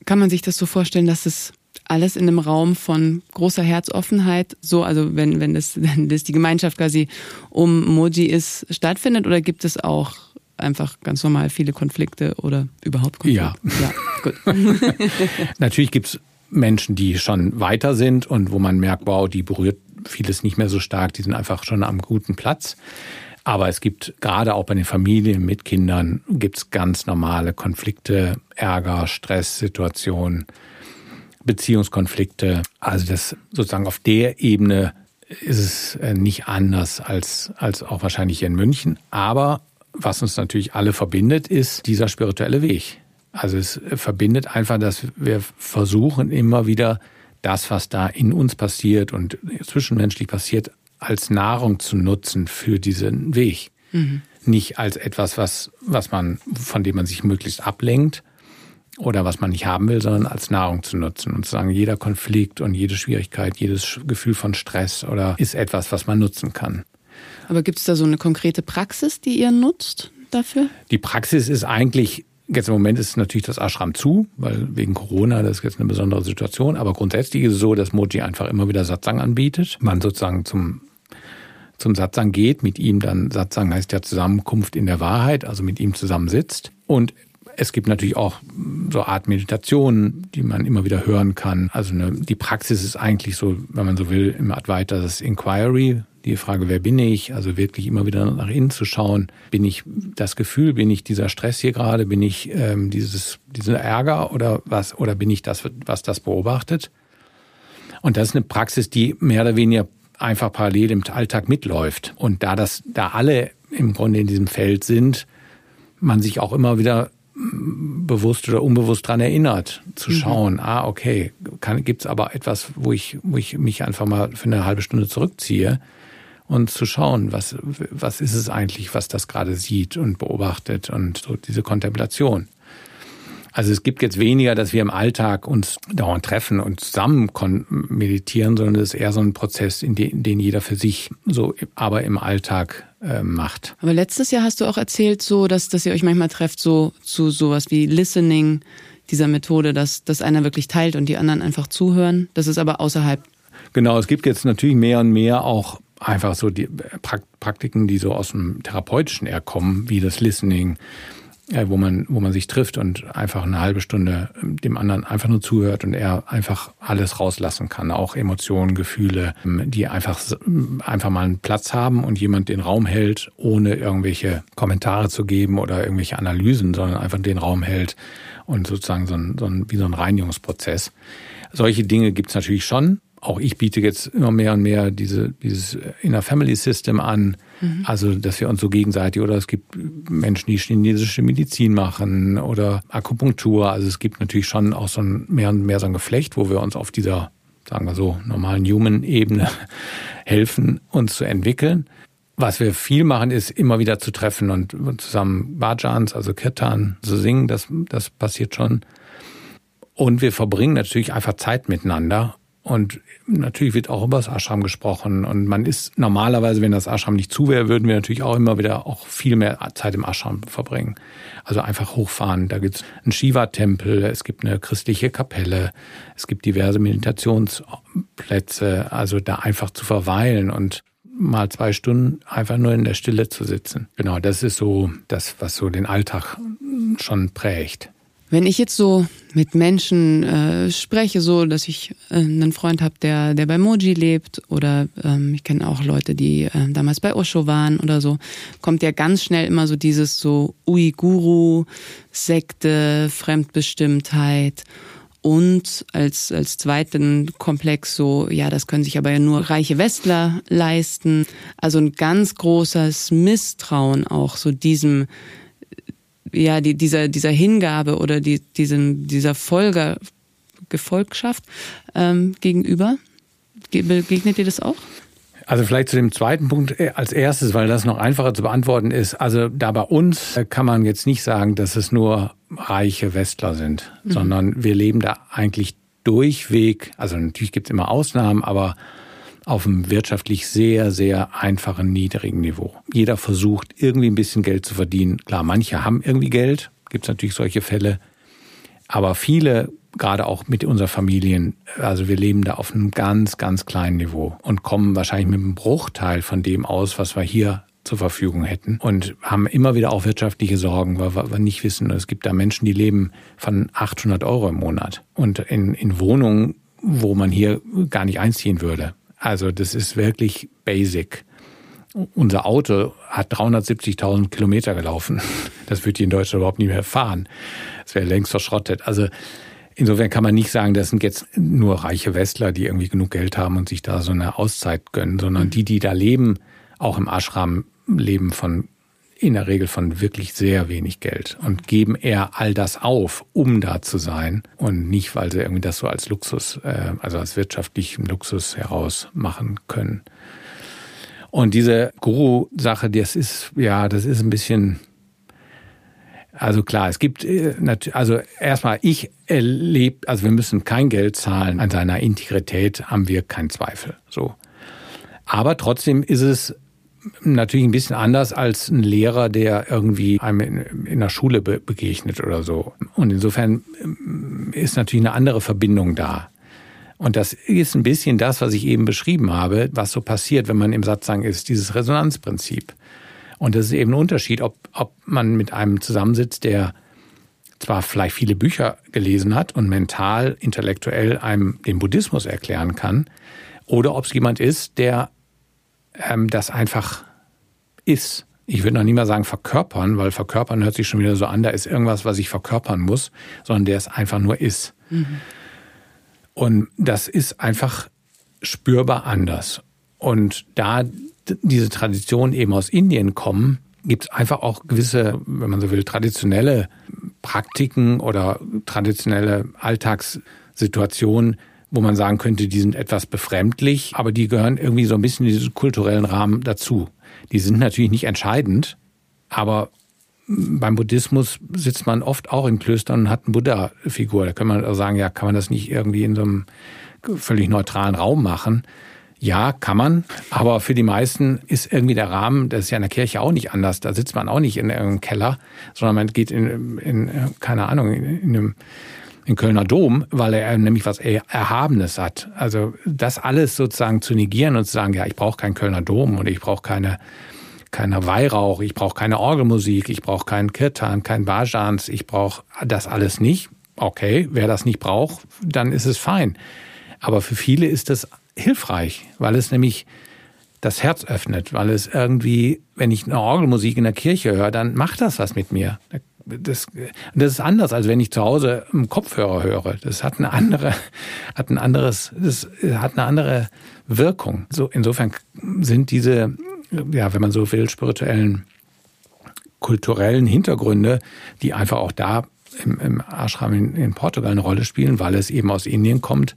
kann man sich das so vorstellen, dass es alles in einem Raum von großer Herzoffenheit, so, also wenn, wenn das, wenn das die Gemeinschaft quasi um Moji ist, stattfindet, oder gibt es auch einfach ganz normal viele Konflikte oder überhaupt Konflikte? Ja. ja gut. Natürlich gibt's Menschen, die schon weiter sind und wo man merkt, wow, die berührt vieles nicht mehr so stark, die sind einfach schon am guten Platz. Aber es gibt gerade auch bei den Familien mit Kindern gibt's ganz normale Konflikte, Ärger, Stresssituationen, Beziehungskonflikte. Also das sozusagen auf der Ebene ist es äh, nicht anders als, als auch wahrscheinlich hier in München. Aber was uns natürlich alle verbindet, ist dieser spirituelle Weg. Also es verbindet einfach, dass wir versuchen immer wieder das, was da in uns passiert und zwischenmenschlich passiert, als Nahrung zu nutzen für diesen Weg. Mhm. Nicht als etwas, was, was man, von dem man sich möglichst ablenkt oder was man nicht haben will, sondern als Nahrung zu nutzen und zu sagen, jeder Konflikt und jede Schwierigkeit, jedes Gefühl von Stress oder ist etwas, was man nutzen kann. Aber gibt es da so eine konkrete Praxis, die ihr nutzt dafür? Die Praxis ist eigentlich Jetzt im Moment ist natürlich das Ashram zu, weil wegen Corona, das ist jetzt eine besondere Situation. Aber grundsätzlich ist es so, dass Moji einfach immer wieder Satsang anbietet. Man sozusagen zum zum Satsang geht, mit ihm dann, Satsang heißt ja Zusammenkunft in der Wahrheit, also mit ihm zusammensitzt. Und es gibt natürlich auch so Art Meditationen, die man immer wieder hören kann. Also eine, die Praxis ist eigentlich so, wenn man so will, im Advaita das Inquiry, die Frage, wer bin ich? Also wirklich immer wieder nach innen zu schauen. Bin ich das Gefühl, bin ich dieser Stress hier gerade? Bin ich ähm, dieses, dieser Ärger oder was? Oder bin ich das, was das beobachtet? Und das ist eine Praxis, die mehr oder weniger einfach parallel im Alltag mitläuft. Und da das, da alle im Grunde in diesem Feld sind, man sich auch immer wieder mm, bewusst oder unbewusst dran erinnert, zu mhm. schauen, ah, okay, gibt es aber etwas, wo ich, wo ich mich einfach mal für eine halbe Stunde zurückziehe und zu schauen, was, was ist es eigentlich, was das gerade sieht und beobachtet und so diese Kontemplation. Also es gibt jetzt weniger, dass wir im Alltag uns dauernd treffen und zusammen meditieren, sondern es ist eher so ein Prozess, in den, den jeder für sich so, aber im Alltag äh, macht. Aber letztes Jahr hast du auch erzählt, so dass, dass ihr euch manchmal trefft, so zu sowas wie Listening, dieser Methode, dass, dass einer wirklich teilt und die anderen einfach zuhören. Das ist aber außerhalb. Genau, es gibt jetzt natürlich mehr und mehr auch einfach so die Praktiken, die so aus dem Therapeutischen eher kommen, wie das Listening, äh, wo man, wo man sich trifft und einfach eine halbe Stunde ähm, dem anderen einfach nur zuhört und er einfach alles rauslassen kann, auch Emotionen, Gefühle, ähm, die einfach, einfach mal einen Platz haben und jemand den Raum hält, ohne irgendwelche Kommentare zu geben oder irgendwelche Analysen, sondern einfach den Raum hält und sozusagen so ein, so ein, wie so ein Reinigungsprozess. Solche Dinge gibt's natürlich schon auch ich biete jetzt immer mehr und mehr diese, dieses Inner Family System an. Mhm. Also, dass wir uns so gegenseitig oder es gibt Menschen, die chinesische Medizin machen oder Akupunktur. Also es gibt natürlich schon auch so ein mehr und mehr so ein Geflecht, wo wir uns auf dieser, sagen wir so, normalen Human-Ebene helfen, uns zu entwickeln. Was wir viel machen, ist immer wieder zu treffen und zusammen Bhajans, also Kirtan, zu singen. Das, das passiert schon. Und wir verbringen natürlich einfach Zeit miteinander und natürlich wird auch über das Ashram gesprochen. Und man ist normalerweise, wenn das Ashram nicht zu wäre, würden wir natürlich auch immer wieder auch viel mehr Zeit im Ashram verbringen. Also einfach hochfahren. Da gibt's einen Shiva-Tempel, es gibt eine christliche Kapelle, es gibt diverse Meditationsplätze. Also da einfach zu verweilen und mal zwei Stunden einfach nur in der Stille zu sitzen. Genau, das ist so das, was so den Alltag schon prägt. Wenn ich jetzt so mit Menschen äh, spreche, so dass ich äh, einen Freund habe, der, der bei Moji lebt, oder ähm, ich kenne auch Leute, die äh, damals bei Osho waren oder so, kommt ja ganz schnell immer so dieses so Uiguru, Sekte, Fremdbestimmtheit und als, als zweiten Komplex so, ja, das können sich aber ja nur reiche Westler leisten. Also ein ganz großes Misstrauen auch so diesem ja, die, dieser, dieser Hingabe oder die, diesen, dieser Folger, Gefolgschaft ähm, gegenüber? Begegnet dir das auch? Also vielleicht zu dem zweiten Punkt äh, als erstes, weil das noch einfacher zu beantworten ist. Also da bei uns äh, kann man jetzt nicht sagen, dass es nur reiche Westler sind, mhm. sondern wir leben da eigentlich durchweg. Also natürlich gibt es immer Ausnahmen, aber auf einem wirtschaftlich sehr, sehr einfachen, niedrigen Niveau. Jeder versucht, irgendwie ein bisschen Geld zu verdienen. Klar, manche haben irgendwie Geld, gibt es natürlich solche Fälle. Aber viele, gerade auch mit unseren Familien, also wir leben da auf einem ganz, ganz kleinen Niveau und kommen wahrscheinlich mit einem Bruchteil von dem aus, was wir hier zur Verfügung hätten und haben immer wieder auch wirtschaftliche Sorgen, weil wir nicht wissen, es gibt da Menschen, die leben von 800 Euro im Monat und in, in Wohnungen, wo man hier gar nicht einziehen würde. Also das ist wirklich basic. Unser Auto hat 370.000 Kilometer gelaufen. Das würde ich in Deutschland überhaupt nicht mehr fahren. Das wäre längst verschrottet. Also insofern kann man nicht sagen, das sind jetzt nur reiche Westler, die irgendwie genug Geld haben und sich da so eine Auszeit gönnen, sondern die, die da leben, auch im Ashram leben von in der Regel von wirklich sehr wenig Geld und geben eher all das auf, um da zu sein und nicht, weil sie irgendwie das so als Luxus, äh, also als wirtschaftlichen Luxus heraus machen können. Und diese Guru-Sache, das ist, ja, das ist ein bisschen, also klar, es gibt, äh, also erstmal, ich erlebe, also wir müssen kein Geld zahlen. An seiner Integrität haben wir keinen Zweifel, so. Aber trotzdem ist es natürlich ein bisschen anders als ein Lehrer, der irgendwie einem in, der Schule be begegnet oder so. Und insofern ähm, ist natürlich eine andere Verbindung da. Und das ist ein bisschen das, was ich eben beschrieben habe, was so passiert, wenn man im Satzang ist, dieses Resonanzprinzip. Und das ist eben ein Unterschied, ob, ob man mit einem zusammensitzt, der zwar vielleicht viele Bücher gelesen hat und mental, intellektuell einem den Buddhismus erklären kann, oder ob es jemand ist, der ähm, das einfach ist. Ich würde noch nie mal sagen verkörpern, weil verkörpern hört sich schon wieder so an, da ist irgendwas, was ich verkörpern muss, sondern der es einfach nur ist. Mhm. Und das ist einfach spürbar anders. Und da diese Traditionen eben aus Indien kommen, gibt es einfach auch gewisse, wenn man so will, traditionelle Praktiken oder traditionelle Alltagssituationen, wo man sagen könnte, die sind etwas befremdlich, aber die gehören irgendwie so ein bisschen in diesen kulturellen Rahmen dazu. Die sind natürlich nicht entscheidend, aber beim Buddhismus sitzt man oft auch in Klöstern und hat eine Buddha-Figur. Da kann man also sagen, ja, kann man das nicht irgendwie in so einem völlig neutralen Raum machen? Ja, kann man. Aber für die meisten ist irgendwie der Rahmen, das ist ja in der Kirche auch nicht anders. Da sitzt man auch nicht in irgendeinem Keller, sondern man geht in, in keine Ahnung, in, in einem in Kölner Dom, weil er nämlich was Erhabenes hat. Also das alles sozusagen zu negieren und zu sagen, ja, ich brauche keinen Kölner Dom und ich brauche keine keine Weihrauch, ich brauche keine Orgelmusik, ich brauche keinen Kirtan, kein Bajans, ich brauche das alles nicht. Okay, wer das nicht braucht, dann ist es fein. Aber für viele ist das hilfreich, weil es nämlich das Herz öffnet, weil es irgendwie, wenn ich eine Orgelmusik in der Kirche höre, dann macht das was mit mir das, das ist anders, als wenn ich zu Hause einen Kopfhörer höre. Das hat eine andere, hat ein anderes, das hat eine andere Wirkung. So, insofern sind diese, ja, wenn man so will, spirituellen, kulturellen Hintergründe, die einfach auch da im, im Ashram in, in Portugal eine Rolle spielen, weil es eben aus Indien kommt,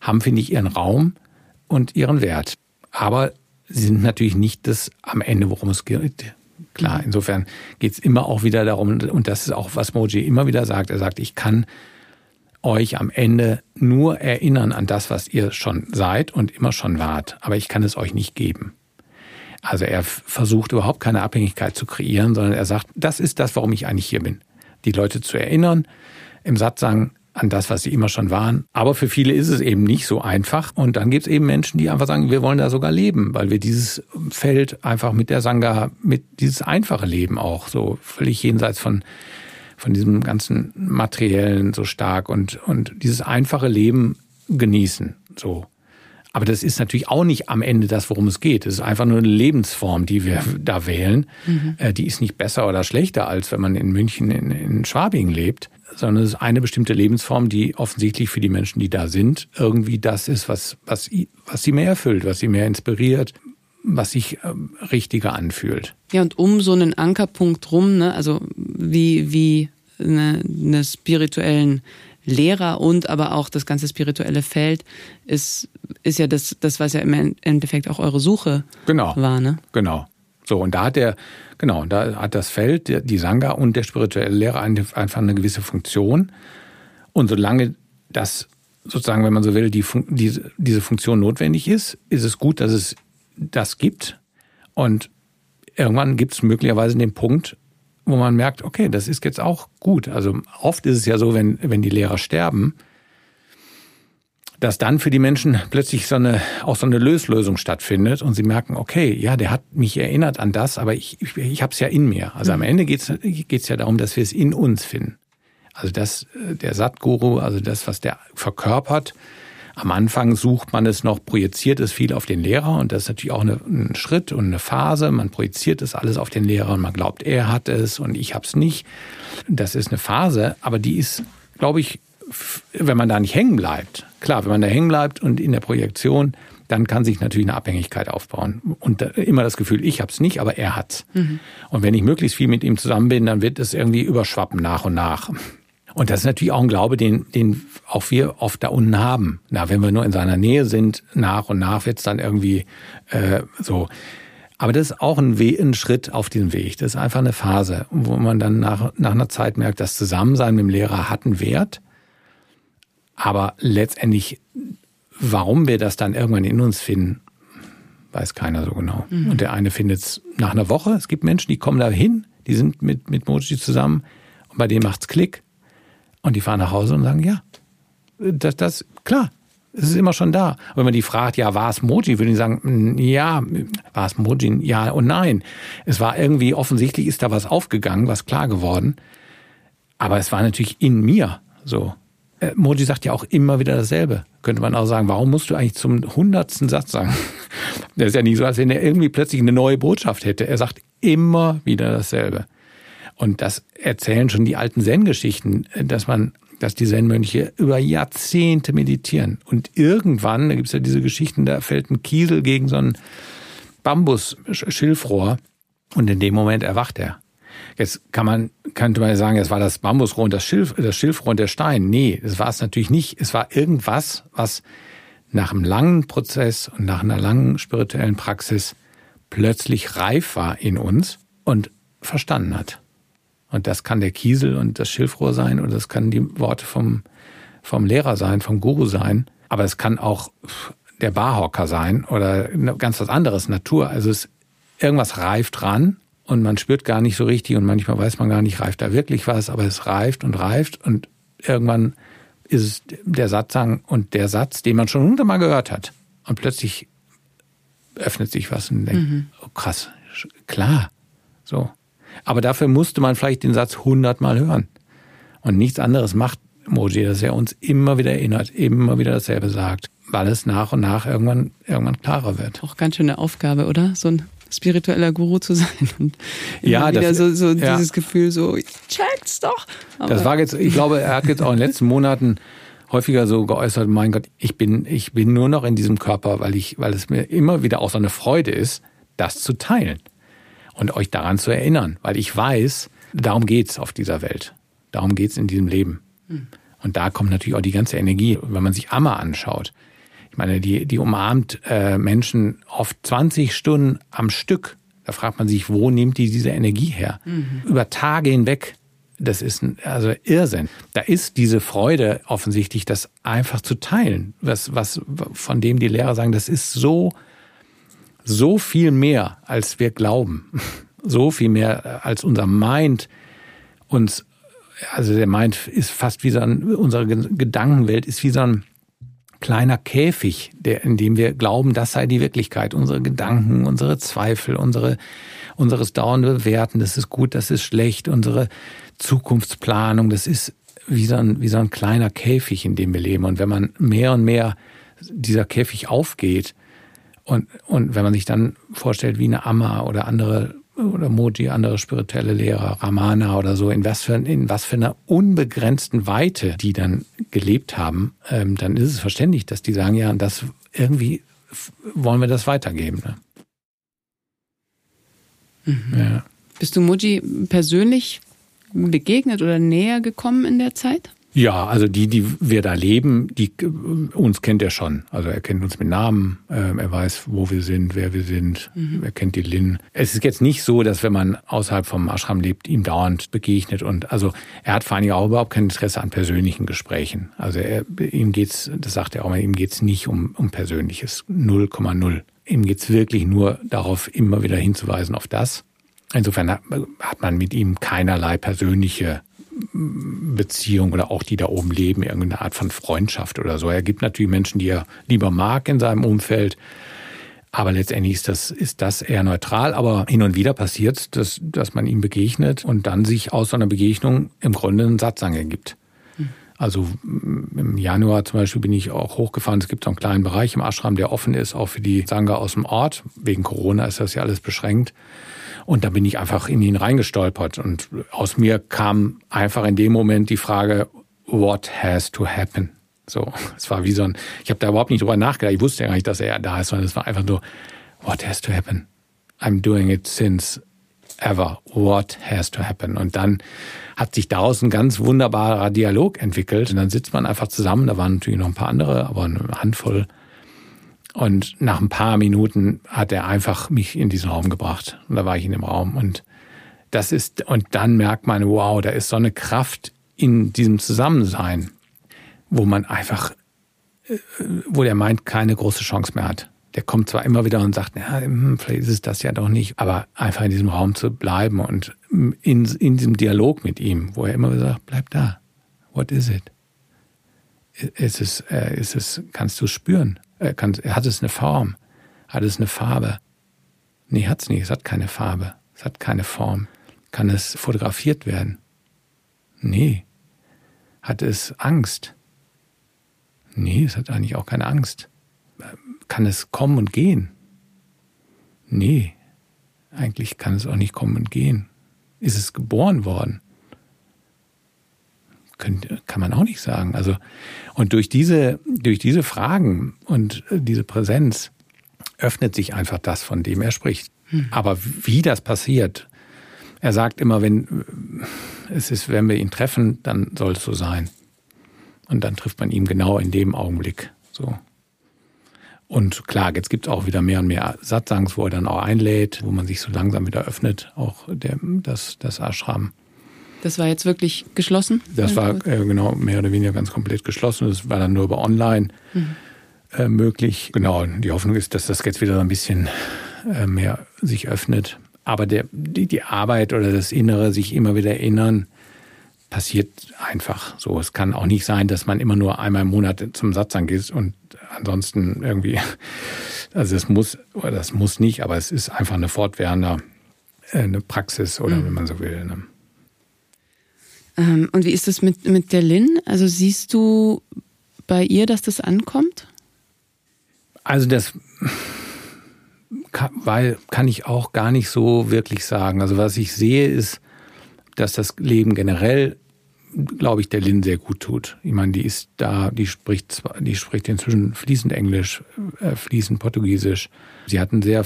haben, finde ich, ihren Raum und ihren Wert. Aber sie sind natürlich nicht das am Ende, worum es geht Klar, insofern geht's immer auch wieder darum, und das ist auch, was Moji immer wieder sagt, er sagt, ich kann euch am Ende nur erinnern an das, was ihr schon seid und immer schon wart, aber ich kann es euch nicht geben. Also er versucht überhaupt keine Abhängigkeit zu kreieren, sondern er sagt, das ist das, warum ich eigentlich hier bin. Die Leute zu erinnern, im Satz sagen, an das, was sie immer schon waren. Aber für viele ist es eben nicht so einfach. Und dann gibt es eben Menschen, die einfach sagen, wir wollen da sogar leben, weil wir dieses Feld einfach mit der Sangha, mit dieses einfache Leben auch so völlig jenseits von von diesem ganzen materiellen so stark und und dieses einfache Leben genießen so. Aber das ist natürlich auch nicht am Ende das, worum es geht. Es ist einfach nur eine Lebensform, die wir da wählen. Mhm. Äh, die ist nicht besser oder schlechter, als wenn man in München in, in Schwabing lebt sondern es ist eine bestimmte Lebensform, die offensichtlich für die Menschen, die da sind, irgendwie das ist, was, was, was sie mehr erfüllt, was sie mehr inspiriert, was sich äh, richtiger anfühlt. Ja, und um so einen Ankerpunkt rum, ne, also wie, wie eine, eine spirituellen Lehrer und aber auch das ganze spirituelle Feld ist, ist ja das, das, was ja im Endeffekt auch eure Suche genau, war, ne? Genau. So, und da hat der, genau, da hat das Feld, die Sangha und der spirituelle Lehrer einfach eine gewisse Funktion. Und solange das sozusagen, wenn man so will, die, diese, diese Funktion notwendig ist, ist es gut, dass es das gibt. Und irgendwann gibt es möglicherweise den Punkt, wo man merkt, okay, das ist jetzt auch gut. Also oft ist es ja so, wenn, wenn die Lehrer sterben, dass dann für die Menschen plötzlich so eine, auch so eine Löslösung stattfindet und sie merken, okay, ja, der hat mich erinnert an das, aber ich, ich, ich habe es ja in mir. Also am mhm. Ende geht es ja darum, dass wir es in uns finden. Also das, der Satguru, also das, was der verkörpert, am Anfang sucht man es noch, projiziert es viel auf den Lehrer und das ist natürlich auch eine, ein Schritt und eine Phase. Man projiziert es alles auf den Lehrer und man glaubt, er hat es und ich habe es nicht. Das ist eine Phase, aber die ist, glaube ich, wenn man da nicht hängen bleibt, klar, wenn man da hängen bleibt und in der Projektion, dann kann sich natürlich eine Abhängigkeit aufbauen. Und immer das Gefühl, ich habe es nicht, aber er hat's. Mhm. Und wenn ich möglichst viel mit ihm zusammen bin, dann wird es irgendwie überschwappen nach und nach. Und das ist natürlich auch ein Glaube, den, den auch wir oft da unten haben. Na, wenn wir nur in seiner Nähe sind, nach und nach wird's dann irgendwie äh, so. Aber das ist auch ein, We ein Schritt auf diesem Weg. Das ist einfach eine Phase, wo man dann nach, nach einer Zeit merkt, das Zusammensein mit dem Lehrer hat einen Wert. Aber letztendlich, warum wir das dann irgendwann in uns finden, weiß keiner so genau. Mhm. Und der eine findet es nach einer Woche. Es gibt Menschen, die kommen da hin, die sind mit, mit Moji zusammen und bei denen macht's Klick. Und die fahren nach Hause und sagen, ja, das, das, klar, es ist immer schon da. Und wenn man die fragt, ja, war es Moji, würde ich sagen, ja, war es Moji, ja und nein. Es war irgendwie, offensichtlich ist da was aufgegangen, was klar geworden. Aber es war natürlich in mir so. Äh, Moji sagt ja auch immer wieder dasselbe. Könnte man auch sagen, warum musst du eigentlich zum hundertsten Satz sagen? Das ist ja nicht so, als wenn er irgendwie plötzlich eine neue Botschaft hätte. Er sagt immer wieder dasselbe. Und das erzählen schon die alten Zen-Geschichten, dass man, dass die Zen-Mönche über Jahrzehnte meditieren. Und irgendwann, da gibt's ja diese Geschichten, da fällt ein Kiesel gegen so ein Bambus-Schilfrohr und in dem Moment erwacht er. Jetzt kann man, könnte man sagen, es war das Bambusrohr und das, Schilf, das Schilfrohr und der Stein. Nee, das war es natürlich nicht. Es war irgendwas, was nach einem langen Prozess und nach einer langen spirituellen Praxis plötzlich reif war in uns und verstanden hat. Und das kann der Kiesel und das Schilfrohr sein und das kann die Worte vom, vom Lehrer sein, vom Guru sein. Aber es kann auch der Barhocker sein oder ganz was anderes, Natur. Also es, irgendwas reift ran und man spürt gar nicht so richtig und manchmal weiß man gar nicht, reift da wirklich was, aber es reift und reift und irgendwann ist es der Satzang und der Satz, den man schon hundertmal gehört hat. Und plötzlich öffnet sich was und denkt, mhm. oh krass, klar, so. Aber dafür musste man vielleicht den Satz hundertmal hören. Und nichts anderes macht Moji, dass er uns immer wieder erinnert, immer wieder dasselbe sagt, weil es nach und nach irgendwann, irgendwann klarer wird. Auch ganz schöne Aufgabe, oder? So ein spiritueller Guru zu sein und ja, wieder das, so, so ja. dieses Gefühl so, check's doch. Aber das war jetzt, ich glaube, er hat jetzt auch in den letzten Monaten häufiger so geäußert, mein Gott, ich bin, ich bin nur noch in diesem Körper, weil ich, weil es mir immer wieder auch so eine Freude ist, das zu teilen und euch daran zu erinnern, weil ich weiß, darum geht's auf dieser Welt. Darum geht's in diesem Leben. Hm. Und da kommt natürlich auch die ganze Energie, wenn man sich Amma anschaut. Ich meine, die, die umarmt äh, Menschen oft 20 Stunden am Stück. Da fragt man sich, wo nimmt die diese Energie her? Mhm. Über Tage hinweg. Das ist ein, also Irrsinn. Da ist diese Freude offensichtlich, das einfach zu teilen. Was, was, von dem die Lehrer sagen, das ist so so viel mehr, als wir glauben. So viel mehr, als unser Mind uns, also der Mind ist fast wie so ein, unsere Gedankenwelt ist wie so ein kleiner Käfig, der, in dem wir glauben, das sei die Wirklichkeit. Unsere Gedanken, unsere Zweifel, unsere, unseres dauernde Bewerten, das ist gut, das ist schlecht, unsere Zukunftsplanung, das ist wie so ein, wie so ein kleiner Käfig, in dem wir leben. Und wenn man mehr und mehr dieser Käfig aufgeht, und, und wenn man sich dann vorstellt, wie eine Amma oder andere oder Moji, andere spirituelle Lehrer, Ramana oder so, in was für, in was für einer unbegrenzten Weite die dann gelebt haben, ähm, dann ist es verständlich, dass die sagen, ja, und das irgendwie wollen wir das weitergeben. Ne? Mhm. Ja. Bist du Moji persönlich begegnet oder näher gekommen in der Zeit? Ja, also die, die wir da leben, die uns kennt er schon. Also er kennt uns mit Namen, äh, er weiß, wo wir sind, wer wir sind, mhm. er kennt die Lin. Es ist jetzt nicht so, dass wenn man außerhalb vom Ashram lebt, ihm dauernd begegnet und also er hat vor allem auch überhaupt kein Interesse an persönlichen Gesprächen. Also er, ihm geht's, das sagt er auch mal, ihm geht's nicht um, um Persönliches, 0,0. Ihm geht's wirklich nur darauf, immer wieder hinzuweisen auf das. Insofern hat man mit ihm keinerlei persönliche Beziehung oder auch die da oben leben, irgendeine Art von Freundschaft oder so. Er gibt natürlich Menschen, die er lieber mag in seinem Umfeld. Aber letztendlich ist das, ist das eher neutral. Aber hin und wieder passiert, dass, dass man ihm begegnet und dann sich aus so einer Begegnung im Grunde einen Satzang ergibt. Also im Januar zum Beispiel bin ich auch hochgefahren. Es gibt so einen kleinen Bereich im Ashram, der offen ist, auch für die Sangha aus dem Ort. Wegen Corona ist das ja alles beschränkt. Und da bin ich einfach in ihn reingestolpert. Und aus mir kam einfach in dem Moment die Frage, what has to happen? So, es war wie so ein, ich habe da überhaupt nicht drüber nachgedacht. Ich wusste ja gar nicht, dass er da ist, sondern es war einfach nur, what has to happen? I'm doing it since ever. What has to happen? Und dann hat sich daraus ein ganz wunderbarer Dialog entwickelt. Und dann sitzt man einfach zusammen. Da waren natürlich noch ein paar andere, aber eine Handvoll. Und nach ein paar Minuten hat er einfach mich in diesen Raum gebracht. Und da war ich in dem Raum. Und das ist, und dann merkt man, wow, da ist so eine Kraft in diesem Zusammensein, wo man einfach, äh, wo der meint, keine große Chance mehr hat der kommt zwar immer wieder und sagt, ja, hm, vielleicht ist es das ja doch nicht, aber einfach in diesem Raum zu bleiben und in, in diesem Dialog mit ihm, wo er immer wieder sagt, bleib da. What is it? Ist es, äh, ist es, kannst du spüren? Kann, hat es eine Form? Hat es eine Farbe? Nee, hat es nicht. Es hat keine Farbe. Es hat keine Form. Kann es fotografiert werden? Nee. Hat es Angst? Nee, es hat eigentlich auch keine Angst kann es kommen und gehen? Nee, eigentlich kann es auch nicht kommen und gehen. Ist es geboren worden? Kann man auch nicht sagen. Also, und durch diese, durch diese Fragen und diese Präsenz öffnet sich einfach das, von dem er spricht. Hm. Aber wie das passiert, er sagt immer, wenn es ist, wenn wir ihn treffen, dann soll es so sein. Und dann trifft man ihn genau in dem Augenblick. So. Und klar, jetzt gibt es auch wieder mehr und mehr Satzangs, wo er dann auch einlädt, wo man sich so langsam wieder öffnet, auch der, das, das Ashram. Das war jetzt wirklich geschlossen? Das war äh, genau mehr oder weniger ganz komplett geschlossen. Das war dann nur über online mhm. äh, möglich. Genau, die Hoffnung ist, dass das jetzt wieder ein bisschen äh, mehr sich öffnet. Aber der, die, die Arbeit oder das Innere, sich immer wieder erinnern, passiert einfach so. Es kann auch nicht sein, dass man immer nur einmal im Monat zum Satzang geht und ansonsten irgendwie, also es muss, oder das muss nicht, aber es ist einfach eine fortwährende äh, eine Praxis oder mhm. wenn man so will. Ne? Ähm, und wie ist das mit, mit der Lin? Also siehst du bei ihr, dass das ankommt? Also das kann, weil kann ich auch gar nicht so wirklich sagen. Also was ich sehe ist, dass das Leben generell glaube ich, der Lin sehr gut tut. Ich meine, die ist da, die spricht, die spricht inzwischen fließend Englisch, äh, fließend Portugiesisch. Sie hat ein sehr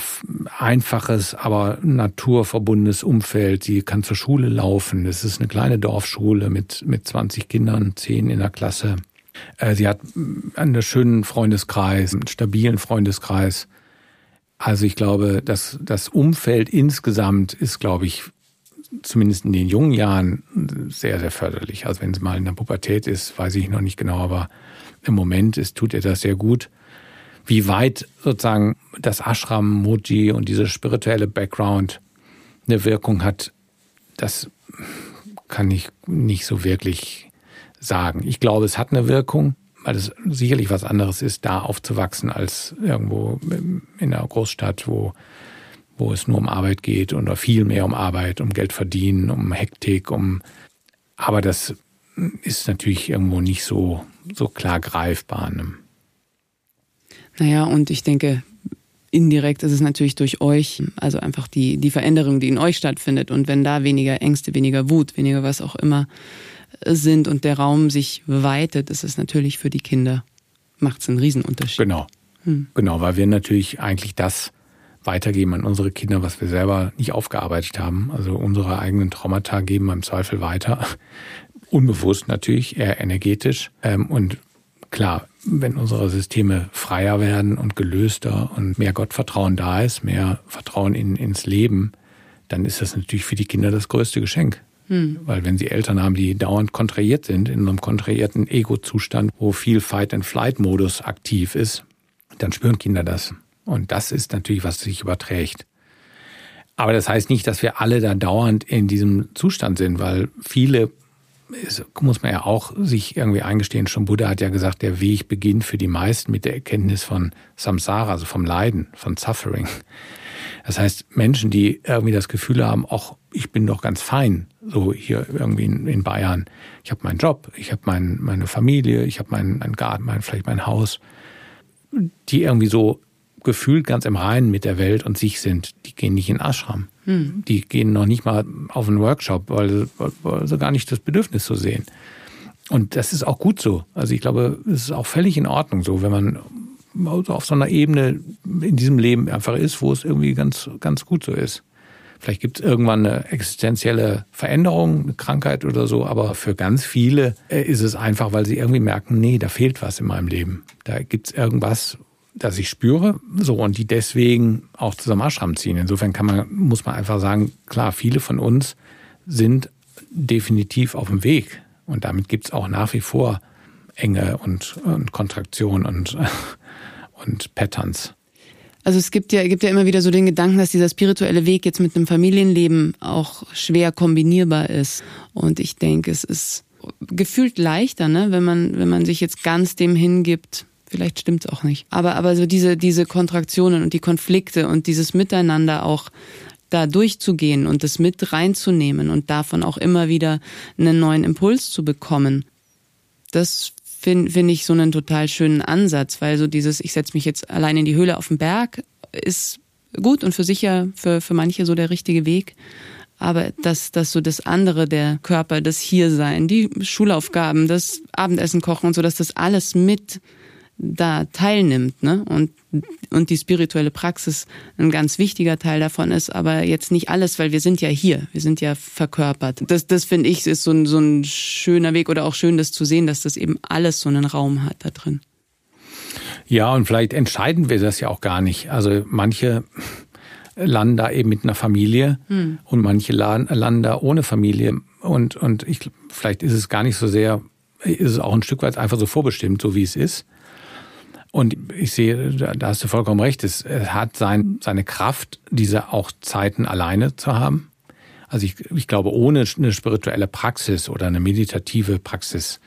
einfaches, aber naturverbundenes Umfeld. Sie kann zur Schule laufen. Es ist eine kleine Dorfschule mit, mit 20 Kindern, 10 in der Klasse. Äh, sie hat einen schönen Freundeskreis, einen stabilen Freundeskreis. Also ich glaube, dass das Umfeld insgesamt ist, glaube ich, zumindest in den jungen Jahren sehr, sehr förderlich. Also wenn es mal in der Pubertät ist, weiß ich noch nicht genau, aber im Moment ist, tut er das sehr gut. Wie weit sozusagen das Ashram, Moji und dieser spirituelle Background eine Wirkung hat, das kann ich nicht so wirklich sagen. Ich glaube, es hat eine Wirkung, weil es sicherlich was anderes ist, da aufzuwachsen als irgendwo in einer Großstadt, wo wo es nur um Arbeit geht oder viel mehr um Arbeit, um Geld verdienen, um Hektik, um aber das ist natürlich irgendwo nicht so, so klar greifbar. Ne? Naja, und ich denke, indirekt ist es natürlich durch euch, also einfach die, die Veränderung, die in euch stattfindet. Und wenn da weniger Ängste, weniger Wut, weniger was auch immer sind und der Raum sich weitet, ist es natürlich für die Kinder, macht es einen Riesenunterschied. Genau. Hm. Genau, weil wir natürlich eigentlich das weitergeben an unsere Kinder, was wir selber nicht aufgearbeitet haben. Also unsere eigenen Traumata geben wir im Zweifel weiter. Unbewusst natürlich, eher energetisch. Ähm, und klar, wenn unsere Systeme freier werden und gelöster und mehr Gottvertrauen da ist, mehr Vertrauen in, ins Leben, dann ist das natürlich für die Kinder das größte Geschenk. Hm. Weil wenn sie Eltern haben, die dauernd kontrahiert sind, in einem kontrahierten Ego-Zustand, wo viel Fight-and-Flight-Modus aktiv ist, dann spüren Kinder das. Und das ist natürlich, was sich überträgt. Aber das heißt nicht, dass wir alle da dauernd in diesem Zustand sind, weil viele muss man ja auch sich irgendwie eingestehen. Schon Buddha hat ja gesagt, der Weg beginnt für die meisten mit der Erkenntnis von Samsara, also vom Leiden, von Suffering. Das heißt, Menschen, die irgendwie das Gefühl haben, ach, ich bin doch ganz fein, so hier irgendwie in, in Bayern. Ich habe meinen Job, ich habe mein, meine Familie, ich habe meinen mein Garten, mein, vielleicht mein Haus. Die irgendwie so gefühlt ganz im Reinen mit der Welt und sich sind, die gehen nicht in Ashram. Hm. Die gehen noch nicht mal auf einen Workshop, weil, weil sie gar nicht das Bedürfnis so sehen. Und das ist auch gut so. Also ich glaube, es ist auch völlig in Ordnung so, wenn man auf so einer Ebene in diesem Leben einfach ist, wo es irgendwie ganz, ganz gut so ist. Vielleicht gibt es irgendwann eine existenzielle Veränderung, eine Krankheit oder so, aber für ganz viele äh, ist es einfach, weil sie irgendwie merken, nee, da fehlt was in meinem Leben. Da gibt es irgendwas, das ich spüre, so und die deswegen auch zusammen Ashram ziehen. Insofern kann man, muss man einfach sagen, klar, viele von uns sind definitiv auf dem Weg. Und damit gibt es auch nach wie vor Enge und, und Kontraktion und, und Patterns. Also es gibt ja, gibt ja immer wieder so den Gedanken, dass dieser spirituelle Weg jetzt mit einem Familienleben auch schwer kombinierbar ist. Und ich denke, es ist gefühlt leichter, ne, wenn man, wenn man sich jetzt ganz dem hingibt. Vielleicht stimmt es auch nicht. Aber, aber so diese, diese Kontraktionen und die Konflikte und dieses Miteinander auch da durchzugehen und das mit reinzunehmen und davon auch immer wieder einen neuen Impuls zu bekommen. Das finde find ich so einen total schönen Ansatz, weil so dieses, ich setze mich jetzt allein in die Höhle auf den Berg, ist gut und für sicher für, für manche so der richtige Weg. Aber dass, dass so das andere, der Körper, das Hiersein, die Schulaufgaben, das Abendessen kochen und so, dass das alles mit da teilnimmt, ne? Und, und die spirituelle Praxis ein ganz wichtiger Teil davon ist, aber jetzt nicht alles, weil wir sind ja hier, wir sind ja verkörpert. Das, das finde ich, ist so ein, so ein schöner Weg oder auch schön, das zu sehen, dass das eben alles so einen Raum hat da drin. Ja, und vielleicht entscheiden wir das ja auch gar nicht. Also manche landen da eben mit einer Familie hm. und manche landen da ohne Familie. Und, und ich, vielleicht ist es gar nicht so sehr, ist es auch ein Stück weit einfach so vorbestimmt, so wie es ist. Und ich sehe, da hast du vollkommen recht, es hat sein, seine Kraft, diese auch Zeiten alleine zu haben. Also ich, ich glaube, ohne eine spirituelle Praxis oder eine meditative Praxis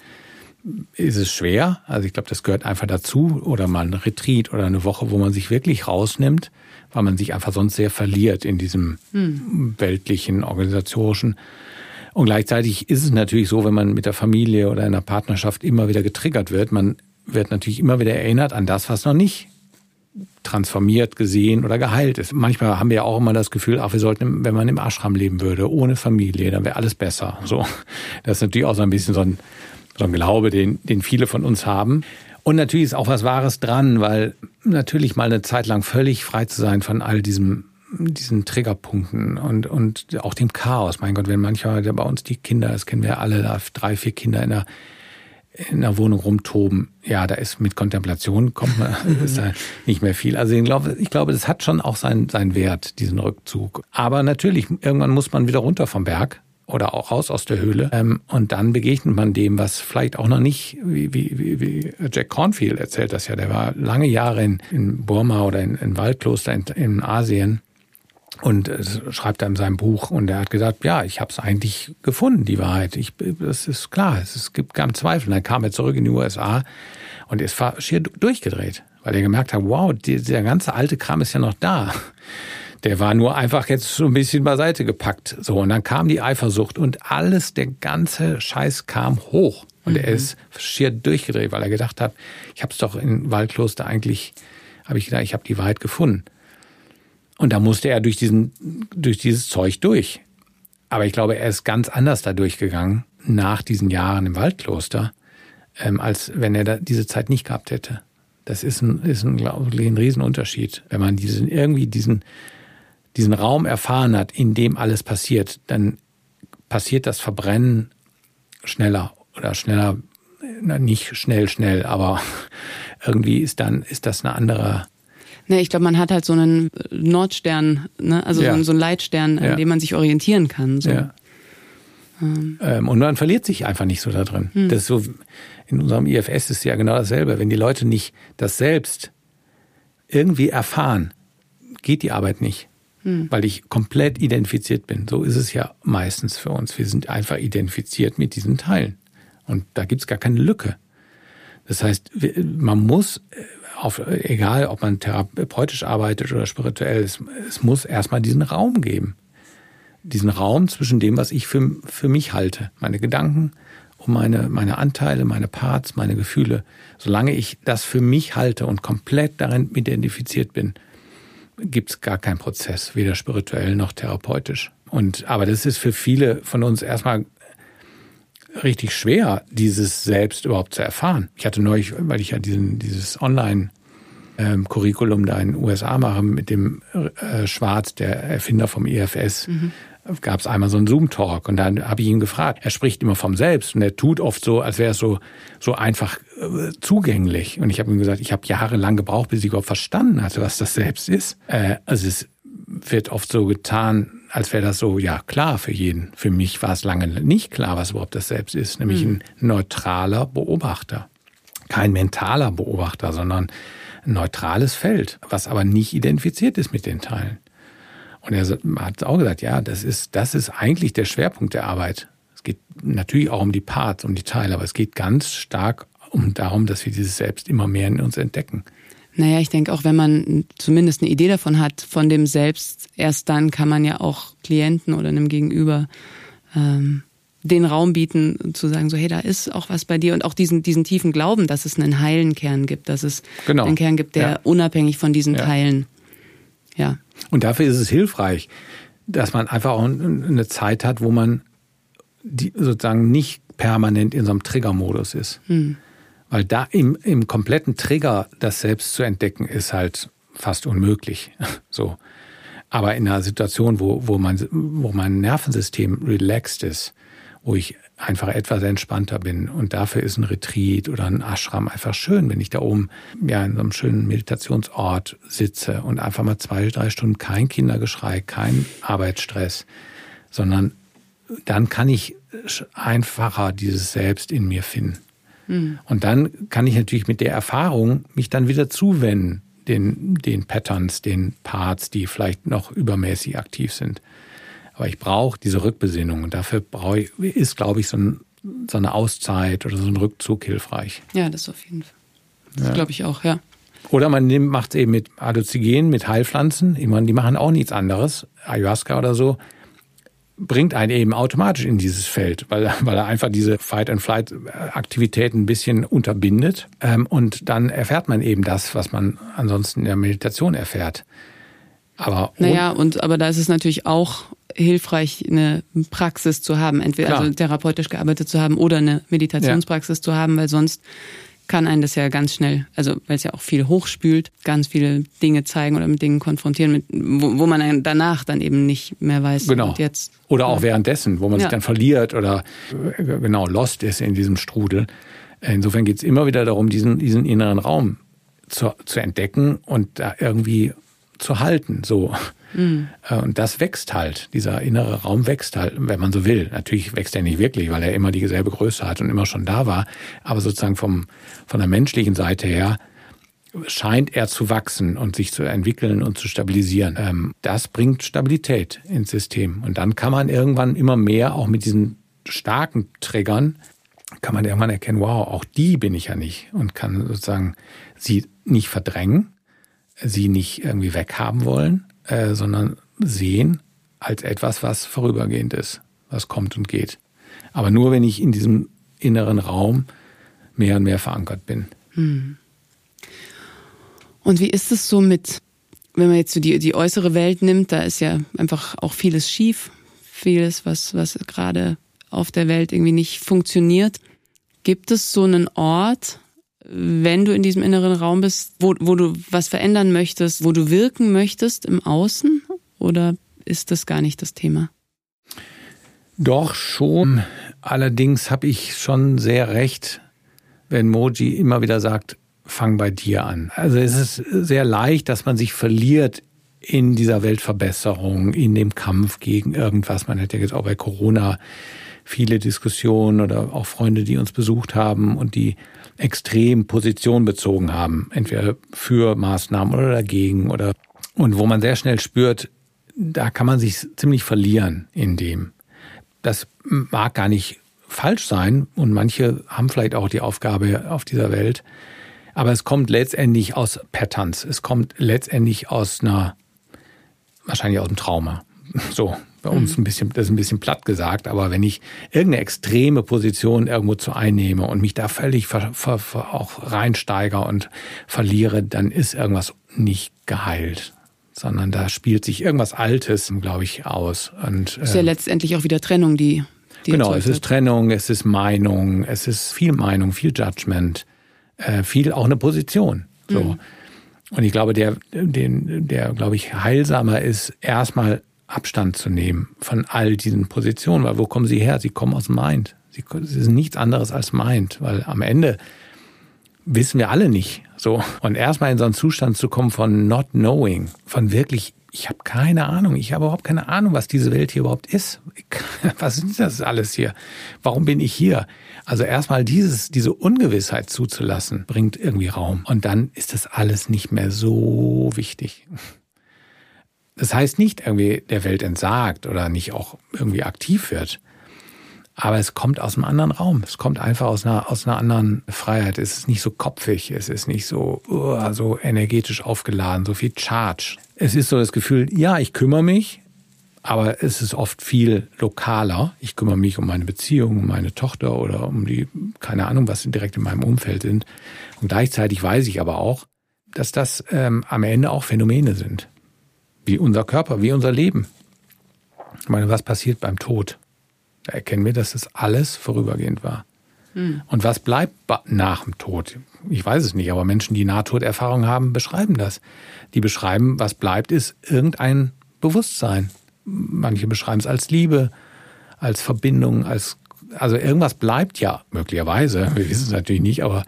ist es schwer. Also ich glaube, das gehört einfach dazu. Oder mal ein Retreat oder eine Woche, wo man sich wirklich rausnimmt, weil man sich einfach sonst sehr verliert in diesem hm. weltlichen, organisatorischen. Und gleichzeitig ist es natürlich so, wenn man mit der Familie oder in einer Partnerschaft immer wieder getriggert wird, man wird natürlich immer wieder erinnert an das, was noch nicht transformiert, gesehen oder geheilt ist. Manchmal haben wir ja auch immer das Gefühl, ach, wir sollten, wenn man im Ashram leben würde, ohne Familie, dann wäre alles besser. So, das ist natürlich auch so ein bisschen so ein, so ein Glaube, den, den viele von uns haben. Und natürlich ist auch was Wahres dran, weil natürlich mal eine Zeit lang völlig frei zu sein von all diesem diesen Triggerpunkten und, und auch dem Chaos. Mein Gott, wenn manchmal bei uns die Kinder, das kennen wir alle, drei, vier Kinder in der in der Wohnung rumtoben, ja, da ist mit Kontemplation kommt man, ist da nicht mehr viel. Also ich glaube, ich glaube, das hat schon auch seinen, seinen Wert, diesen Rückzug. Aber natürlich, irgendwann muss man wieder runter vom Berg oder auch raus aus der Höhle. Ähm, und dann begegnet man dem, was vielleicht auch noch nicht, wie, wie, wie Jack Cornfield erzählt das ja, der war lange Jahre in, in Burma oder in, in Waldkloster in, in Asien und schreibt er in seinem Buch und er hat gesagt, ja, ich habe es eigentlich gefunden, die Wahrheit. Ich, das ist klar, es gibt keinen Zweifel. Und dann kam er zurück in die USA und ist schier durchgedreht, weil er gemerkt hat, wow, der ganze alte Kram ist ja noch da. Der war nur einfach jetzt so ein bisschen beiseite gepackt. So, und dann kam die Eifersucht und alles, der ganze Scheiß kam hoch. Und mhm. er ist schier durchgedreht, weil er gedacht hat, ich habe es doch in Waldkloster eigentlich, habe ich gedacht, ich habe die Wahrheit gefunden. Und da musste er durch, diesen, durch dieses Zeug durch. Aber ich glaube, er ist ganz anders da durchgegangen nach diesen Jahren im Waldkloster, ähm, als wenn er da diese Zeit nicht gehabt hätte. Das ist ein, ist ein, glaube ich, ein Riesenunterschied. Wenn man diesen, irgendwie diesen, diesen Raum erfahren hat, in dem alles passiert, dann passiert das Verbrennen schneller oder schneller, na, nicht schnell, schnell, aber irgendwie ist dann, ist das eine andere, Ne, ich glaube, man hat halt so einen Nordstern, ne? also ja. so, einen Leitstern, an dem man sich orientieren kann. So. Ja. Ähm. ähm. Und man verliert sich einfach nicht so da drin. Hm. Das ist so, in unserem IFS ist ja genau dasselbe. Wenn die Leute nicht das selbst irgendwie erfahren, geht die Arbeit nicht. hm. weil ich komplett identifiziert bin. So ist es ja meistens für uns. Wir sind einfach identifiziert mit diesen Teilen. Und da gibt's gar keine Lücke. Das heißt, man muss, äh, auf, egal ob man therapeutisch arbeitet oder spirituell, es, es muss erstmal diesen Raum geben. Diesen Raum zwischen dem, was ich für, für mich halte, meine Gedanken und meine, meine Anteile, meine Parts, meine Gefühle. Solange ich das für mich halte und komplett darin identifiziert bin, gibt's gar keinen Prozess, weder spirituell noch therapeutisch. Und, aber das ist für viele von uns erstmal richtig schwer, dieses selbst überhaupt zu erfahren. Ich hatte neulich, weil ich ja diesen, dieses Online ähm, Curriculum da in den USA mache mit dem äh, Schwarz, der Erfinder vom IFS, mhm. gab es einmal so einen Zoom-Talk und dann habe ich ihn gefragt. Er spricht immer vom Selbst und er tut oft so, als wäre es so so einfach äh, zugänglich. Und ich habe ihm gesagt, ich habe jahrelang gebraucht, bis ich überhaupt verstanden hatte, was das Selbst ist. Äh, also es wird oft so getan, als wäre das so, ja, klar für jeden. Für mich war es lange nicht klar, was überhaupt das Selbst ist, nämlich mhm. ein neutraler Beobachter. Kein mentaler Beobachter, sondern ein neutrales Feld, was aber nicht identifiziert ist mit den Teilen. Und er hat auch gesagt, ja, das ist, das ist eigentlich der Schwerpunkt der Arbeit. Es geht natürlich auch um die Parts, um die Teile, aber es geht ganz stark um darum, dass wir dieses Selbst immer mehr in uns entdecken. Naja, ich denke auch, wenn man zumindest eine Idee davon hat, von dem Selbst, erst dann kann man ja auch Klienten oder einem Gegenüber ähm, den Raum bieten, zu sagen, so, hey, da ist auch was bei dir und auch diesen, diesen tiefen Glauben, dass es einen heilen Kern gibt, dass es genau. einen Kern gibt, der ja. unabhängig von diesen ja. Teilen, ja. Und dafür ist es hilfreich, dass man einfach auch eine Zeit hat, wo man die sozusagen nicht permanent in so einem Triggermodus ist. Hm. Weil da im, im kompletten Trigger das selbst zu entdecken, ist halt fast unmöglich. So. Aber in einer Situation, wo, wo, man, wo mein Nervensystem relaxed ist, wo ich einfach etwas entspannter bin. Und dafür ist ein Retreat oder ein Ashram einfach schön, wenn ich da oben ja in so einem schönen Meditationsort sitze und einfach mal zwei, drei Stunden kein Kindergeschrei, kein Arbeitsstress, sondern dann kann ich einfacher dieses Selbst in mir finden. Mhm. Und dann kann ich natürlich mit der Erfahrung mich dann wieder zuwenden, den, den Patterns, den Parts, die vielleicht noch übermäßig aktiv sind. Aber ich brauche diese Rückbesinnung und dafür brauche ich, ist, glaube ich, so, ein, so, eine Auszeit oder so ein Rückzug hilfreich. Ja, das auf jeden Fall. Das ja. glaube ich auch, ja. Oder man macht es eben mit Adozygenen, mit Heilpflanzen. Ich meine, die machen auch nichts anderes. Ayahuasca oder so bringt einen eben automatisch in dieses Feld, weil, weil er einfach diese Fight-and-Flight-Aktivitäten ein bisschen unterbindet. Ähm, und dann erfährt man eben das, was man ansonsten in der Meditation erfährt. Aber naja, und aber da ist es natürlich auch hilfreich, eine Praxis zu haben, entweder Klar. also therapeutisch gearbeitet zu haben oder eine Meditationspraxis ja. zu haben, weil sonst kann einen das ja ganz schnell, also weil es ja auch viel hochspült, ganz viele Dinge zeigen oder mit Dingen konfrontieren, mit, wo, wo man danach dann eben nicht mehr weiß. Genau. jetzt, oder auch ja. währenddessen, wo man ja. sich dann verliert oder äh, genau lost ist in diesem Strudel. Insofern geht es immer wieder darum, diesen, diesen inneren Raum zu, zu entdecken und da irgendwie zu halten. So. Mhm. Und das wächst halt. Dieser innere Raum wächst halt, wenn man so will. Natürlich wächst er nicht wirklich, weil er immer dieselbe Größe hat und immer schon da war. Aber sozusagen vom, von der menschlichen Seite her scheint er zu wachsen und sich zu entwickeln und zu stabilisieren. Ähm, das bringt Stabilität ins System. Und dann kann man irgendwann immer mehr auch mit diesen starken Triggern kann man irgendwann erkennen, wow, auch die bin ich ja nicht und kann sozusagen sie nicht verdrängen, sie nicht irgendwie weghaben wollen, äh, sondern sehen als etwas, was vorübergehend ist, was kommt und geht. Aber nur, wenn ich in diesem inneren Raum mehr und mehr verankert bin. Hm. Und wie ist es so mit, wenn man jetzt so die, die äußere Welt nimmt, da ist ja einfach auch vieles schief, vieles, was, was gerade auf der Welt irgendwie nicht funktioniert. Gibt es so einen Ort, wenn du in diesem inneren Raum bist, wo, wo du was verändern möchtest, wo du wirken möchtest im Außen? Oder ist das gar nicht das Thema? Doch schon. Allerdings habe ich schon sehr recht, wenn Moji immer wieder sagt, fang bei dir an. Also es ist sehr leicht, dass man sich verliert in dieser Weltverbesserung, in dem Kampf gegen irgendwas. Man hat ja jetzt auch bei Corona viele Diskussionen oder auch Freunde, die uns besucht haben und die extrem Position bezogen haben, entweder für Maßnahmen oder dagegen oder und wo man sehr schnell spürt, da kann man sich ziemlich verlieren in dem. Das mag gar nicht falsch sein und manche haben vielleicht auch die Aufgabe auf dieser Welt, aber es kommt letztendlich aus Patterns. Es kommt letztendlich aus einer, wahrscheinlich aus dem Trauma. So, bei uns mhm. ein bisschen, das ist ein bisschen platt gesagt, aber wenn ich irgendeine extreme Position irgendwo zu einnehme und mich da völlig ver, ver, ver, auch reinsteiger und verliere, dann ist irgendwas nicht geheilt sondern da spielt sich irgendwas Altes, glaube ich, aus. Und, ist ja äh, letztendlich auch wieder Trennung, die. die genau, es ist Trennung, es ist Meinung, es ist viel Meinung, viel Judgment, äh, viel auch eine Position. So. Mhm. Und ich glaube, der, den, der, glaube ich, heilsamer ist, erstmal Abstand zu nehmen von all diesen Positionen, weil wo kommen sie her? Sie kommen aus Mind. Sie, sie sind nichts anderes als Mind, weil am Ende wissen wir alle nicht. So. Und erstmal in so einen Zustand zu kommen von not knowing, von wirklich, ich habe keine Ahnung, ich habe überhaupt keine Ahnung, was diese Welt hier überhaupt ist. Was ist das alles hier? Warum bin ich hier? Also erstmal dieses, diese Ungewissheit zuzulassen, bringt irgendwie Raum. Und dann ist das alles nicht mehr so wichtig. Das heißt nicht irgendwie der Welt entsagt oder nicht auch irgendwie aktiv wird. Aber es kommt aus einem anderen Raum. Es kommt einfach aus einer, aus einer anderen Freiheit. Es ist nicht so kopfig. Es ist nicht so, uh, so energetisch aufgeladen, so viel Charge. Es ist so das Gefühl, ja, ich kümmere mich, aber es ist oft viel lokaler. Ich kümmere mich um meine Beziehung, um meine Tochter oder um die, keine Ahnung, was direkt in meinem Umfeld sind. Und gleichzeitig weiß ich aber auch, dass das ähm, am Ende auch Phänomene sind wie unser Körper, wie unser Leben. Ich meine, was passiert beim Tod? Da erkennen wir, dass das alles vorübergehend war. Hm. Und was bleibt nach dem Tod? Ich weiß es nicht, aber Menschen, die Nahtoderfahrung haben, beschreiben das. Die beschreiben, was bleibt, ist irgendein Bewusstsein. Manche beschreiben es als Liebe, als Verbindung, als also irgendwas bleibt ja möglicherweise. Wir wissen es natürlich nicht, aber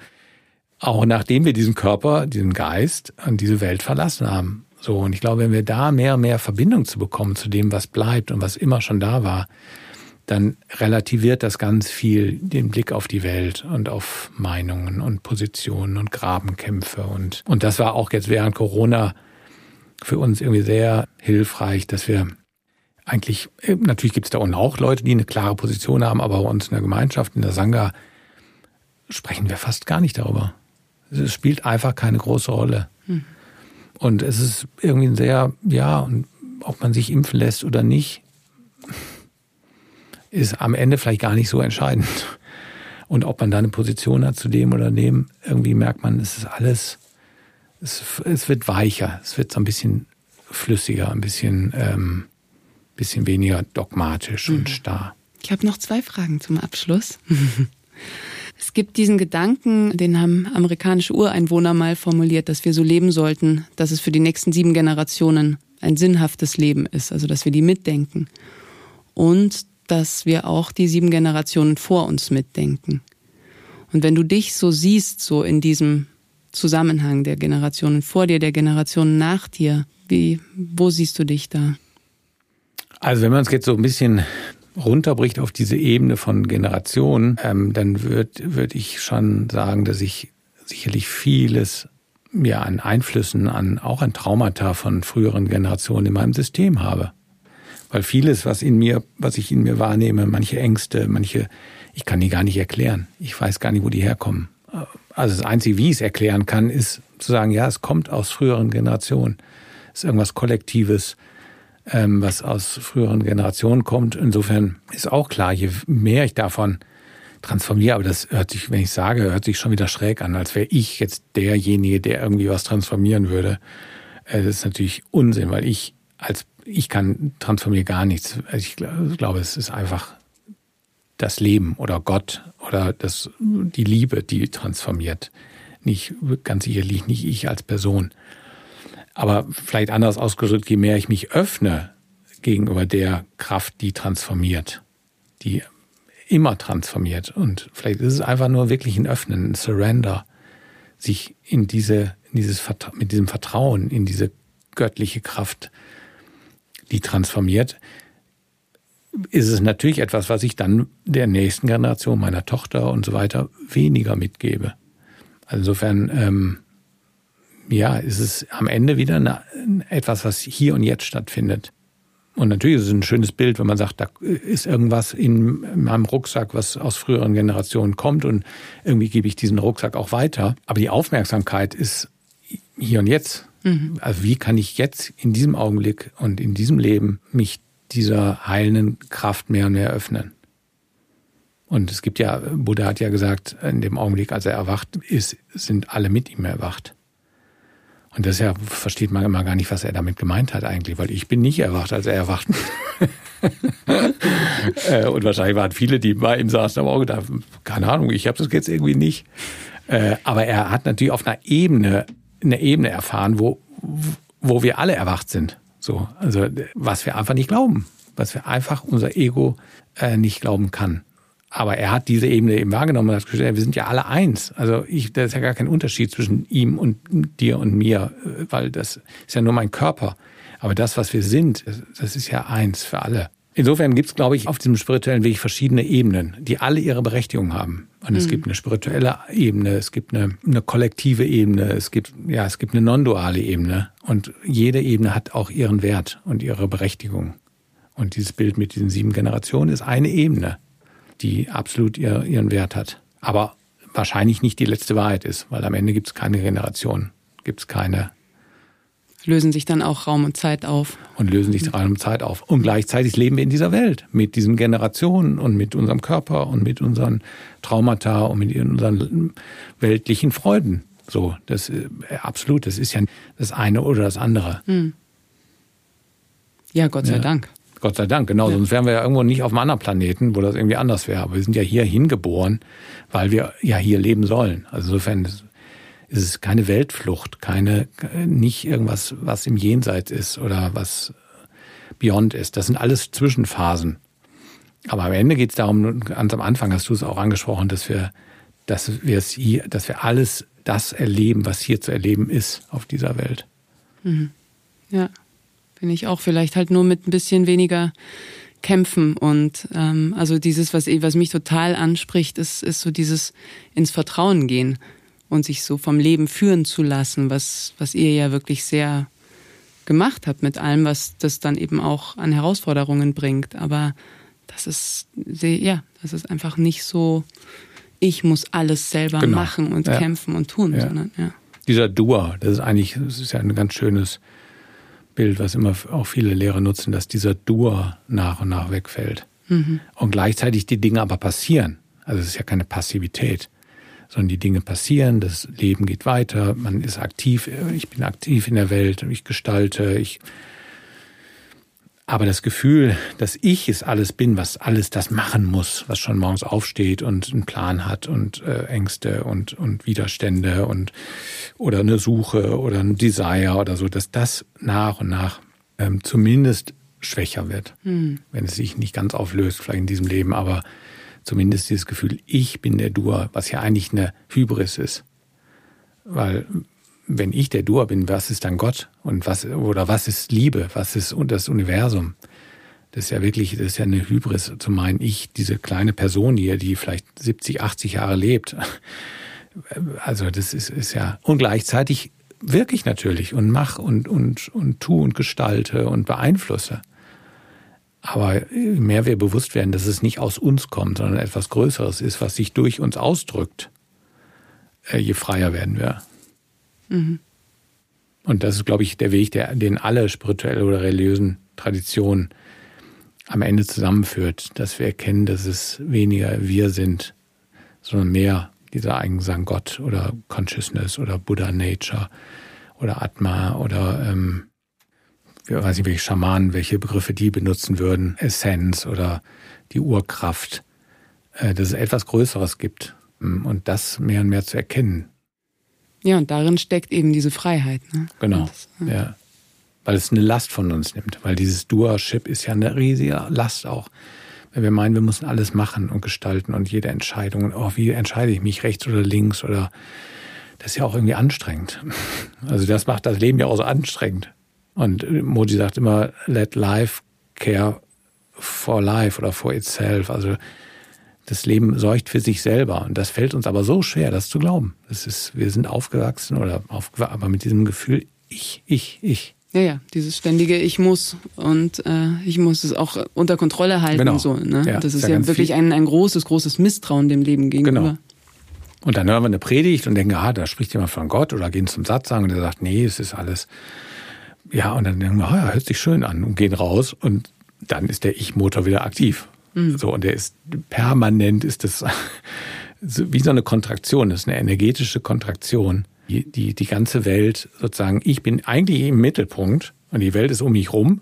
auch nachdem wir diesen Körper, diesen Geist und diese Welt verlassen haben. So, und ich glaube, wenn wir da mehr und mehr Verbindung zu bekommen zu dem, was bleibt und was immer schon da war, dann relativiert das ganz viel den Blick auf die Welt und auf Meinungen und Positionen und Grabenkämpfe. Und, und das war auch jetzt während Corona für uns irgendwie sehr hilfreich, dass wir eigentlich, natürlich gibt es da unten auch Leute, die eine klare Position haben, aber bei uns in der Gemeinschaft, in der Sangha, sprechen wir fast gar nicht darüber. Es spielt einfach keine große Rolle. Hm. Und es ist irgendwie ein sehr, ja, und ob man sich impfen lässt oder nicht, ist am Ende vielleicht gar nicht so entscheidend. Und ob man da eine Position hat zu dem oder dem, irgendwie merkt man, es ist alles, es, es wird weicher, es wird so ein bisschen flüssiger, ein bisschen, ähm, bisschen weniger dogmatisch mhm. und starr. Ich habe noch zwei Fragen zum Abschluss. Es gibt diesen Gedanken, den haben amerikanische Ureinwohner mal formuliert, dass wir so leben sollten, dass es für die nächsten sieben Generationen ein sinnhaftes Leben ist, also dass wir die mitdenken. Und dass wir auch die sieben Generationen vor uns mitdenken. Und wenn du dich so siehst, so in diesem Zusammenhang der Generationen vor dir, der Generationen nach dir, wie, wo siehst du dich da? Also wenn man es jetzt so ein bisschen runterbricht auf diese Ebene von Generationen, ähm, dann würde würd ich schon sagen, dass ich sicherlich vieles ja, an Einflüssen, an auch an Traumata von früheren Generationen in meinem System habe. Weil vieles, was in mir, was ich in mir wahrnehme, manche Ängste, manche, ich kann die gar nicht erklären. Ich weiß gar nicht, wo die herkommen. Also das Einzige, wie ich es erklären kann, ist zu sagen, ja, es kommt aus früheren Generationen. Es ist irgendwas Kollektives, ähm, was aus früheren Generationen kommt. Insofern ist auch klar, je mehr ich davon transformiere, aber das hört sich, wenn ich sage, hört sich schon wieder schräg an, als wäre ich jetzt derjenige, der irgendwie was transformieren würde. Äh, das ist natürlich Unsinn, weil ich als ich kann transformieren gar nichts. Also ich glaube, es ist einfach das Leben oder Gott oder das, die Liebe, die transformiert. Nicht, ganz sicherlich nicht ich als Person. Aber vielleicht anders ausgedrückt, je mehr ich mich öffne gegenüber der Kraft, die transformiert, die immer transformiert. Und vielleicht ist es einfach nur wirklich ein Öffnen, ein Surrender, sich in diese, in dieses, mit diesem Vertrauen in diese göttliche Kraft, die transformiert, ist es natürlich etwas, was ich dann der nächsten Generation, meiner Tochter und so weiter, weniger mitgebe. Also insofern, ähm, ja, ist es am Ende wieder eine, etwas, was hier und jetzt stattfindet. Und natürlich ist es ein schönes Bild, wenn man sagt, da ist irgendwas in meinem Rucksack, was aus früheren Generationen kommt und irgendwie gebe ich diesen Rucksack auch weiter. Aber die Aufmerksamkeit ist hier und jetzt. Mhm. Also wie kann ich jetzt in diesem Augenblick und in diesem Leben mich dieser heilenden Kraft mehr und mehr öffnen? Und es gibt ja, Buddha hat ja gesagt, in dem Augenblick, als er erwacht ist, sind alle mit ihm erwacht. Und das ja versteht man immer gar nicht, was er damit gemeint hat eigentlich, weil ich bin nicht erwacht, als er erwacht. Äh, und wahrscheinlich waren viele, die bei ihm saßen, aber auch gedacht, keine Ahnung, ich habe das jetzt irgendwie nicht. Äh, aber er hat natürlich auf einer Ebene, eine Ebene erfahren, wo, wo wir alle erwacht sind. So, also was wir einfach nicht glauben, was wir einfach unser Ego äh, nicht glauben kann. Aber er hat diese Ebene eben wahrgenommen und hat gesagt, wir sind ja alle eins. Also ich, da ist ja gar kein Unterschied zwischen ihm und dir und mir, weil das ist ja nur mein Körper. Aber das, was wir sind, das ist ja eins für alle. Insofern gibt es, glaube ich, auf diesem spirituellen Weg verschiedene Ebenen, die alle ihre Berechtigung haben. Und es mhm. gibt eine spirituelle Ebene, es gibt eine, eine kollektive Ebene, es gibt, ja, es gibt eine non-duale Ebene. Und jede Ebene hat auch ihren Wert und ihre Berechtigung. Und dieses Bild mit diesen sieben Generationen ist eine Ebene die absolut ihr, ihren Wert hat. Aber wahrscheinlich nicht die letzte Wahrheit ist, weil am Ende gibt es keine Generation, gibt es keine. Lösen sich dann auch Raum und Zeit auf. Und lösen sich Raum und Zeit auf. Und gleichzeitig leben wir in dieser Welt mit diesen Generationen und mit unserem Körper und mit unseren Traumata und mit unseren weltlichen Freuden. So, das äh, absolut, das ist ja das eine oder das andere. Hm. Ja, Gott sei ja. Dank. Gott sei Dank, genau. Ja. Sonst wären wir ja irgendwo nicht auf einem anderen Planeten, wo das irgendwie anders wäre. Aber wir sind ja hier hingeboren, weil wir ja hier leben sollen. Also insofern ist es keine Weltflucht, keine, nicht irgendwas, was im Jenseits ist oder was Beyond ist. Das sind alles Zwischenphasen. Aber am Ende geht es darum, ganz am Anfang hast du es auch angesprochen, dass wir, dass wir es hier, dass wir alles das erleben, was hier zu erleben ist auf dieser Welt. Mhm. Ja. Bin ich auch vielleicht halt nur mit ein bisschen weniger kämpfen und ähm, also dieses, was, was mich total anspricht, ist, ist so dieses ins Vertrauen gehen und sich so vom Leben führen zu lassen, was, was ihr ja wirklich sehr gemacht habt mit allem, was das dann eben auch an Herausforderungen bringt. Aber das ist, ja, das ist einfach nicht so, ich muss alles selber genau. machen und ja. kämpfen und tun, ja. sondern ja. Dieser Dua, das ist eigentlich, das ist ja ein ganz schönes Bild, was immer auch viele Lehrer nutzen, dass dieser Dur nach und nach wegfällt. Mhm. Und gleichzeitig die Dinge aber passieren. Also es ist ja keine Passivität, sondern die Dinge passieren, das Leben geht weiter, man ist aktiv, ich bin aktiv in der Welt, ich gestalte, ich aber das Gefühl, dass ich es alles bin, was alles das machen muss, was schon morgens aufsteht und einen Plan hat und äh, Ängste und, und Widerstände und oder eine Suche oder ein Desire oder so, dass das nach und nach ähm, zumindest schwächer wird, hm. wenn es sich nicht ganz auflöst, vielleicht in diesem Leben, aber zumindest dieses Gefühl, ich bin der Dur, was ja eigentlich eine Hybris ist. Weil wenn ich der Dua bin, was ist dann Gott? Und was, oder was ist Liebe? Was ist das Universum? Das ist ja wirklich, das ist ja eine Hybris zu meinen, ich, diese kleine Person hier, die vielleicht 70, 80 Jahre lebt. Also das ist, ist ja, und gleichzeitig wirklich natürlich und mach und, und, und tu und gestalte und beeinflusse. Aber mehr wir bewusst werden, dass es nicht aus uns kommt, sondern etwas Größeres ist, was sich durch uns ausdrückt, äh, je freier werden wir. Mhm. Und das ist, glaube ich, der Weg, der, den alle spirituellen oder religiösen Traditionen am Ende zusammenführt, dass wir erkennen, dass es weniger wir sind, sondern mehr dieser Eigensang Gott oder Consciousness oder Buddha Nature oder Atma oder ähm, ich weiß nicht, welche Schamanen, welche Begriffe die benutzen würden, Essenz oder die Urkraft, äh, dass es etwas Größeres gibt und das mehr und mehr zu erkennen. Ja, und darin steckt eben diese Freiheit. Ne? Genau, das, ja. ja. Weil es eine Last von uns nimmt. Weil dieses Dual-Ship ist ja eine riesige Last auch. Wenn wir meinen, wir müssen alles machen und gestalten und jede Entscheidung, oh, wie entscheide ich mich, rechts oder links oder das ist ja auch irgendwie anstrengend. Also das macht das Leben ja auch so anstrengend. Und Moji sagt immer, let life care for life oder for itself. Also das Leben sorgt für sich selber. Und das fällt uns aber so schwer, das zu glauben. Das ist, wir sind aufgewachsen oder aufgewachsen, aber mit diesem Gefühl, ich, ich, ich. Ja, ja, dieses ständige Ich muss und äh, ich muss es auch unter Kontrolle halten. Genau. So, ne? Ja, das ist ist ja ja, wirklich ein, ein großes, großes Misstrauen dem Leben gegenüber. Genau. Und dann hören wir eine Predigt und denken, ah, da spricht jemand von Gott oder gehen zum Satz sagen und der sagt, nee, es ist alles. Ja, und dann denken wir, ah, ja, hört sich schön an und gehen raus und dann ist der Ich-Motor wieder aktiv. So, und der ist permanent, ist das wie so eine Kontraktion, das ist eine energetische Kontraktion. Die, die, die ganze Welt sozusagen, ich bin eigentlich im Mittelpunkt und die Welt ist um mich rum.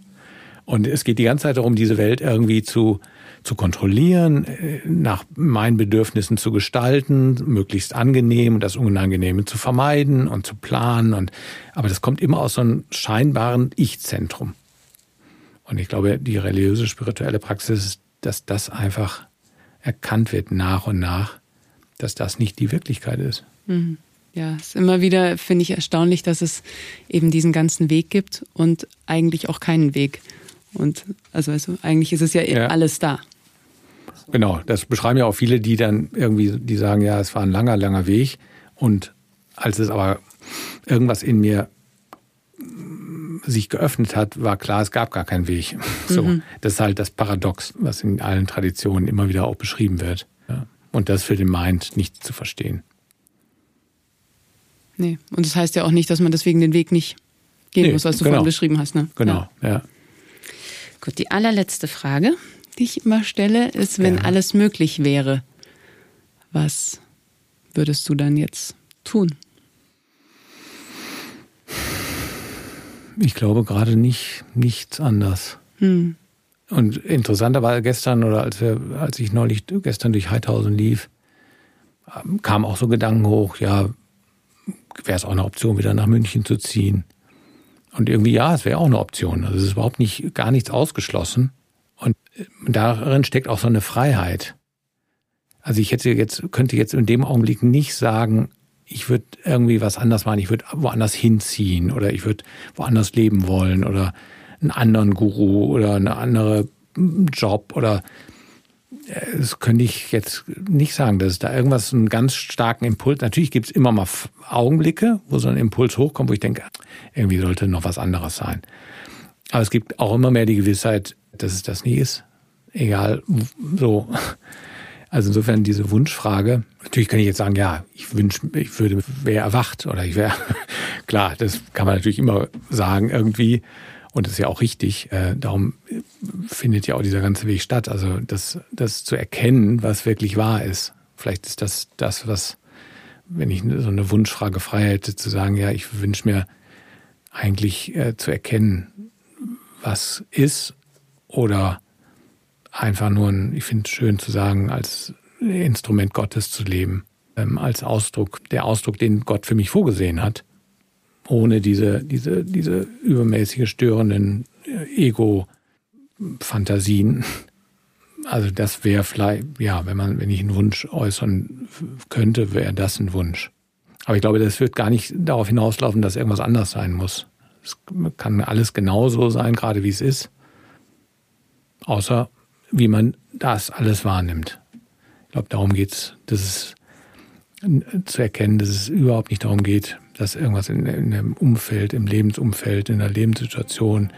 Und es geht die ganze Zeit darum, diese Welt irgendwie zu, zu kontrollieren, äh, nach meinen Bedürfnissen zu gestalten, möglichst angenehm und das Unangenehme zu vermeiden und zu planen. Und, aber das kommt immer aus so einem scheinbaren Ich-Zentrum. Und ich glaube, die religiöse, spirituelle Praxis ist, dass das einfach erkannt wird nach und nach, dass das nicht die Wirklichkeit ist. Ja, es ist immer wieder, finde ich, erstaunlich, dass es eben diesen ganzen Weg gibt und eigentlich auch keinen Weg. Und also, also eigentlich ist es ja, Ja. alles da. Genau, das beschreiben ja auch viele, die dann irgendwie, die sagen, ja, es war ein langer, langer Weg. Und als es aber irgendwas in mir sich geöffnet hat, war klar, es gab gar keinen Weg. So, das ist halt das Paradox, was in allen Traditionen immer wieder auch beschrieben wird. Ja. Und das für den Mind nicht zu verstehen. Nee. Und das heißt ja auch nicht, dass man deswegen den Weg nicht gehen Nee, muss, was du genau. vorhin beschrieben hast. Ne? Genau, Ja. ja. Gut, die allerletzte Frage, die ich immer stelle, ist, wenn Ja. alles möglich wäre, was würdest du dann jetzt tun? Ich glaube gerade nicht, nichts anders. Hm. Und interessanter war gestern oder als wir, als ich neulich gestern durch Heidhausen lief, ähm, kamen auch so Gedanken hoch, ja, wäre es auch eine Option, wieder nach München zu ziehen. Und irgendwie, ja, es wäre auch eine Option. Also es ist überhaupt nicht, gar nichts ausgeschlossen. Und äh, darin steckt auch so eine Freiheit. Also ich hätte jetzt, könnte jetzt in dem Augenblick nicht sagen, ich würde irgendwie was anders machen, ich würde woanders hinziehen oder ich würde woanders leben wollen oder einen anderen Guru oder eine andere Job oder äh, das könnte ich jetzt nicht sagen, dass da irgendwas, einen ganz starken Impuls, natürlich gibt es immer mal Augenblicke, wo so ein Impuls hochkommt, wo ich denke, irgendwie sollte noch was anderes sein. Aber es gibt auch immer mehr die Gewissheit, dass es das nie ist. Egal, so. Also insofern diese Wunschfrage. Natürlich kann ich jetzt sagen, ja, ich wünsche, ich würde, wäre erwacht oder ich wäre, klar, das kann man natürlich immer sagen irgendwie. Und das ist ja auch richtig. Äh, darum findet ja auch dieser ganze Weg statt. Also das, das zu erkennen, was wirklich wahr ist. Vielleicht ist das das, was, wenn ich so eine Wunschfrage frei hätte, zu sagen, ja, ich wünsche mir eigentlich äh, zu erkennen, was ist oder einfach nur ein, ich finde es schön zu sagen, als Instrument Gottes zu leben, ähm, als Ausdruck, der Ausdruck, den Gott für mich vorgesehen hat, ohne diese, diese, diese übermäßige störenden äh, Ego-Fantasien. Also das wäre vielleicht, ja, wenn man, wenn ich einen Wunsch äußern könnte, wäre das ein Wunsch. Aber ich glaube, das wird gar nicht darauf hinauslaufen, dass irgendwas anders sein muss. Es kann alles genauso sein, gerade wie es ist. Außer wie man das alles wahrnimmt. Ich glaube, darum geht's, dass es zu erkennen, dass es überhaupt nicht darum geht, dass irgendwas in, in dem Umfeld, im Lebensumfeld, in der Lebenssituation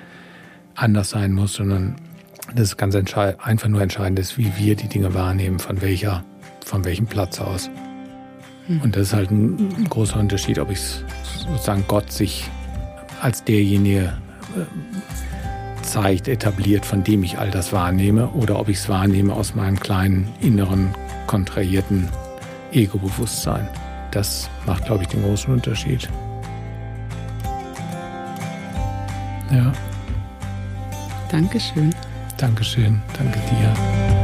anders sein muss, sondern dass es ganz einfach nur entscheidend ist, wie wir die Dinge wahrnehmen, von welcher, von welchem Platz aus. Und das ist halt ein, ein großer Unterschied, ob ich sozusagen Gott sich als derjenige äh, zeigt, etabliert, von dem ich all das wahrnehme, oder ob ich es wahrnehme aus meinem kleinen, inneren, kontrahierten Ego-Bewusstsein. Das macht, glaube ich, den großen Unterschied. Ja, Dankeschön. Dankeschön. Danke dir.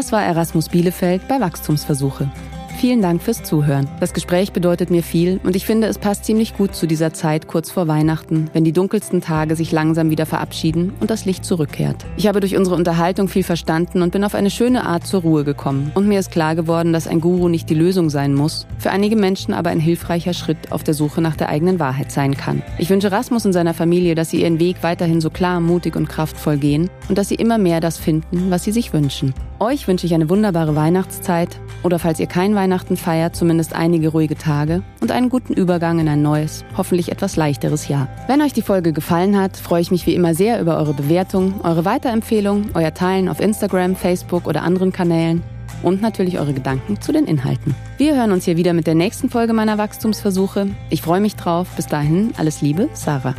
Das war Erasmus Bielefeld bei Wachstumsversuche. Vielen Dank fürs Zuhören. Das Gespräch bedeutet mir viel und ich finde, es passt ziemlich gut zu dieser Zeit kurz vor Weihnachten, wenn die dunkelsten Tage sich langsam wieder verabschieden und das Licht zurückkehrt. Ich habe durch unsere Unterhaltung viel verstanden und bin auf eine schöne Art zur Ruhe gekommen. Und mir ist klar geworden, dass ein Guru nicht die Lösung sein muss, für einige Menschen aber ein hilfreicher Schritt auf der Suche nach der eigenen Wahrheit sein kann. Ich wünsche Rasmus und seiner Familie, dass sie ihren Weg weiterhin so klar, mutig und kraftvoll gehen und dass sie immer mehr das finden, was sie sich wünschen. Euch wünsche ich eine wunderbare Weihnachtszeit oder falls ihr kein Weihnachten feiert, zumindest einige ruhige Tage und einen guten Übergang in ein neues, hoffentlich etwas leichteres Jahr. Wenn euch die Folge gefallen hat, freue ich mich wie immer sehr über eure Bewertung, eure Weiterempfehlung, euer Teilen auf Instagram, Facebook oder anderen Kanälen und natürlich eure Gedanken zu den Inhalten. Wir hören uns hier wieder mit der nächsten Folge meiner Wachstumsversuche. Ich freue mich drauf. Bis dahin, alles Liebe, Sarah.